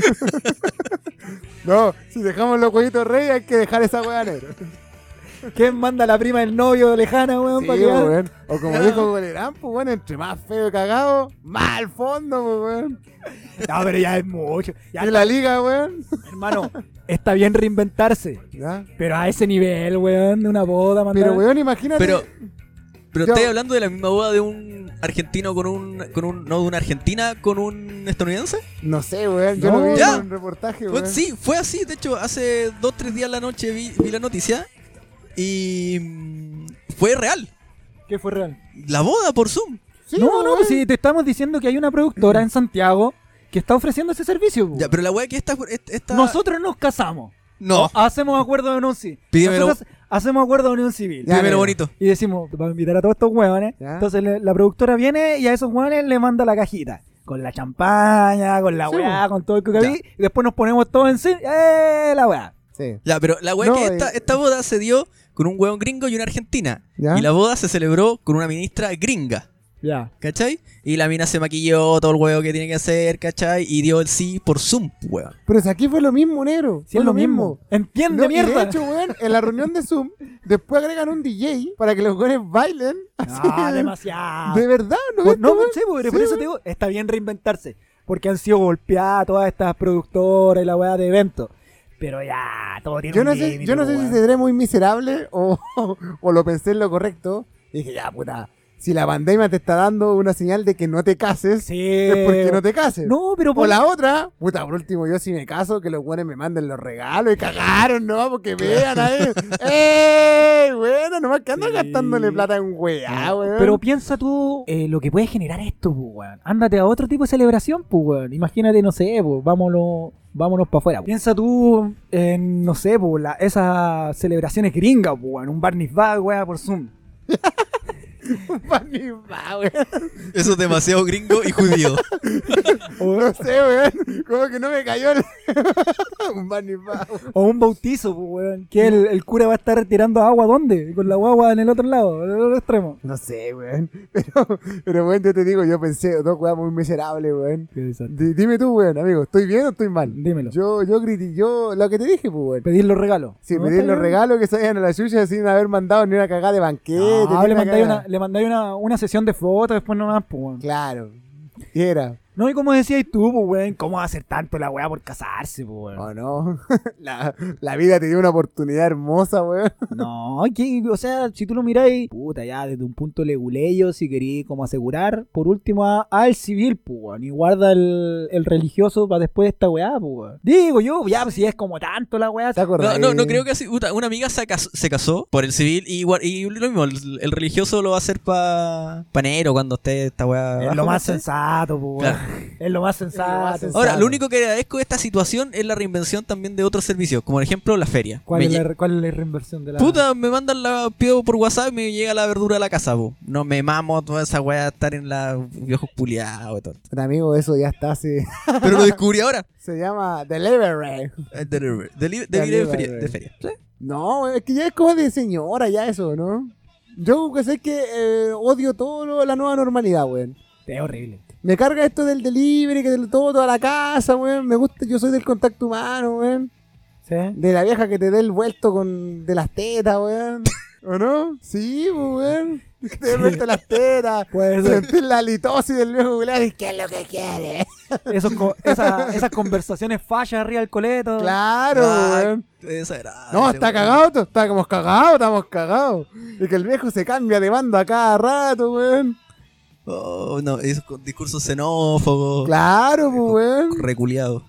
no, si dejamos los huevitos reyes hay que dejar esa weá. ¿Quién manda a la prima del novio lejana, weón? Sí, para que haga? weón. O como dijo Golerán, pues bueno, entre más feo y cagado, más al fondo, pues weón. No, pero ya es mucho. Ya, Y la liga, weón. hermano, está bien reinventarse. ¿Ya? Pero a ese nivel, weón, de una boda, mandar. Pero weón, imagínate. Pero, Pero estáis hablando de la misma boda de un argentino con un, con un. No, de una argentina con un estadounidense. No sé, weón. Yo No, lo vi en un reportaje, weón. sí, fue así. De hecho, hace dos tres días en la noche vi, vi la noticia. Y. mm, Fue real. ¿Qué fue real? La boda por Zoom. Sí, no, no, pues si te estamos diciendo que hay una productora en Santiago que está ofreciendo ese servicio. Ya, pero la weá que esta. esta Nosotros nos casamos. No, O hacemos acuerdo de unión civil. Pídemelo. Nosotros hacemos acuerdo de unión civil. Ya, negro. bonito. Y decimos, vamos a invitar a todos estos huevones. Ya. Entonces le- la productora viene y a esos huevones le manda la cajita. Con la champaña, con la Sí, weá, con todo el Ya. cocaví. Y después nos ponemos todos en sí. ¡Eh! La weá. Sí. Ya, pero la weá No, que esta, eh. esta boda se dio con un hueón gringo y una argentina. Ya. Y la boda se celebró con una ministra gringa. Ya. ¿Cachai? Y la mina se maquilló todo el huevo que tiene que hacer, ¿cachai? Y dio el sí por Zoom, weón. Pero si aquí fue lo mismo, negro. Si fue es lo mismo. Entiende, No, y mierda. de hecho, weón, en la reunión de Zoom, después agregan un DJ para que los güeyes bailen. así. Ah, demasiado. De verdad, ¿no? Ves, no, sí, por, por Sí, eso te digo, está bien reinventarse. Porque han sido golpeadas todas estas productoras y la weá de eventos. Pero ya, todo tiene Yo un no sé, yo no sé si weón. seré muy miserable o, o lo pensé en lo correcto. Y dije, ya, puta, si la pandemia te está dando una señal de que no te cases, Sí. es porque no te cases. No, pero O por- la otra, puta, por último, yo si me caso, que los buenos me manden los regalos y cagaron, ¿no? Porque vean ahí. ¡Ey! Bueno, nomás que andan Sí. gastándole plata en weá, weón. Pero piensa tú eh, lo que puede generar esto, pues, weón. Ándate a otro tipo de celebración, pues, weón. Imagínate, no sé, pues, vámonos, vámonos para afuera. Piensa tú en, no sé, pues, la- esas celebraciones gringas, pues, weón. Un Barney Bag, weón, por Zoom. Va, weón. Eso es demasiado gringo y judío. No sé, weón. Como que no me cayó el... un weón. O un bautizo, pues, weón. Que el, el cura va a estar tirando agua, ¿dónde? Con la guagua en el otro lado, en el otro extremo. No sé, weón. Pero, pero, weón, yo te digo, yo pensé, dos weas muy miserables, weón. Di- dime tú, weón, amigo, ¿estoy bien o estoy mal? Dímelo. Yo, yo grité, yo, lo que te dije, pues, weón. Pedir los regalos. Sí, ¿No? pedir Está los bien. regalos que se vayan a la suya sin haber mandado ni una cagada de banquete. No, ni le una mandáis cagada. una, le mandáis una, una sesión de fotos después nomás, pues. Claro. Y era, No, y como decías tú, pues, weón, ¿cómo va a hacer tanto la weá por casarse, pues, weón? ¿o no? la, la vida te dio una oportunidad hermosa, weón. No, que, o sea, si tú lo miráis, puta, ya desde un punto leguleyo, si queréis como asegurar, por último, a- al civil, pues, weón, y guarda el, el religioso para después de esta weá, pues, weón. Digo yo, ya, pues si es como tanto la weá. ¿Te acordás? No, no, no creo que así. puta, Una amiga se casó, se casó por el civil y, lo mismo, el, el religioso lo va a hacer para pa enero cuando esté esta weá. Es lo más sensato, pues, weón. Claro. Es lo más sensato. Ahora, lo único que agradezco de esta situación es la reinvención también de otros servicios, como por ejemplo la feria. ¿Cuál, Me es la, ¿Cuál es la reinversión de la Puta, me mandan la pido por WhatsApp y me llega la verdura a la casa, po. No me mamo toda esa weá estar en la viejos culiados y todo. Pero, amigo, eso ya está así. Pero lo descubrí ahora. Se llama Delivery. Eh, Delivery. Deli- Delivery de feria. No, es que ya es como de señora, ya eso, ¿no? Yo que sé que eh, odio todo lo- la nueva normalidad, weón. Es horrible. Me carga esto del delivery, que del todo, toda la casa, weón. Me gusta, yo soy del contacto humano, weón. ¿Sí? De la vieja que te dé el vuelto con de las tetas, weón. ¿O no? Sí, pues, weón. Que te dé el vuelto de las tetas. Puede. Sentir la litosis del viejo y ¿qué es lo que quiere? Esos co- esa- esas conversaciones fallas arriba del coleto. Claro, Ay, weón. No, está cagado, estamos cagados, estamos cagados. Y que el viejo se cambia de bando a cada rato, weón. Oh, no, esos con discursos xenófobos. Claro, pues, weón. Reculeados.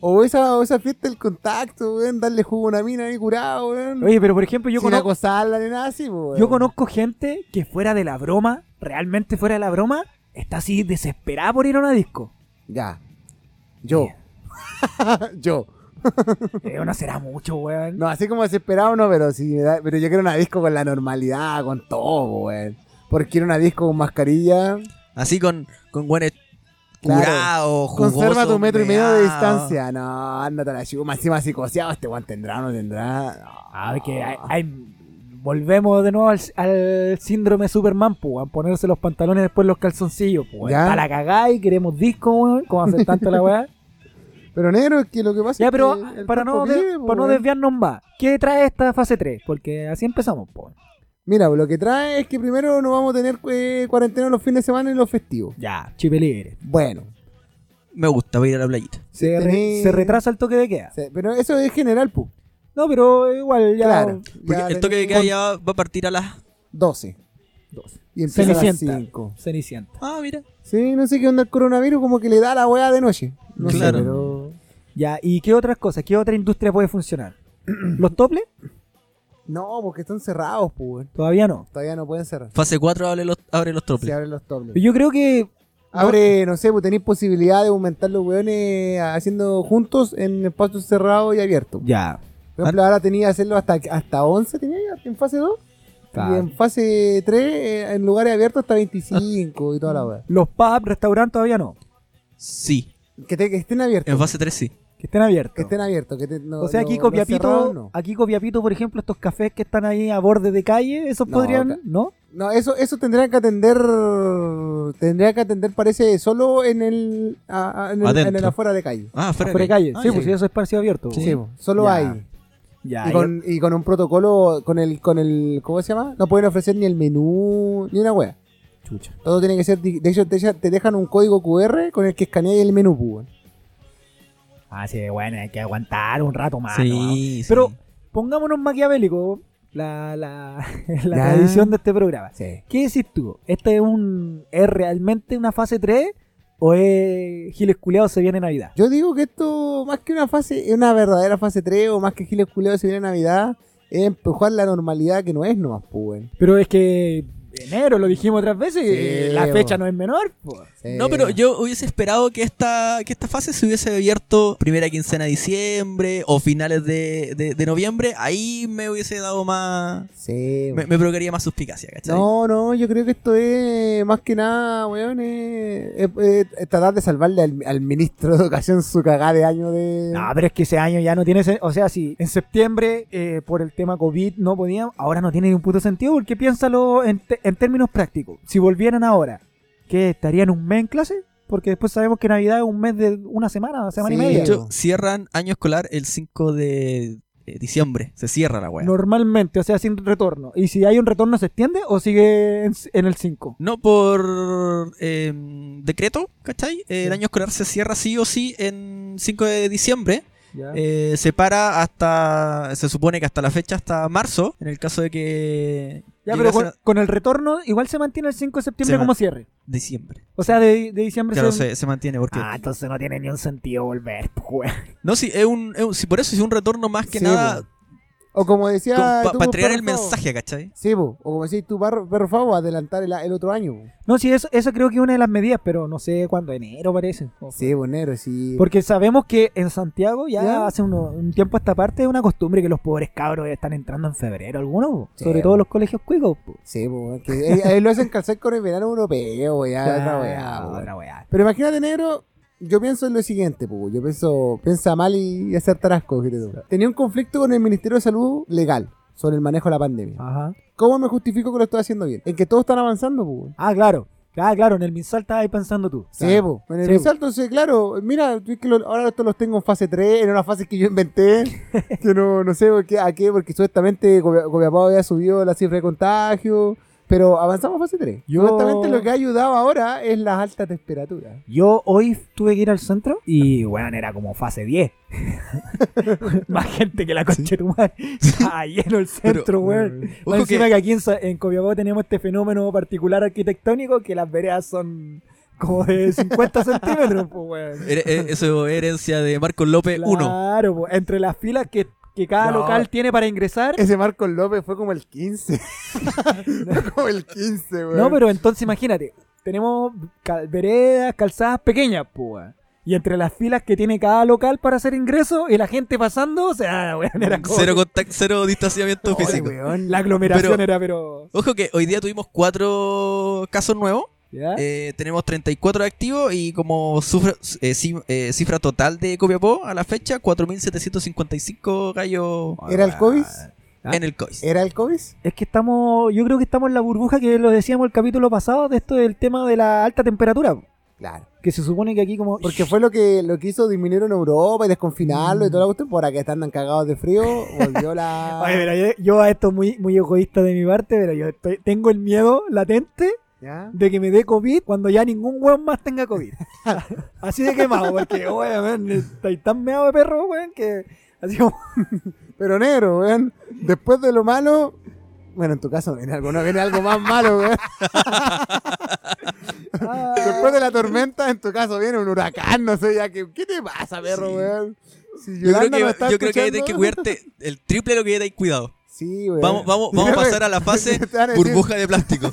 O esa, o esa fiesta del contacto, weón. Darle jugo a una mina ahí curado, weón. Oye, pero por ejemplo, yo Sin conozco, acosarla ni nada así, pues, weón. yo conozco gente que fuera de la broma, realmente fuera de la broma, está así desesperada por ir a una disco. Ya. Yo. yo. Eh, no será mucho, weón. No, así como desesperado no, pero sí, me da- pero yo quiero una disco con la normalidad, con todo, weón. Porque quiero una disco con mascarilla. Así con, con buenos Claro. curados, jugosos, Conserva tu metro y medio de distancia. No, ándate a la chuma, encima psicoseado. Este weón tendrá o no tendrá. No. A ver, que hay- hay- volvemos de nuevo al, al síndrome Superman, pues, weón. Ponerse los pantalones después los calzoncillos, pues. La cagada y queremos disco, weón. ¿Cómo hacer tanto la weá? Pero negro, es que lo que pasa Ya, es pero que para no, para no desviarnos más, ¿qué trae esta fase 3? Porque así empezamos, pues. Mira, lo que trae es que primero no vamos a tener eh, cuarentena los fines de semana y los festivos. Ya, chipe libre. Bueno, Me gusta, voy a ir a la playita. Se, re- Tení- se retrasa el toque de queda. se- pero eso es general, pu. No, pero igual ya. Claro. Porque Ya el toque de queda ya va a partir a las 12. 12. Y empieza a las Cenicienta. 5. Cenicienta. Ah, mira. Sí, no sé qué onda el coronavirus, como que le da la weá de noche. No Claro. sé, pero... Ya, ¿y qué otras cosas? ¿Qué otra industria puede funcionar? ¿Los toples? No, porque están cerrados, pues. Todavía no. Todavía no pueden cerrar. Fase 4 abre los, abre los Se troples. abren los dobles. Yo creo que Abre, no sé, pues tenéis posibilidad de aumentar los weones haciendo juntos en espacios cerrados y abiertos. Ya. Por ejemplo, ahora tenía que hacerlo hasta, hasta 11, tenía ya en fase 2. Claro. Y en fase 3, eh, en lugares abiertos, hasta 25 y toda la weá. Los pubs, restaurantes todavía no. Sí. Que, te- que estén abiertos. En fase 3 sí. Que estén abiertos. Que estén abiertos. Que te- no- o sea, aquí Copiapito, no. aquí Copiapito, por ejemplo, estos cafés que están ahí a borde de calle, esos No, podrían, ¿no? No, eso, eso tendría que atender. Tendría que atender, parece, solo en el. a- a- en, el en Adentro. el afuera de calle. Ah, fuera Afuera de calle. Ah, sí, ya. pues si eso es espacio abierto. Sí. Sí, solo Ya. hay. Ya, Y con, y con un protocolo, con el, con el, ¿cómo se llama? No pueden ofrecer ni el menú, ni una wea. Chucha. Todo tiene que ser, de hecho te, te dejan un código QR con el que escaneas el menú, pues, weón. Ah, sí, bueno, hay que aguantar un rato más. ¿no? Sí, sí. Pero pongámonos maquiavélicos la, la, la Ya. edición de este programa. Sí. ¿Qué decís tú? ¿Este es un es realmente una fase 3 o es Giles Culeados se viene Navidad? Yo digo que esto, más que una fase, es una verdadera fase 3, o más que Giles Culeado se viene Navidad, es empujar la normalidad que no es nomás, pues. Pero es que enero, lo dijimos otras veces, Sí, la bo. fecha no es menor. Sí. No, pero yo hubiese esperado que esta, que esta fase se hubiese abierto primera quincena de diciembre o finales de, de- de noviembre. Ahí me hubiese dado más. Sí, Me, me provocaría más suspicacia, ¿cachai? No, no, yo creo que esto es más que nada, weón, es, es- es- es tratar de salvarle al, al ministro de Educación su cagada de año de... No, pero es que ese año ya no tiene O sea, si en septiembre eh, por el tema COVID no podían, ahora no tiene ni un puto sentido porque piénsalo en, te- en términos prácticos. Si volvieran ahora, ¿qué? ¿Estarían un mes en clase? Porque después sabemos que Navidad es un mes de una semana, semana Sí. y De media. hecho, cierran año escolar el 5 de eh, diciembre. Se cierra la weá. Normalmente, o sea, sin retorno. ¿Y si hay un retorno se extiende o sigue en, en el 5? No por eh, decreto, ¿cachai? Eh, El año escolar se cierra sí o sí en 5 de diciembre. Eh, se para hasta, se supone que hasta la fecha, hasta marzo, en el caso de que... ya, pero con, a- con el retorno igual se mantiene el 5 de septiembre Se como cierre. Diciembre. O sea, de, de diciembre Claro, se... se, se mantiene porque... Ah, entonces no tiene ni un sentido volver, pues. No, sí, es un, es un- sí, por eso es un retorno más que Sí, nada. O como decía... para entregar perro el mensaje, ¿cachai? Sí, po. o como decís tú, perro, perro Favo, adelantar el, el otro año. po. No, sí, eso, eso creo que es una de las medidas, pero no sé cuándo, enero parece. O- Sí, bonero, sí. Porque sabemos que en Santiago ya, ¿Ya? hace uno- un tiempo a esta parte es una costumbre que los pobres cabros están entrando en febrero algunos. Sí, sobre po. todo los colegios cuicos. Sí, po, que eh, eh, lo hacen calzar con el verano europeo, ya, otra weá, po. otra weá. Pero imagínate, negro, yo pienso en lo siguiente, po. yo pienso, piensa mal y, hacer tarasco. tú. Tenía un conflicto con el Ministerio de Salud legal sobre el manejo de la pandemia. Ajá. ¿Cómo me justifico que lo estoy haciendo bien? En que todos están avanzando, po. Ah, claro. Ah, claro, en el Minsal estabas ahí pensando tú. Sí, Claro. po. En el Sí, Minsal, entonces, claro, mira, es que lo- ahora estos los tengo en fase 3, en una fase que yo inventé, que no, no sé por qué, a qué, porque supuestamente Copia- Copiapó había subido la cifra de contagio, pero avanzamos a fase 3. Yo- Supuestamente lo que ha ayudado ahora es las altas temperaturas. Yo hoy tuve que ir al centro y, bueno, era como fase 10. Más gente que la concha de tu madre. Estaba lleno el centro, weón. Más encima que- que aquí en, en Copiapó tenemos este fenómeno particular arquitectónico que las veredas son como de 50 centímetros, pues, weón. Eh, Eso es herencia de Marcos López 1. Claro, pues, entre las filas que, que cada No. local tiene para ingresar. Ese Marcos López fue como el 15. fue como el 15, weón. No, pero entonces imagínate, tenemos cal- veredas, calzadas pequeñas, pues. Y entre las filas que tiene cada local para hacer ingreso y la gente pasando, o sea, weón, era como... Cero, contact- cero distanciamiento físico. weón, la aglomeración Pero- era, pero... Ojo que hoy día tuvimos cuatro casos nuevos. ¿Ya? Eh, tenemos 34 activos y como sufra- eh, eh, cifra total de Copiapó a la fecha, 4.755 gallos ¿Era el COVID? Ah. en el COIS. ¿Era el COVID? Es que estamos, yo creo que estamos en la burbuja que lo decíamos el capítulo pasado de esto del tema de la alta temperatura. Claro. Que se supone que aquí como... Porque fue lo que, lo que hizo disminuir en Europa y desconfinarlo y toda la cuestión. Por acá están cagados de frío, volvió la. Oye, pero yo, yo a esto muy, muy egoísta de mi parte, pero yo estoy- tengo el miedo latente ¿Ya? de que me dé COVID cuando ya ningún weón más tenga COVID. Así de quemado, porque, weón, estáis tan meado de perro, weón, que así como... Pero negro, weón. Después de lo malo, Bueno, en tu caso viene algo, no viene algo más malo, weón. Después de la tormenta, en tu caso viene un huracán, no sé ya qué. ¿Qué te pasa, perro, Sí. weón? Si Yo creo que, está yo creo que hay que cuidarte el triple de lo que hay cuidado. Sí, weón. Vamos, vamos, vamos a pasar a la fase burbuja de plástico.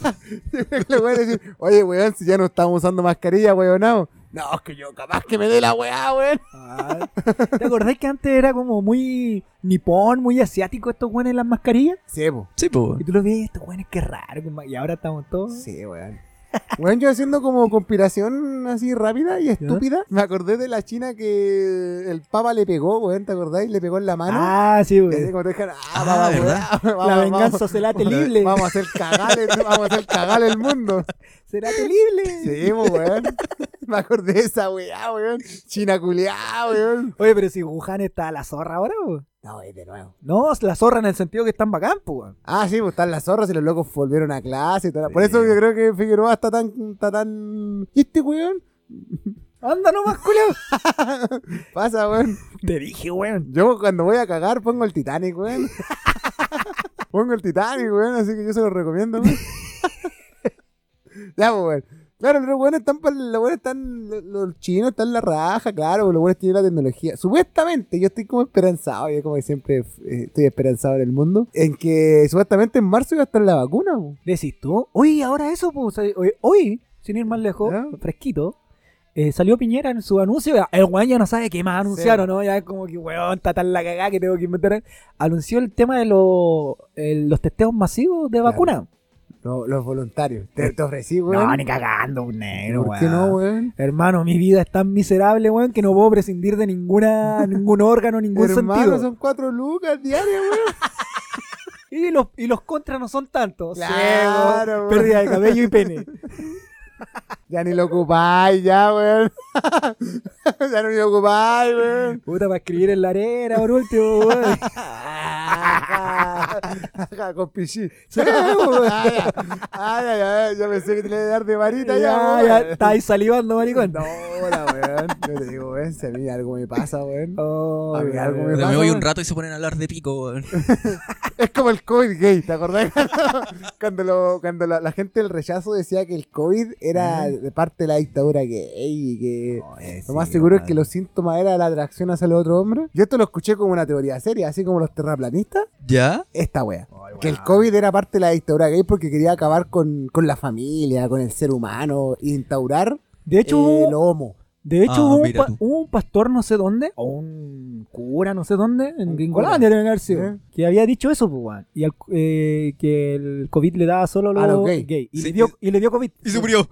Le voy a decir, oye, weón, si ya no estamos usando mascarilla, weón, no. No, es que yo capaz que me dé la weá, weón. ah. ¿Te acordás que antes era como muy nipón, muy asiático estos güeyes en las mascarillas? Sí, po. Sí, pues. Y tú lo ves, estos güeyes, qué raro. Y ahora estamos todos. Sí, weón. Weón, yo haciendo como conspiración así rápida y estúpida, me acordé de la china que el papa le pegó, weón, ¿te acordáis? Le pegó en la mano. Ah, sí, dijeron, ah, Ah, vamos, ¿verdad? weón, vamos, La vamos, a hacer cagar el, vamos a hacer cagar el mundo. Será terrible. Sí, po, weón. Me acordé de esa weá, weón. China culiá, weón. Oye, pero si Wuhan está a la zorra ahora, güey. No, es de nuevo. No, la zorra en el sentido que están bacán, pues, güey. Ah, sí, pues están las zorras y los locos volvieron a clase y todo. Por eso yo creo que Figueroa está tan, está tan... ¿Y este weón? Anda nomás, culo. Pasa, weón. Te dije, weón. Yo cuando voy a cagar pongo el Titanic, weón. pongo el Titanic, weón, así que yo se lo recomiendo, weón. Ya, pues. Claro, los buenos están, los buenos están, los, los chinos están en la raja, claro, los buenos tienen la tecnología. Supuestamente, yo estoy como esperanzado, yo como que siempre eh, estoy esperanzado en el mundo, en que supuestamente en marzo iba a estar la vacuna, weón. Decís tú. Oye, ahora eso, pues. Hoy, hoy, sin ir más lejos, fresquito. eh, salió Piñera en su anuncio. El weón ya no sabe qué más anunciaron, ¿no? Ya es como que, weón, está tan la cagada que tengo que inventar. Anunció el tema de los el- los testeos masivos de Claro. vacuna. Los, los voluntarios. Te, te ofrecí, weón. No, ni cagando, un negro, ¿Por qué no, weón? Hermano, mi vida es tan miserable, weón, que no puedo prescindir de ninguna, ningún órgano, ningún Hermano, sentido. son cuatro lucas diarias, weón. Y los, y los contras no son tantos. Claro, pérdida de cabello y pene. Ya ni lo ocupáis, ya, weón. ya no ni lo ocupáis, weón. Puta, para escribir en la arena, por último, weón. Con pichí. Sí, weón. Ay, ay, ay, ay, yo pensé que te le iba a dar de varita ya, Ya, weón. ya, está ahí salivando, maricón. No, la weón. Yo te digo, weón, si a mí algo me pasa, weón. Oh, A mí algo me weón. Me pasa, voy weón. un rato y se ponen a hablar de pico, weón. Es como el COVID gay, ¿te acordás? cuando lo, cuando la, la gente del rechazo decía que el COVID era de parte de la dictadura gay y que lo más sí, seguro es que los síntomas era la atracción hacia el otro hombre. Yo esto lo escuché como una teoría seria, así como los terraplanistas. ¿Ya? Esta wea. Que el. COVID era parte de la dictadura gay porque quería acabar con, con la familia, con el ser humano, e instaurar De hecho, eh, lo homo. De hecho Ah, hubo, un hubo un pastor no sé dónde, o un cura no sé dónde, en Gringolandia debe haber sido, ¿Eh? que había dicho eso, pues, weón. Y al- eh, que el COVID le daba solo a los, A los gay. gay. Y, Sí. le dio, y le dio COVID. Y se murió.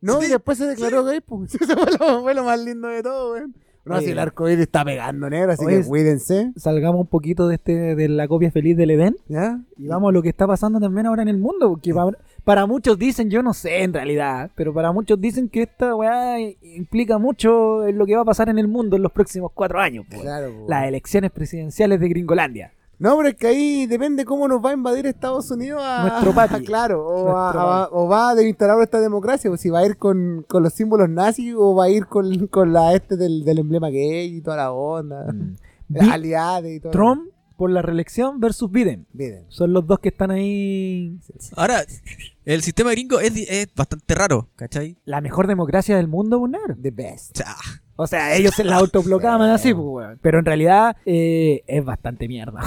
No, Sí. y después se declaró gay, pues. Eso fue lo, fue lo más lindo de todo, weón. No, Oye. si el arco iris está pegando negro, así Oye, que cuídense. Salgamos un poquito de este de la copia feliz del Edén ¿Ya? y vamos a lo que está pasando también ahora en el mundo. Porque para, para muchos dicen, yo no sé en realidad, pero para muchos dicen que esta weá implica mucho en lo que va a pasar en el mundo en los próximos cuatro años. pues. Claro, po. Las elecciones presidenciales de Gringolandia. No, pero es que ahí depende cómo nos va a invadir Estados Unidos a... Nuestro patio. claro, o, a- Nuestro a- o va a desinstalar esta democracia, o si va a ir con, con los símbolos nazis o va a ir con, con la este del, del emblema gay y toda la onda. Aliade y todo. Trump por la reelección versus Biden. Son los dos que están ahí. Ahora, el sistema gringo es, es bastante raro, ¿cachai? La mejor democracia del mundo, pues, negro. The best. O sea, O sea, ellos se la autoproclaman así, pues, weón. Pero en realidad eh, es bastante mierda.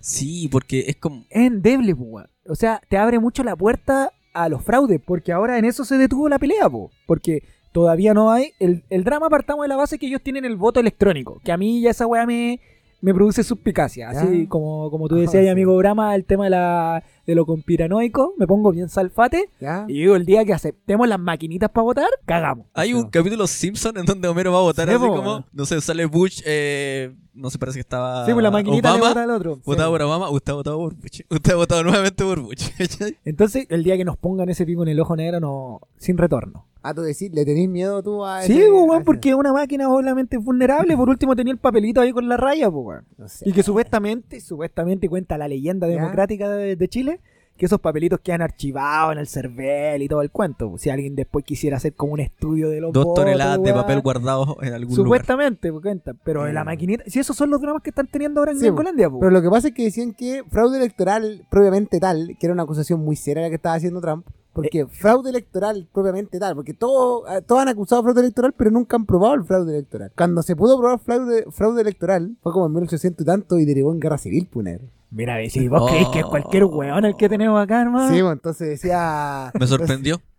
sí, porque es como... es endeble, pues, weón. O sea, te abre mucho la puerta a los fraudes, porque ahora en eso se detuvo la pelea, po. Porque todavía no hay. El, el drama partamos de la base que ellos tienen el voto electrónico. Que a mí ya esa weá me, me produce suspicacia. Así Ya. como, como tú Ajá, decías, sí. amigo Brahma, el tema de, la, de lo conspiranoico, me pongo bien salfate. ¿Ya? Y digo, el día que aceptemos las maquinitas para votar, cagamos. Hay un capítulo Simpson en donde Homero va a votar Sí, así po, como... No sé, sale Bush, eh, no sé, parece que estaba... Sí, pues la maquinita le Obama, vota al otro. Votaba Sí. por Obama, usted ha votado por Bush. Usted ha votado nuevamente por Bush. Entonces, el día que nos pongan ese pico en el ojo negro, no, sin retorno. Ah, tú decís, ¿le tenés miedo tú a Sí, ese- pues, a weón, ese- porque es una máquina obviamente vulnerable. Por último, tenía el papelito ahí con la raya, pues, weón. No sé. Y que supuestamente, supuestamente cuenta la leyenda Ya. democrática de, de Chile, que esos papelitos quedan archivados en el CERVEL y todo el cuento. po. Si alguien después quisiera hacer como un estudio de los Dos votos, toneladas de papel guardados en algún lugar. Supuestamente, cuenta. Pero en la maquinita, si esos son los dramas que están teniendo ahora en Sí, po. Pero lo que pasa es que decían que fraude electoral propiamente tal, que era una acusación muy seria la que estaba haciendo Trump, porque Eh. fraude electoral propiamente tal, porque todo- eh, todos han acusado de fraude electoral, pero nunca han probado el fraude electoral. Cuando se pudo probar fraude, fraude electoral, fue como en 1800 y tanto y derivó en guerra civil, punero. Mira, si vos Oh. creéis que es cualquier weón el que tenemos acá, hermano. Sí, pues, entonces decía... Me sorprendió. Entonces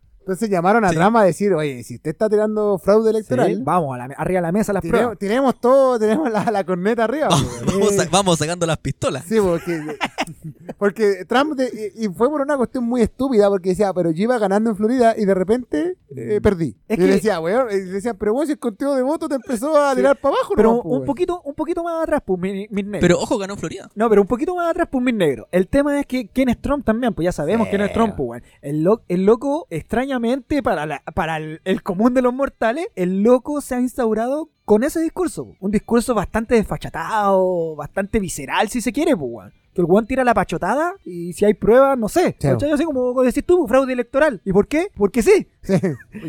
llamaron a Sí. Trump a decir, oye, si usted está tirando fraude Sí, electoral, vamos, a la, arriba de la mesa las tiremos, pruebas. tiremos todo, tenemos la, la corneta arriba. pues. Vamos, sa- vamos sacando las pistolas. Sí, porque, porque Trump de- y fue por una cuestión muy estúpida porque decía, pero yo iba ganando en Florida y de repente eh, perdí. Es y que- decía, weón, y decía, pero vos si el conteo de votos te empezó a tirar para abajo, Pero ¿no? pues, un weón?" poquito, un poquito más atrás, pues, mis mis negros. Pero ojo, ganó Florida. No, pero un poquito más atrás, pues, mis negros. El tema es que quién es Trump también, pues ya sabemos quién es Trump, pues. El, lo- el loco, extrañamente, para, la- para el, el común de los mortales, el loco se ha instaurado con ese discurso. Un discurso bastante desfachatado, bastante visceral, si se quiere, pues. Que el weón tira la pachotada y si hay pruebas, no sé. Sí. Así como decís tú, fraude electoral. ¿Y por qué? Porque sí. Sí,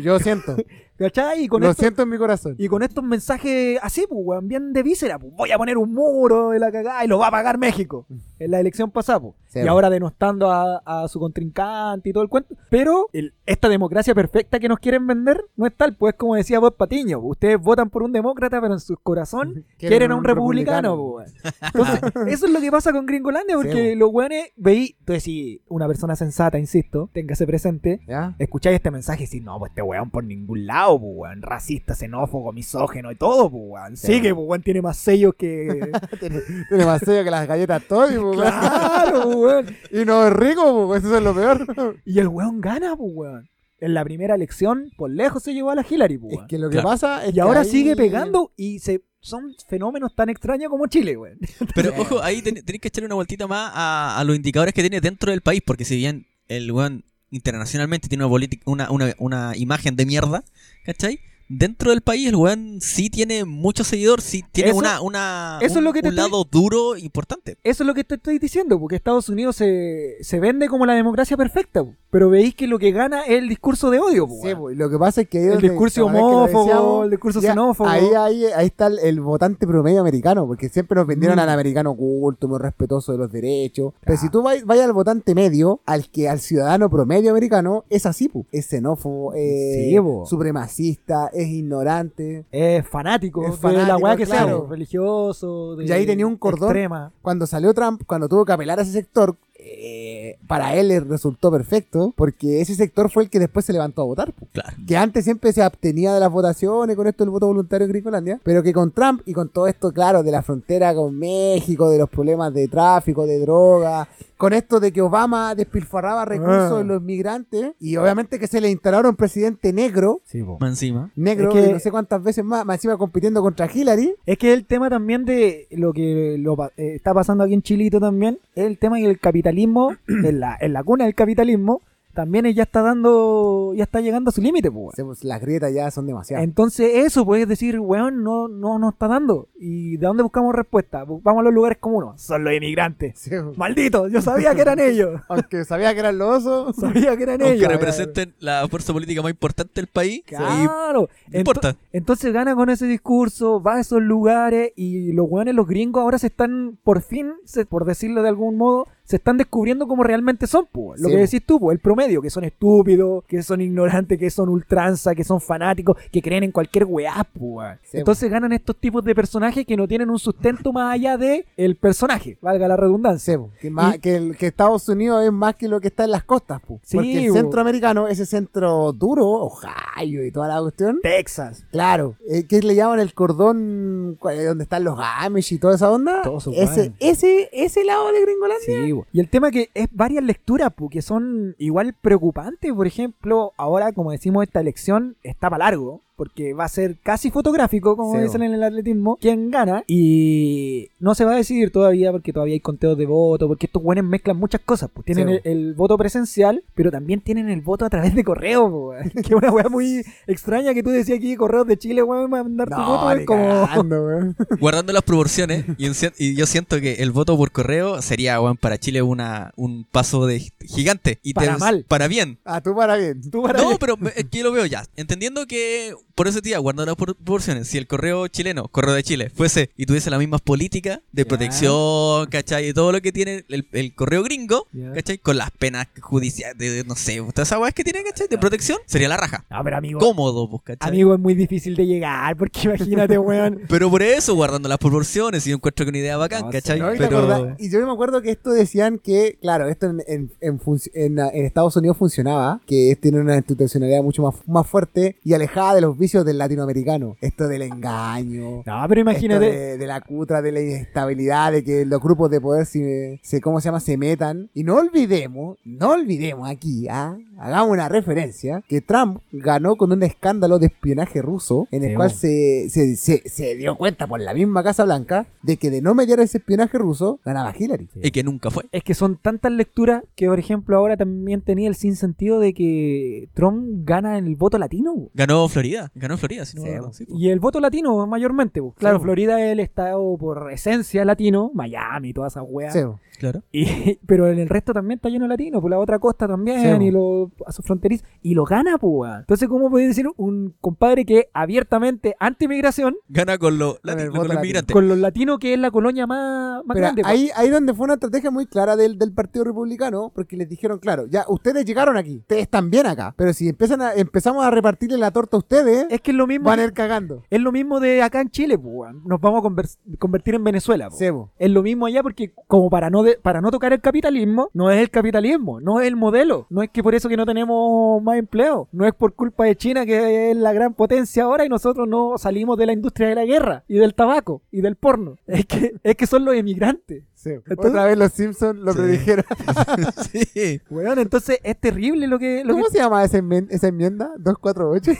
yo siento, ¿Cachai? Y con lo esto- siento en mi corazón. y con estos mensajes así, pues, weón, bien de víscera, pues, voy a poner un muro de la cagada y lo va a pagar México en la elección pasada, pues. Sí, y ahora denostando a, a su contrincante y todo el cuento. Pero el- esta democracia perfecta que nos quieren vender no es tal, pues, como decía Bob Patiño, pues, ustedes votan por un demócrata, pero en su corazón quieren, a un republicano, pues. Entonces, eso es lo que pasa con Gringolandia, porque los weones veí, entonces si una persona sensata, insisto, téngase presente, ¿Ya? escucháis este mensaje y decís, no, pues este weón por ningún lado, pues weón, racista, xenófobo, misógeno y todo, pues weón. Sí. Pues weón, tiene más sellos que... tiene, tiene más sello que las galletas pues, weón. claro, weón. Y no es rico, pues, eso es lo peor. Y el weón gana, pues weón. En la primera elección, por lejos se llevó a la Hillary, pues Es que lo que Claro. pasa es Y que ahora ahí- sigue pegando y se son fenómenos tan extraños como Chile, weón. Pero ojo, ahí ten- tenéis que echarle una vueltita más a, a los indicadores que tiene dentro del país, porque si bien el weón internacionalmente tiene una, política- una, una, una imagen de mierda, ¿cachai? Dentro del país el weón sí tiene mucho seguidor, sí tiene Eso- una, una eso es un, lo que te un estoy- lado duro importante. Eso es lo que te estoy diciendo, porque Estados Unidos se, se vende como la democracia perfecta, pero veis que lo que gana es el discurso de odio, Sí, lo que pasa es que ahí El discurso es homófobo, decíamos, el discurso ya, xenófobo. Ahí, ahí, ahí está el, el votante promedio americano, porque siempre nos vendieron Mm. al americano culto, muy respetuoso de los derechos. Pero si tú vas, vayas al votante medio, al que al ciudadano promedio americano, es así, pu. es xenófobo, es Sí, po. supremacista, es ignorante. Es fanático, Es de la fanático, weá que sea, claro. pues, religioso, de Y ahí tenía un cordón. extrema. Cuando salió Trump, cuando tuvo que apelar a ese sector, eh, para él le resultó perfecto, porque ese sector fue el que después se levantó a votar. Claro. que antes siempre se abstenía de las votaciones con esto del voto voluntario en Gringolandia, pero que con Trump y con todo esto, claro, de la frontera con México, de los problemas de tráfico, de droga, con esto de que Obama despilfarraba recursos Ah. en los migrantes, y obviamente que se le instalaron un presidente negro, Sí, po. Encima. negro, Es que- y no sé cuántas veces más, más encima compitiendo contra Hillary. Es que el tema también de lo que lo eh, está pasando aquí en Chilito también, es el tema que el capitalismo, en la, en la cuna del capitalismo, también ya está dando, ya está llegando a su límite, pues. pues, Las grietas ya son demasiadas. Entonces eso, puedes decir, weón, no, no nos está dando. ¿Y de dónde buscamos respuesta? Vamos a los lugares comunes. Son los inmigrantes. Sí, pues. Malditos, yo sabía que eran ellos. Aunque sabía que eran los osos. Sabía que eran Aunque ellos. representen la fuerza política más importante del país. Claro. importa. Ento- Entonces gana con ese discurso, va a esos lugares y los weones, los gringos, ahora se están, por fin, se- por decirlo de algún modo, se están descubriendo como realmente son, pues. Lo Sí, que decís tú, pues, el promedio, que son estúpidos, que son ignorantes, que son ultranza, que son fanáticos, que creen en cualquier weá, pues. Sí, Entonces ganan estos tipos de personajes que no tienen un sustento más allá de el personaje, valga la redundancia. Po, que, más, Y- que, el- que Estados Unidos es más que lo que está en las costas. po. Sí, Porque el po. centroamericano, ese centro duro, Ohio y toda la cuestión. Texas. Claro, eh, que le llaman el cordón eh, donde están los Amish y toda esa onda. Todos esos ese, ese, ese lado de Gringolandia. Sí, y el tema que es varias lecturas que son igual preocupantes. Por ejemplo, ahora, como decimos, esta elección está para largo. Porque va a ser casi fotográfico, como Sí, dicen en el atletismo, quién gana. Y no se va a decidir todavía porque todavía hay conteos de voto, porque estos buenos mezclan muchas cosas. Pues tienen Sí, el, el voto presencial, pero también tienen el voto a través de correo, po, weón. que es una weá muy extraña que tú decías aquí, correos de Chile, weón, mandar tu voto. Es ni como... cagando, weón. Guardando las proporciones, y, en cien- y yo siento que el voto por correo sería, weón, para Chile una, un paso de gigante. Y Para mal. Para bien. Ah, tú para bien. Tú para No, pero es que yo lo veo ya. Entendiendo que, por eso, tía, guardando las por- proporciones, si el correo chileno, correo de Chile, fuese y tuviese las mismas políticas de Ya. protección, ¿cachai? Y todo lo que tiene el, el correo gringo, Ya. ¿cachai? Con las penas judiciales, de, de- no sé, todas esas que tiene, ¿cachai? De protección, sería la raja. No, pero amigo, Cómodo, pues, ¿cachai? amigo, es muy difícil de llegar, porque imagínate, weón. Pero por eso, guardando las proporciones, y yo encuentro que una idea bacán, No, ¿cachai? No, Pero. acordás- y yo me acuerdo que esto decían que, claro, esto en, en, en func- en, en Estados Unidos funcionaba, que tiene una institucionalidad mucho más, más fuerte y alejada de los del latinoamericano. Esto del engaño. No, pero imagínate. Esto de, de la cutra, de la inestabilidad, de que los grupos de poder se, se- ¿cómo se llama? se metan. Y no olvidemos, no olvidemos aquí, ¿ah? Hagamos una referencia, que Trump ganó con un escándalo de espionaje ruso, en el Sí, cual se, se, se, se dio cuenta por la misma Casa Blanca de que de no mediar ese espionaje ruso, ganaba Hillary. Y que nunca fue. Es que son tantas lecturas que, por ejemplo, ahora también tenía el sinsentido de que Trump gana el voto latino. Ganó Florida. Ganó Florida, si no Sí, me acuerdo, sí. Y el voto latino, mayormente. pues. Claro, Sí. Florida es el estado por esencia latino, Miami, todas esas weas. Sí, bo. Claro. Y- pero en el resto también está lleno de latinos, por la otra costa también, Sí, y po. A su fronterizo, y lo gana, pues. Entonces, ¿cómo podéis decir un compadre que abiertamente anti-migración Gana con, los Con los latino. inmigrantes. con los latinos, que es la colonia más, más Pero grande? ahí, ahí donde fue una estrategia muy clara del, del Partido Republicano, porque les dijeron, claro, ya ustedes llegaron aquí, ustedes están bien acá, pero si empiezan a, empezamos a repartirle la torta a ustedes, Es que es lo mismo. van a ir cagando. Es lo mismo de acá en Chile, pues. Nos vamos a conver- convertir en Venezuela. Sí. Es lo mismo allá porque como para no de- para no tocar el capitalismo, no es el capitalismo, no es el modelo, no es que por eso que no tenemos más empleo, no es por culpa de China que es la gran potencia ahora y nosotros no salimos de la industria de la guerra y del tabaco y del porno. Es que es que son los emigrantes. Sí. Entonces- Otra vez los Simpsons lo Sí. predijeron. sí. Weón, entonces es terrible lo que lo ¿Cómo que se llama esa, esa enmienda? 248.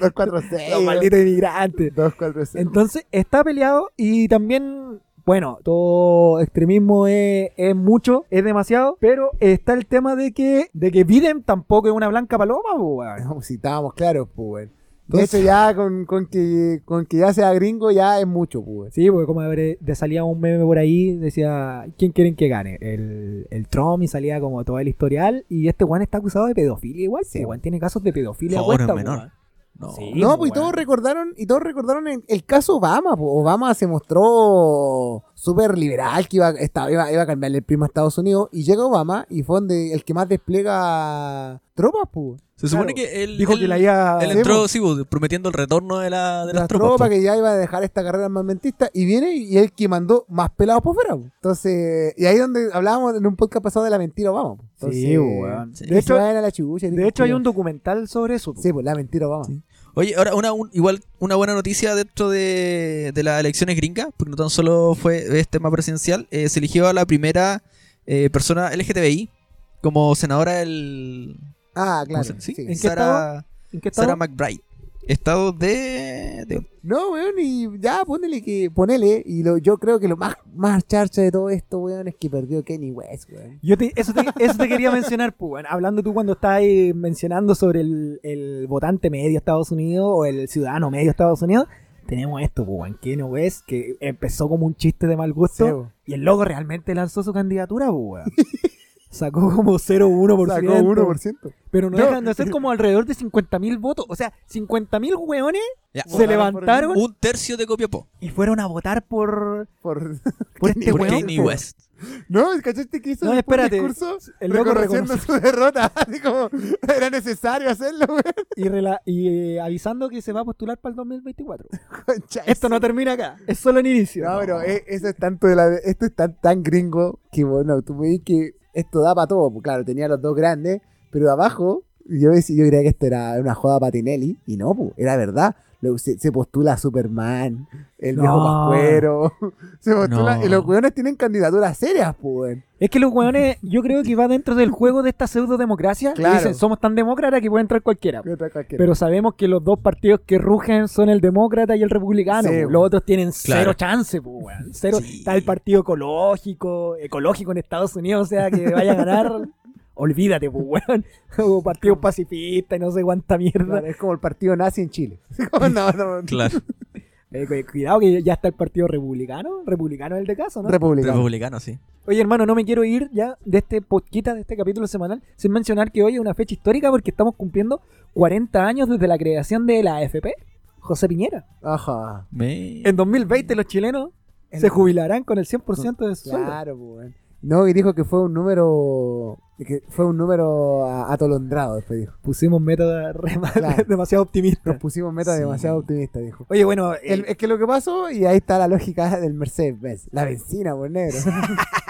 246. los malditos emigrantes. 246. Entonces está peleado y también, bueno, todo extremismo es, es mucho, es demasiado, pero está el tema de que, de que Biden tampoco es una blanca paloma. No, si estábamos claros, pues, Entonces- hecho, ya con, con que, con que ya sea gringo, ya es mucho, pues. weón. Sí, porque como de, de salía un meme por ahí, decía, ¿quién quieren que gane? El, el Trump y salía como todo el historial y este Juan está acusado de pedofilia igual, Sí. Juan tiene casos de pedofilia puesta, menor. No. Sí. No, pues y todos recordaron, y todos recordaron el, el caso Obama, pues. Obama se mostró súper liberal, que iba, estaba, iba, iba a cambiarle el primo a Estados Unidos, y llega Obama, y fue donde el que más despliega tropas, pues. Se supone Claro. que él, Dijo él- que la iba... él entró, sí, prometiendo el retorno de, la, de las las tropas. tropas que ya iba a dejar esta carrera armamentista y viene y él que mandó más pelados por fuera. po. Entonces, y ahí donde hablábamos en un podcast pasado de la mentira Obama. po. Entonces, Sí, weón. Sí. De hecho, de hecho hay un documental sobre eso. po. Sí, pues la mentira Obama. Sí. Oye, ahora una un- igual una buena noticia dentro de, de las elecciones gringas, porque no tan solo fue este tema presidencial, eh, se eligió a la primera eh, persona LGTBI como senadora del... Ah, ¿cómo claro. se- sí? sí. ¿En qué ¿En qué estado? Sarah McBride. Estado de... de- No, weón, y ya ponele que, ponele, y lo, yo creo que lo más, más charcha de todo esto, weón, es que perdió Kenny West, weón. Yo te- eso, te, eso te quería mencionar, pues, weón. hablando tú cuando estás mencionando sobre el, el votante medio de Estados Unidos o el ciudadano medio de Estados Unidos, tenemos esto, pues, weón, Kanye West, que empezó como un chiste de mal gusto Sí, y el loco realmente lanzó su candidatura, pues, weón. Sacó como 0,1%. Sacó 1%. Pero no, No. dejan de ser como alrededor de 50.000 votos. O sea, 50.000 weones Ya, se Votaron levantaron un tercio de Copiapó. y fueron a votar por, Por, por este Por weón. Kanye. West. No, ¿cachaste que hizo No, espérate. el discurso? El loco reconociendo reconoció- su derrota. Así como, era necesario hacerlo, weón. Y, rela- y eh, avisando que se va a postular para el 2024. Concha de Esto no termina acá, es solo el inicio. No, pero eh, eso es tanto de la, esto es tan, tan gringo que bueno, tú ves que esto da para todo. Pues claro, tenía los dos grandes, pero abajo Yo, yo creía que esto era una joda para Tinelli, y no, pu, era verdad. Se, se postula a Superman, el viejo No. Pascuero. Se postula, No. y los weones tienen candidaturas serias, pues. Es que los weones, yo creo que va dentro del juego de esta pseudo democracia. Claro. Dicen, somos tan demócratas que puede entrar cualquiera. Pero Pero sabemos que los dos partidos que rugen son el demócrata y el republicano. Sí, weón. Los otros tienen cero chance, po, weón. Cero. Sí. Está el partido ecológico, ecológico en Estados Unidos, o sea, que vaya a ganar. Olvídate, pues, weón. O partido pacifista y no sé cuánta mierda. es como el partido nazi en Chile. no, no, Claro. Eh, cu- cuidado que ya está el partido republicano. Republicano es el de caso, ¿no? Republicano. Republicano, sí. Oye, hermano, no me quiero ir ya de este podcast, de este capítulo semanal, sin mencionar que hoy es una fecha histórica porque estamos cumpliendo 40 años desde la creación de la AFP. José Piñera. Ajá. Me... En 2020 los chilenos En- se jubilarán con el 100% de su sueldo. Claro, pues. No, y dijo que fue un número. que fue un número atolondrado, después dijo. Pusimos metas re- Claro. demasiado optimistas. Nos pusimos meta Sí. demasiado optimista, dijo. Oye, bueno, El- el- es que lo que pasó, y ahí está la lógica del Mercedes-Benz. La benzina, por negro.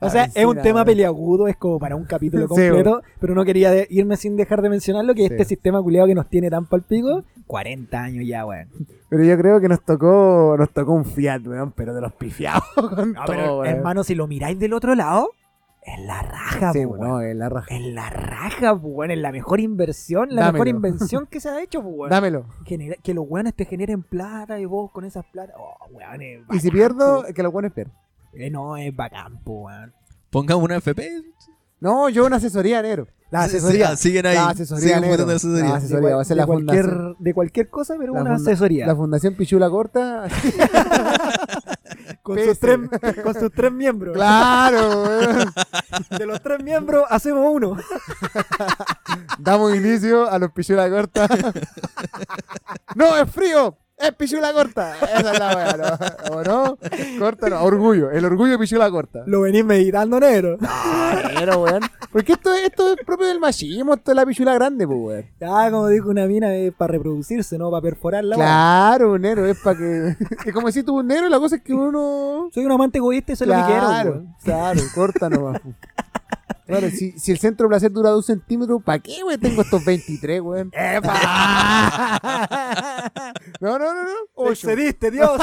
o sea, es un tema peliagudo, es como para un capítulo Sí, completo, pero no quería de- irme sin dejar de mencionarlo, que Sí. este sistema culiado que nos tiene tan palpico, 40 años ya, weón. Pero yo creo que nos tocó nos tocó un Fiat, weón, pero de los pifiados con No, todo, pero, hermano, si lo miráis del otro lado, es la raja, Sí, weón, no, en la raja. Es la raja, weón. Es la mejor inversión, la Dámelo. mejor invención que se ha hecho, weón. Dámelo. Genera- que los weones te generen plata y vos con esas plata. Oh, weón, es Y si pierdo, que los buenos pierdan. Eh, no, es bacán, weón. Pongamos una FP. No, yo una asesoría, negro. La Sí, asesoría. sí, siguen ahí. La asesoría, siguen negro. votando asesoría. La asesoría, va a ser de, la cualquier, fundación. de cualquier cosa, pero La una funda- asesoría. La Fundación Pichula Corta. con, sus tres, con sus tres miembros. claro, weón. De los tres miembros, hacemos uno. Damos inicio a los Pichula Corta. no, es frío. Es Pichula Corta. Esa es la ¿no? ¿O no? Corta, no. Orgullo. El orgullo de Pichula Corta. Lo venís meditando, negro. Pero, weón. Porque esto, esto es propio del machismo. Esto es la pichula grande, pues, weón. Ya, como dijo una mina, es para reproducirse, no para perforar la weá. Claro, negro, es para que. Es como decir tú, negro, la cosa es que uno. Soy un amante egoísta y eso es lo que quiero, Claro, weón. claro, corta nomás. Claro, si, si el centro de placer dura dos centímetros, ¿para qué, weón? Tengo estos 23, weón. No, no, no, no. Te Ocho. excediste, Dios.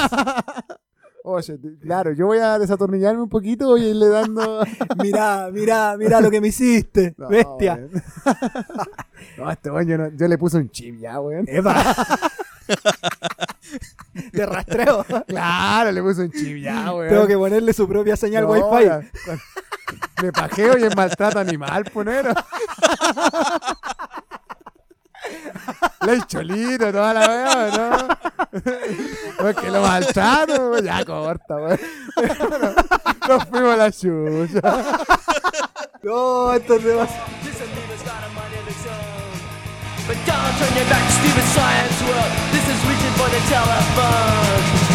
Te- claro, yo voy a desatornillarme un poquito voy a irle dando. Mirá, mirá, mirá lo que me hiciste. No, Bestia. No, este weón, yo, no- yo le puse un chip ya, weón. De rastreo. Claro, le puse un chip ya, weón. Tengo que ponerle su propia señal No, Wi-Fi. cu- Me pajeo y es maltrato animal, ponero. Le cholito, toda la wea, ¿no? Es que lo maltrato, weón. ya corta, weón. Nos fuimos a la chucha. No, esto es demasiado. But don't turn your back, to stupid science world. This is reaching for the telephone.